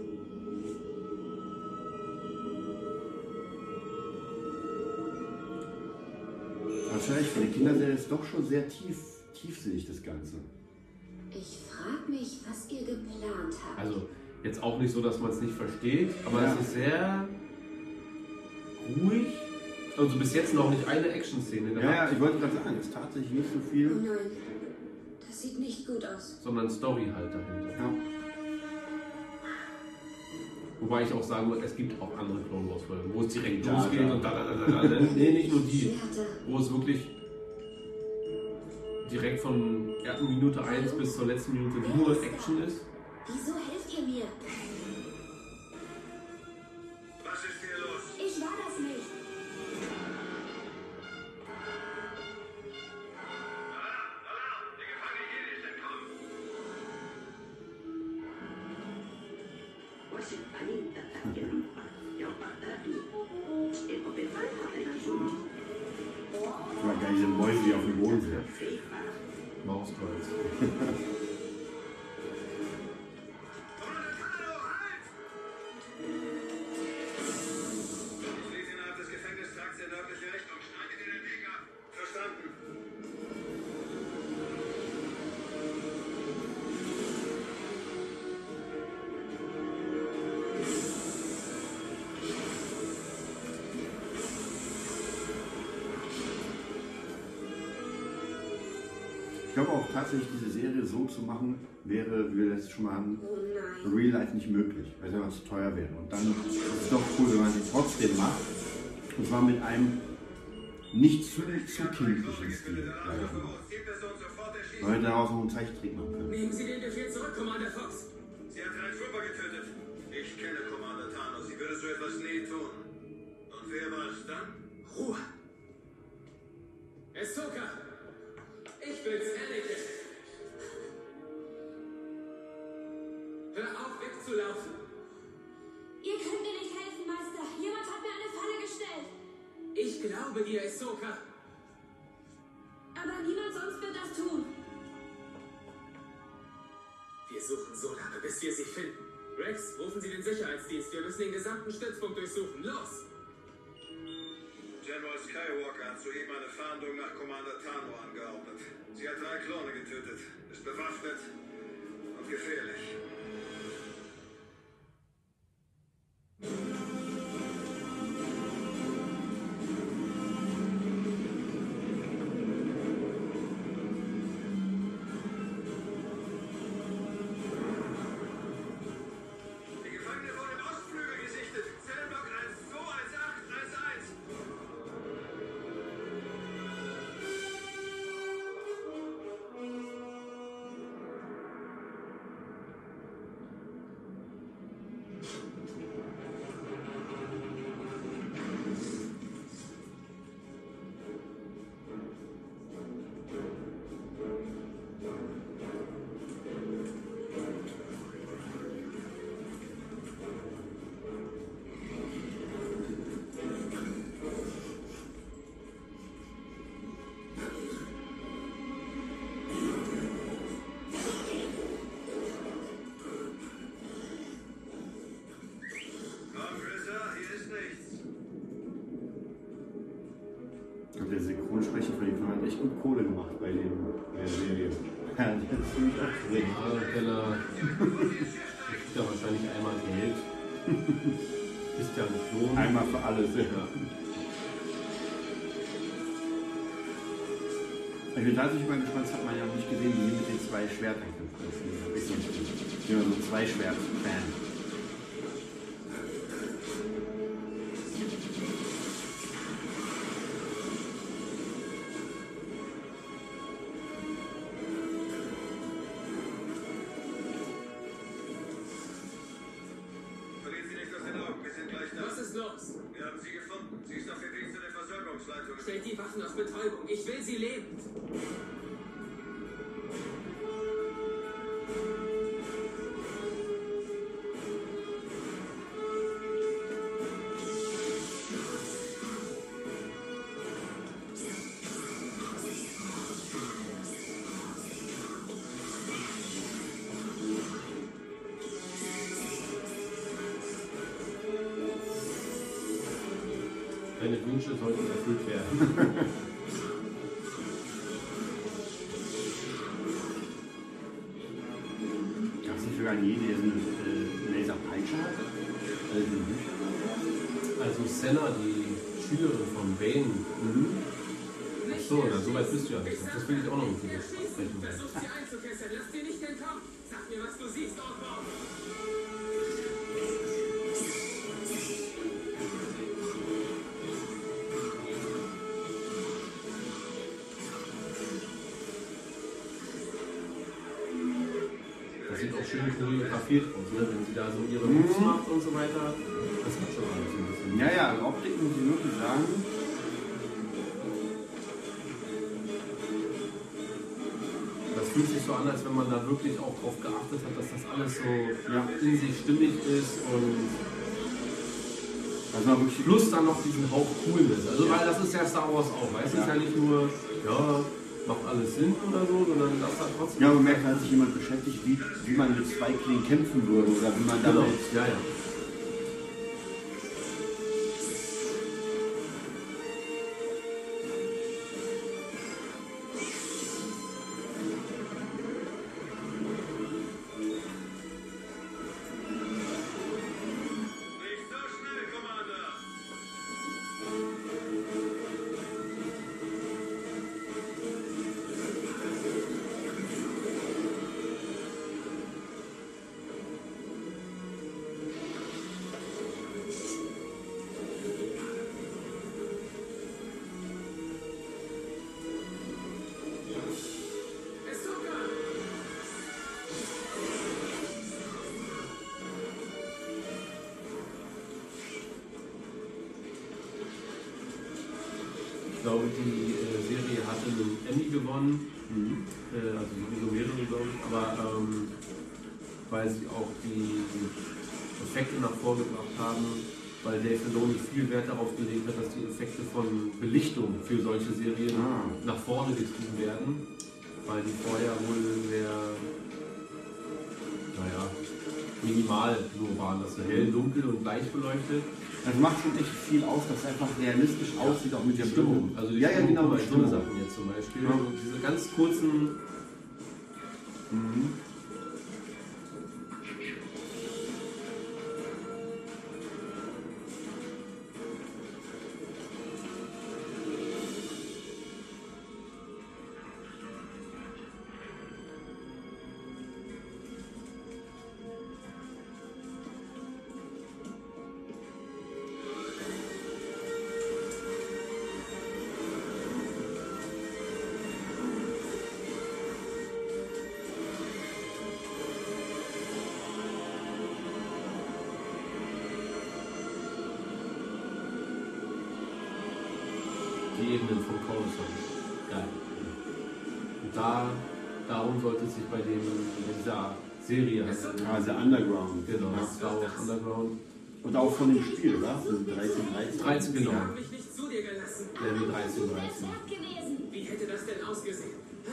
Wahrscheinlich für eine Kinderserie ist doch schon sehr tief, tiefsinnig das Ganze. Ich frag mich, was ihr geplant habt. Also jetzt auch nicht so, dass man es nicht versteht, aber Ja. es ist sehr ruhig. Also bis jetzt noch nicht eine Action-Szene Ja, gehabt, ja, ich wollte gerade sagen, es ist tatsächlich nicht so Oh viel. nein, das sieht nicht gut aus. sondern Story halt dahinter. Ja. Wobei ich auch sagen muss, es gibt auch andere Clone Wars Folgen, wo es direkt Ja, losgeht ja. und da, da, da, da, da. Nee, nicht nur die. Wo es wirklich direkt von ersten Minute 1 bis zur letzten Minute nur Action ist. Wieso helft ihr mir? So zu machen, wäre, wie wir das schon mal haben, Oh Real Life nicht möglich, weil es einfach zu teuer wäre. Und dann ist es doch cool, wenn man sie trotzdem macht. Und zwar mit einem nicht zu, zu kindlichen Stil. sag ich mal. Weil wir daraus noch einen Zeichentrick machen können. Nehmen Sie den Befehl zurück, Commander Fox. Sie hat einen Trooper getötet. Ich kenne Commander Thanos. Sie würde so etwas nie tun. Und wer war es dann? Ruhe. Ahsoka. Ich bin's, Anakin. Hör auf, wegzulaufen. Ihr könnt mir nicht helfen, Meister. Jemand hat mir eine Falle gestellt. Ich glaube dir, Ahsoka. Aber niemand sonst wird das tun. Wir suchen so lange, bis wir sie finden. Rex, rufen Sie den Sicherheitsdienst. Wir müssen den gesamten Stützpunkt durchsuchen. Los! General Skywalker hat soeben eine Fahndung nach Commander Tano angeordnet. Sie hat drei Klone getötet, ist bewaffnet und gefährlich. Die gut Kohle gemacht bei, dem, bei der Serie. Ja, der ist ziemlich. Ja, Keller kriegt ja wahrscheinlich einmal Geld. Ist ja ein Klon. Einmal für alles. Ja. Ja. Ich bin tatsächlich mal gespannt, das hat man ja noch nicht gesehen, wie die mit den zwei Schwertern. Das Spiel. Ich bin ja so ein Zweischwert-Fan. Wir Schön choreografiert aus, ne? wenn sie da so ihre Moves macht und so weiter. Das hat schon alles ein bisschen. Ja, ja, also Optik muss ich wirklich sagen. Das fühlt sich so an, als wenn man da wirklich auch drauf geachtet hat, dass das alles so ja, in sich stimmig ist und Also plus dann noch diesen Hauch Coolness. Also weil das ist ja Star Wars auch, weißt du? Es ist ja nicht nur, ja, alles Sinn oder so, sondern das hat trotzdem. Ja, man merkt, da hat sich jemand beschäftigt, wie, wie man mit zwei Klingen kämpfen würde oder wie man Genau, damit. ja, ja. Minimal nur waren, das so hell, dunkel und leicht beleuchtet. Das macht schon echt viel aus, dass es einfach realistisch aussieht, auch mit der Stimmung. Also die ja, ja, Stimmung, genau, bei so. Sachen jetzt zum Beispiel. Ja. So diese ganz kurzen. die da, darum sollte es sich bei dem, in dieser Serie handeln. Also Underground. Genau, Ja. Star Wars Underground. Und auch von dem Spiel, oder? So 13, 13. 13, Sie genau. haben mich nicht zu dir gelassen. Level 13, 13. gewesen. Wie hätte das denn ausgesehen? Hä?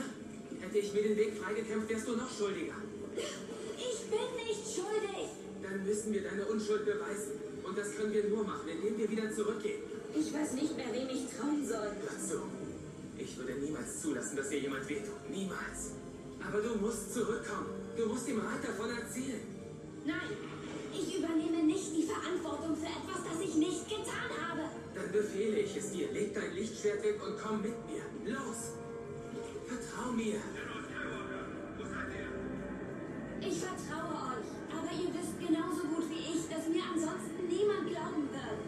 Hätte ich mir den Weg freigekämpft, wärst du noch schuldiger. Ich bin nicht schuldig. Dann müssen wir deine Unschuld beweisen. Und das können wir nur machen, indem wir wieder zurückgehen. Ich weiß nicht mehr, wem ich trauen soll. Hör zu. Ich würde niemals zulassen, dass dir jemand wehtut. Niemals. Aber du musst zurückkommen. Du musst dem Rat davon erzählen. Nein, ich übernehme nicht die Verantwortung für etwas, das ich nicht getan habe. Dann befehle ich es dir. Leg dein Lichtschwert weg und komm mit mir. Los. Vertrau mir. Ich vertraue euch, aber ihr wisst genauso gut wie ich, dass mir ansonsten niemand glauben wird.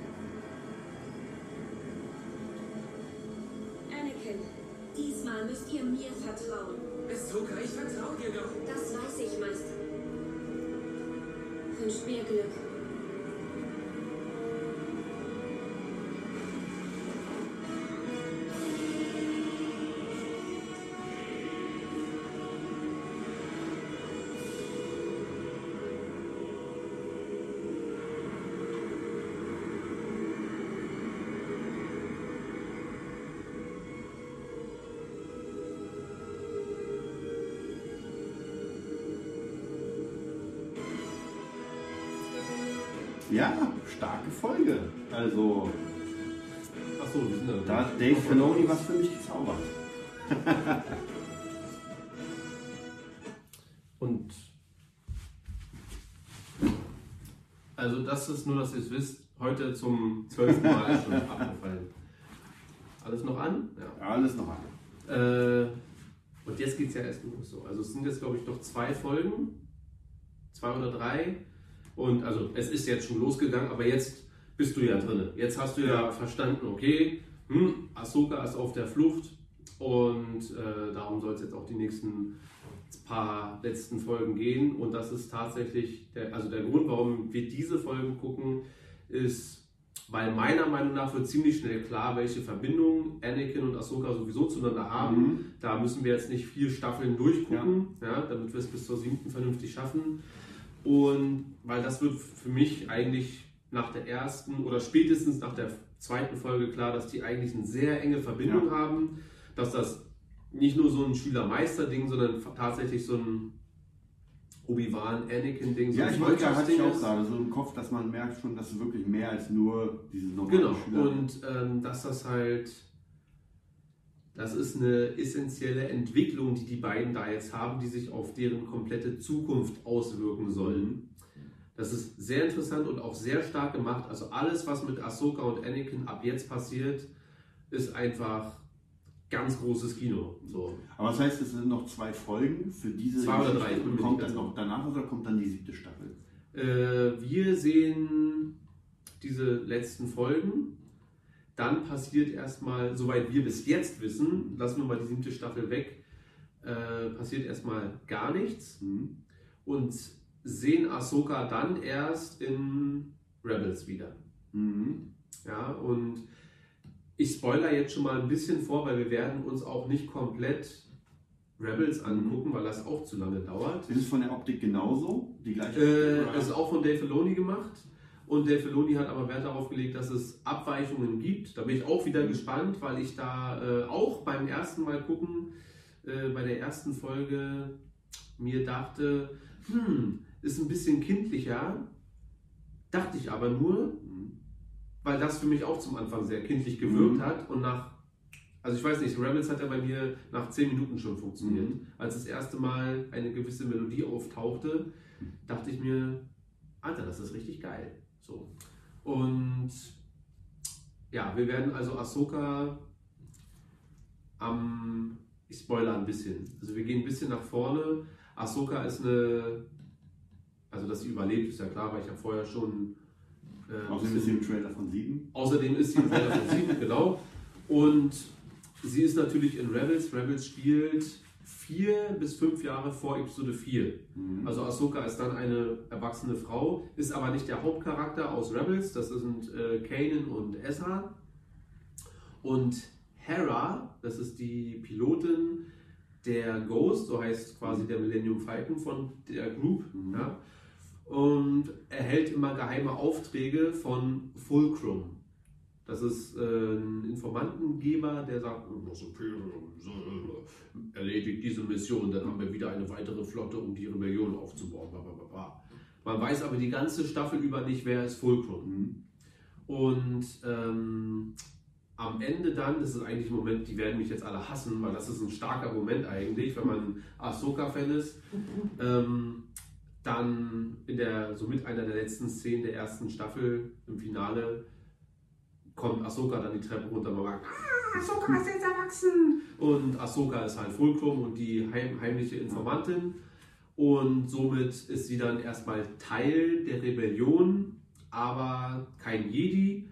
Diesmal müsst ihr mir vertrauen. Ahsoka, ich vertraue dir doch. Das weiß ich, Meister. Wünscht mir Glück. Ja, starke Folge. Also, Achso, wir sind da hat Dave Filoni was für mich gezaubert. Und also das ist nur, dass ihr es wisst, heute zum zwölften Mal schon abgefallen. Alles noch an? Ja. Alles noch an. Äh, und jetzt geht es ja erst los so. Also es sind jetzt, glaube ich, noch zwei Folgen. Zwei oder drei. Und also es ist jetzt schon losgegangen, aber jetzt bist du ja drin. Jetzt hast du ja, verstanden, okay, hm, Ahsoka ist auf der Flucht und äh, darum soll es jetzt auch die nächsten paar letzten Folgen gehen. Und das ist tatsächlich, der, also der Grund, warum wir diese Folgen gucken, ist, weil meiner Meinung nach wird ziemlich schnell klar, welche Verbindung Anakin und Ahsoka sowieso zueinander haben. Mhm. Da müssen wir jetzt nicht vier Staffeln durchgucken, ja. damit wir es bis zur siebten vernünftig schaffen. Und weil das wird für mich eigentlich nach der ersten oder spätestens nach der zweiten Folge klar, dass die eigentlich eine sehr enge Verbindung Ja. haben, dass das nicht nur so ein Schüler-Meister-Ding, sondern tatsächlich so ein Obi-Wan-Anakin-Ding. so Ja, ich wollte ja, hatte ich auch gerade so im Kopf, dass man merkt schon, dass es wirklich mehr als nur dieses normale Genau, Schüler und ähm, dass das halt, das ist eine essentielle Entwicklung, die die beiden da jetzt haben, die sich auf deren komplette Zukunft auswirken sollen. Das ist sehr interessant und auch sehr stark gemacht. Also alles, was mit Ahsoka und Anakin ab jetzt passiert, ist einfach ganz großes Kino. So. Aber das heißt, es sind noch zwei Folgen für diese Zwei oder drei, und kommt dann noch danach oder kommt dann die siebte Staffel? Äh, wir sehen diese letzten Folgen. Dann passiert erstmal, soweit wir bis jetzt wissen, lassen wir mal die siebte Staffel weg, äh, passiert erstmal gar nichts. Mhm. Und sehen Ahsoka dann erst in Rebels wieder. Mhm. Ja, und ich spoiler jetzt schon mal ein bisschen vor, weil wir werden uns auch nicht komplett Rebels angucken, weil das auch zu lange dauert. Ist es von der Optik genauso? Die gleiche Äh, es ist auch von Dave Filoni gemacht. Und Dave Filoni hat aber Wert darauf gelegt, dass es Abweichungen gibt. Da bin ich auch wieder gespannt, weil ich da äh, auch beim ersten Mal gucken, äh, bei der ersten Folge mir dachte, hm, ist ein bisschen kindlicher. Dachte ich aber nur, weil das für mich auch zum Anfang sehr kindlich gewirkt Mhm. hat und nach, also ich weiß nicht, Rebels hat ja bei mir nach 10 Minuten schon funktioniert. Mhm. Als das erste Mal eine gewisse Melodie auftauchte, dachte ich mir, Alter, das ist richtig geil. So. Und ja, wir werden also Ahsoka am, ich spoiler ein bisschen, also wir gehen ein bisschen nach vorne. Ahsoka ist eine, also dass sie überlebt, ist ja klar, weil ich habe vorher schon äh, Außerdem ist sie im Trailer von sieben. Außerdem ist sie im Trailer von 7, genau. Und sie ist natürlich in Rebels. Rebels spielt vier bis fünf Jahre vor Episode 4. Also Ahsoka ist dann eine erwachsene Frau, ist aber nicht der Hauptcharakter aus Rebels. Das sind äh, Kanan und Ezra. Und Hera, das ist die Pilotin der Ghost, so heißt quasi der Millennium Falcon von der Group. Ja, und erhält immer geheime Aufträge von Fulcrum. Das ist äh, ein Informantengeber, der sagt, äh, erledigt diese Mission, dann haben wir wieder eine weitere Flotte, um die Rebellion aufzubauen. Man weiß aber die ganze Staffel über nicht, wer ist Fulcrum. Und ähm, am Ende dann, das ist eigentlich ein Moment, die werden mich jetzt alle hassen, weil das ist ein starker Moment eigentlich, wenn man Ahsoka-Fan ist. Ähm, dann in der, somit einer der letzten Szenen der ersten Staffel im Finale kommt Ahsoka dann die Treppe runter und man sagt, ah, Ahsoka ist jetzt erwachsen. Und Ahsoka ist halt Fulcrum und die heim, heimliche Informantin. Und somit ist sie dann erstmal Teil der Rebellion, aber kein Jedi.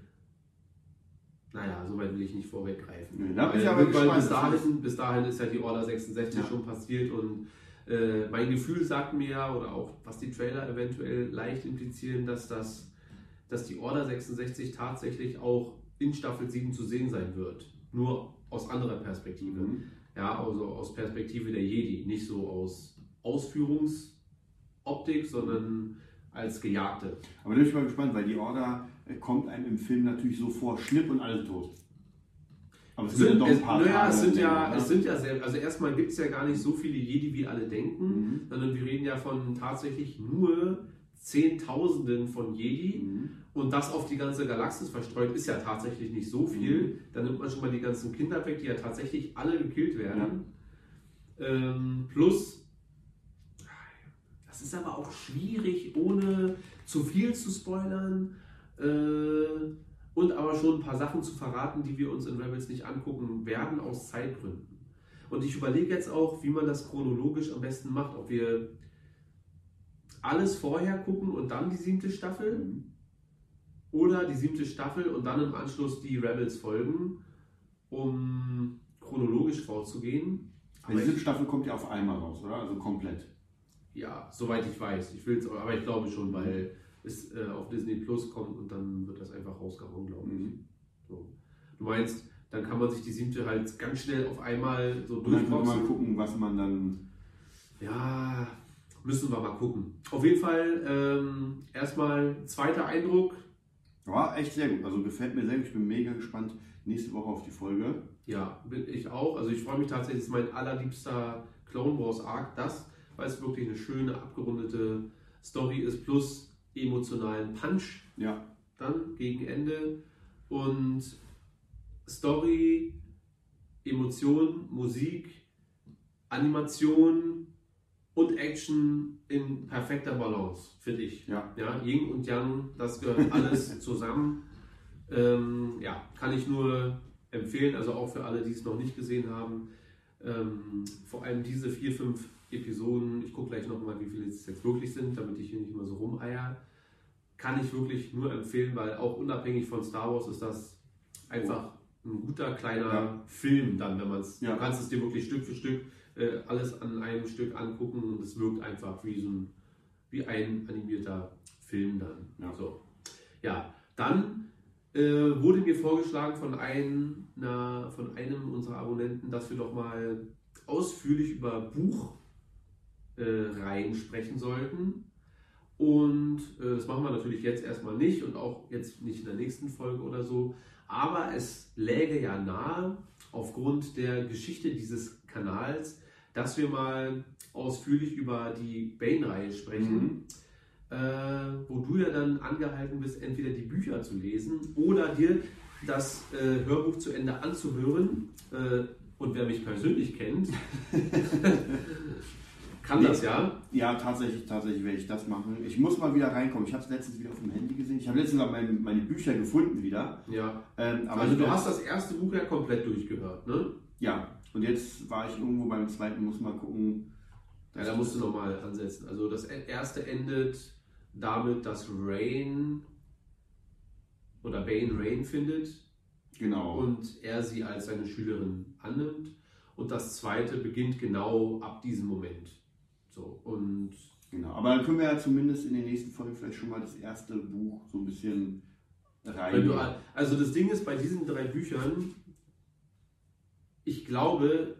Naja, soweit will ich nicht vorweggreifen. Nee, da bin ich Weil- aber weil gespannt. bis dahin, bis dahin ist ja die Order 66 Ja. schon passiert und äh, mein Gefühl sagt mir ja, oder auch was die Trailer eventuell leicht implizieren, dass, das, dass die Order 66 tatsächlich auch in Staffel 7 zu sehen sein wird. Nur aus anderer Perspektive. Mhm. Ja, also aus Perspektive der Jedi, nicht so aus Ausführungsoptik, sondern als Gejagte. Aber da bin ich mal gespannt, weil die Order äh, kommt einem im Film natürlich so vor, schnipp und alle tot. Aber es Es sind ja sind, doch ein paar naja, es sind ja, ne? es sind ja sehr, also erstmal gibt es ja gar nicht so viele Jedi, wie alle denken, Mhm. sondern wir reden ja von tatsächlich nur Zehntausenden von Jedi und das auf die ganze Galaxis verstreut, ist ja tatsächlich nicht so viel. Dann nimmt man schon mal die ganzen Kinder weg, die ja tatsächlich alle gekillt werden. Ähm, plus, das ist aber auch schwierig, ohne zu viel zu spoilern äh, und aber schon ein paar Sachen zu verraten, die wir uns in Rebels nicht angucken werden, aus Zeitgründen. Und ich überlege jetzt auch, wie man das chronologisch am besten macht, ob wir alles vorher gucken und dann die siebte Staffel oder die siebte Staffel und dann im Anschluss die Rebels folgen, um chronologisch vorzugehen. Die siebte Staffel kommt ja auf einmal raus, oder? Also komplett. Ja, soweit ich weiß. Ich will's, aber ich glaube schon, weil es äh, auf Disney Plus kommt und dann wird das einfach rausgehauen, glaube ich. So. Du meinst, dann kann man sich die siebte halt ganz schnell auf einmal so Und dann kann man durchboxen. gucken, was man dann. Ja, müssen wir mal gucken. Auf jeden Fall ähm, erstmal zweiter Eindruck. War echt sehr gut. Also gefällt mir sehr gut. Ich bin mega gespannt nächste Woche auf die Folge. Ja, bin ich auch. Also ich freue mich tatsächlich, es ist mein allerliebster Clone Wars Arc, das, weil es wirklich eine schöne, abgerundete Story ist, plus emotionalen Punch Ja. dann gegen Ende. Und Story, Emotion, Musik, Animation und Action in perfekter Balance, finde ich. Ja. Ja, Yin und Yang, das gehört alles zusammen. Ähm, ja, kann ich nur empfehlen, also auch für alle, die es noch nicht gesehen haben. Ähm, vor allem diese vier, fünf Episoden, ich gucke gleich nochmal, wie viele es jetzt wirklich sind, damit ich hier nicht immer so rumeier, kann ich wirklich nur empfehlen, weil auch unabhängig von Star Wars ist das einfach ein guter kleiner Ja. Film dann, wenn man es, Ja. du kannst es dir wirklich Stück für Stück äh, alles an einem Stück angucken und es wirkt einfach wie so ein, wie ein animierter Film dann. Ja. So. ja, dann äh, wurde mir vorgeschlagen von, ein, na, von einem unserer Abonnenten, dass wir doch mal ausführlich über Buchreihen äh, sprechen sollten. Und äh, das machen wir natürlich jetzt erstmal nicht und auch jetzt nicht in der nächsten Folge oder so. Aber es läge ja nahe, aufgrund der Geschichte dieses Kanals, dass wir mal ausführlich über die Bane-Reihe sprechen äh, wo du ja dann angehalten bist, entweder die Bücher zu lesen oder dir das äh, Hörbuch zu Ende anzuhören. Äh, und wer mich persönlich kennt, kann das ja. Ja, tatsächlich, tatsächlich werde ich das machen. Ich muss mal wieder reinkommen. Ich habe es letztens wieder auf dem Handy gesehen. Ich habe letztens auch meine, meine Bücher gefunden wieder. ja. Ähm, aber Also du hast das erste Buch ja komplett durchgehört, ne? Ja, und jetzt war ich irgendwo beim zweiten, muss mal gucken. Ja, da musst du nochmal ansetzen. Also das erste endet damit, dass Rain oder Bane Rain findet Genau. und er sie als seine Schülerin annimmt. Und das zweite beginnt genau ab diesem Moment. So, und Genau, aber dann können wir ja zumindest in den nächsten Folgen vielleicht schon mal das erste Buch so ein bisschen rein. also das Ding ist bei diesen drei Büchern, ich glaube,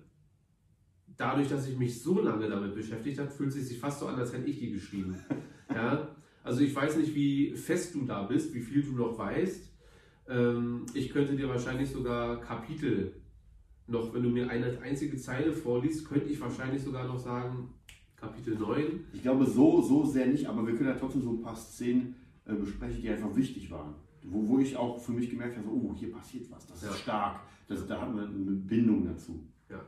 dadurch, dass ich mich so lange damit beschäftigt habe, fühlt es sich fast so an, als hätte ich die geschrieben. ja? Also ich weiß nicht, wie fest du da bist, wie viel du noch weißt. Ähm, ich könnte dir wahrscheinlich sogar Kapitel noch, wenn du mir eine einzige Zeile vorliest, könnte ich wahrscheinlich sogar noch sagen, Kapitel 9. ich glaube so, so sehr nicht, aber wir können ja trotzdem so ein paar Szenen äh, besprechen, die einfach wichtig waren. Wo, wo ich auch für mich gemerkt habe, oh, hier passiert was, das Ja. ist stark. Das, da hat man eine Bindung dazu. Ja.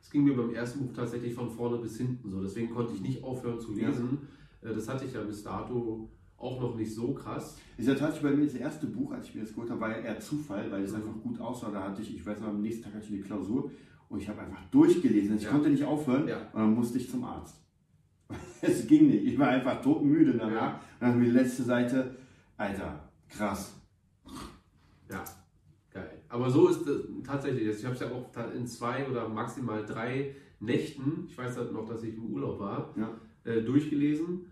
Es ging mir beim ersten Buch tatsächlich von vorne bis hinten so. Deswegen konnte ich nicht aufhören zu lesen. Äh, Das hatte ich ja bis dato auch noch nicht so krass. Ist ja tatsächlich bei mir das erste Buch, als ich mir das geholt habe, war ja eher Zufall, weil es einfach gut aussah. Da hatte ich, ich weiß noch, am nächsten Tag hatte ich eine Klausur und ich habe einfach durchgelesen. Ich Ja. konnte nicht aufhören Ja. und dann musste ich zum Arzt. es ging nicht. Ich war einfach todmüde danach. Ja. Und dann habe ich die letzte Seite, Alter, krass. Ja, geil. Aber so ist es tatsächlich. Ich habe es ja auch in zwei oder maximal drei Nächten, ich weiß halt noch, dass ich im Urlaub war, Ja. äh, durchgelesen.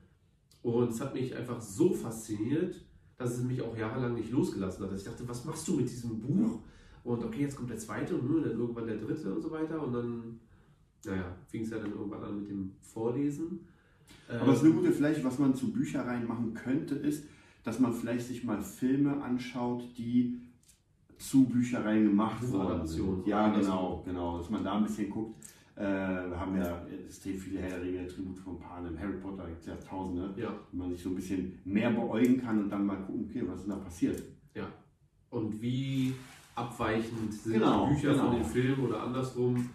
Und es hat mich einfach so fasziniert, dass es mich auch jahrelang nicht losgelassen hat. Dass ich dachte, was machst du mit diesem Buch? Und okay, jetzt kommt der zweite und dann irgendwann der dritte und so weiter. Und dann, naja, fing es ja dann irgendwann an mit dem Vorlesen. Aber es ist Ähm, eine gute Fläche, was man zu Büchereien machen könnte, ist, dass man vielleicht sich mal Filme anschaut, die zu Büchereien gemacht worden Buchadaptionen. sind. Ja, genau, genau. Dass man da ein bisschen guckt. Äh, wir haben ja extrem viele Herr der Tribut von Panem, Harry Potter, gibt es ja tausende, Ja. wo man sich so ein bisschen mehr beäugen kann und dann mal gucken, okay, was ist da passiert? Ja. Und wie abweichend sind Genau, die Bücher genau. von den Filmen oder andersrum?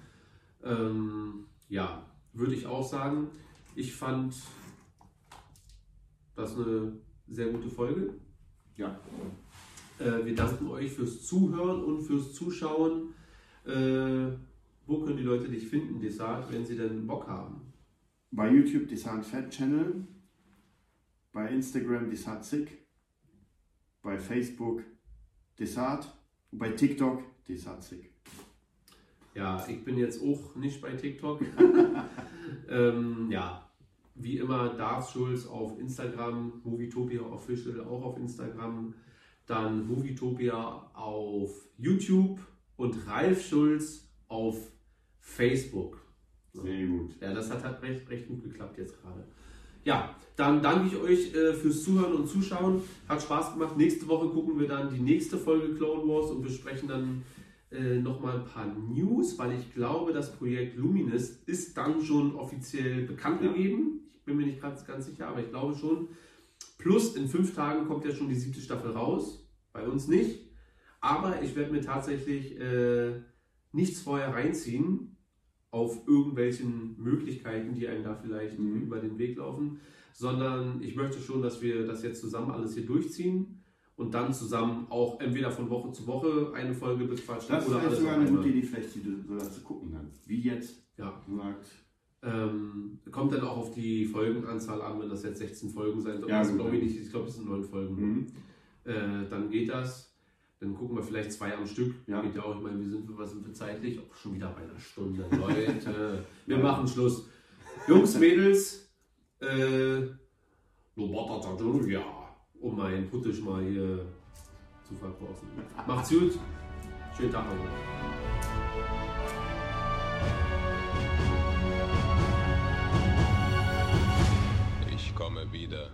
Ähm, ja, würde ich auch sagen. Ich fand das eine sehr gute Folge. Ja. Äh, wir danken euch fürs Zuhören und fürs Zuschauen. Äh, wo können die Leute dich finden, Desart, wenn sie denn Bock haben? Bei YouTube Desart Fat Channel, bei Instagram Desart Sick, bei Facebook Desart und bei TikTok Desart Sick. Ja, ich bin jetzt auch nicht bei TikTok. ähm, ja, wie immer Darth Schulz auf Instagram, Movietopia Official auch auf Instagram, dann Movietopia auf YouTube und Ralf Schulz auf Facebook. Sehr gut. Ja, das hat, hat recht, recht gut geklappt jetzt gerade. Ja, dann danke ich euch äh, fürs Zuhören und Zuschauen. Hat Spaß gemacht. Nächste Woche gucken wir dann die nächste Folge Clone Wars und besprechen dann äh, nochmal ein paar News, weil ich glaube, das Projekt Luminous ist dann schon offiziell bekannt Ja. gegeben. Bin mir nicht ganz, ganz sicher, aber ich glaube schon. Plus in fünf Tagen kommt ja schon die siebte Staffel raus. Bei uns nicht. Aber ich werde mir tatsächlich äh, nichts vorher reinziehen auf irgendwelchen Möglichkeiten, die einem da vielleicht Mhm. über den Weg laufen, sondern ich möchte schon, dass wir das jetzt zusammen alles hier durchziehen und dann zusammen auch entweder von Woche zu Woche eine Folge bequatschen Das ist oder vielleicht alles sogar eine gute Idee, vielleicht die, so das zu gucken dann. Wie jetzt Ja. sagt. Ähm, kommt dann auch auf die Folgenanzahl an, wenn das jetzt 16 Folgen sein sollen. Ja, das glaube ich nicht, ich glaube, es sind neun Folgen. Mhm. Äh, dann geht das. Dann gucken wir vielleicht zwei am Stück. Ja. Geht ja auch, ich meine, wir sind, was sind wir zeitlich? Auch schon wieder bei einer Stunde. Leute, wir machen Schluss. Jungs, Mädels, äh, ja, um meinen Puttisch mal hier zu verkaufen. Macht's gut. Schönen Tag noch. komme wieder.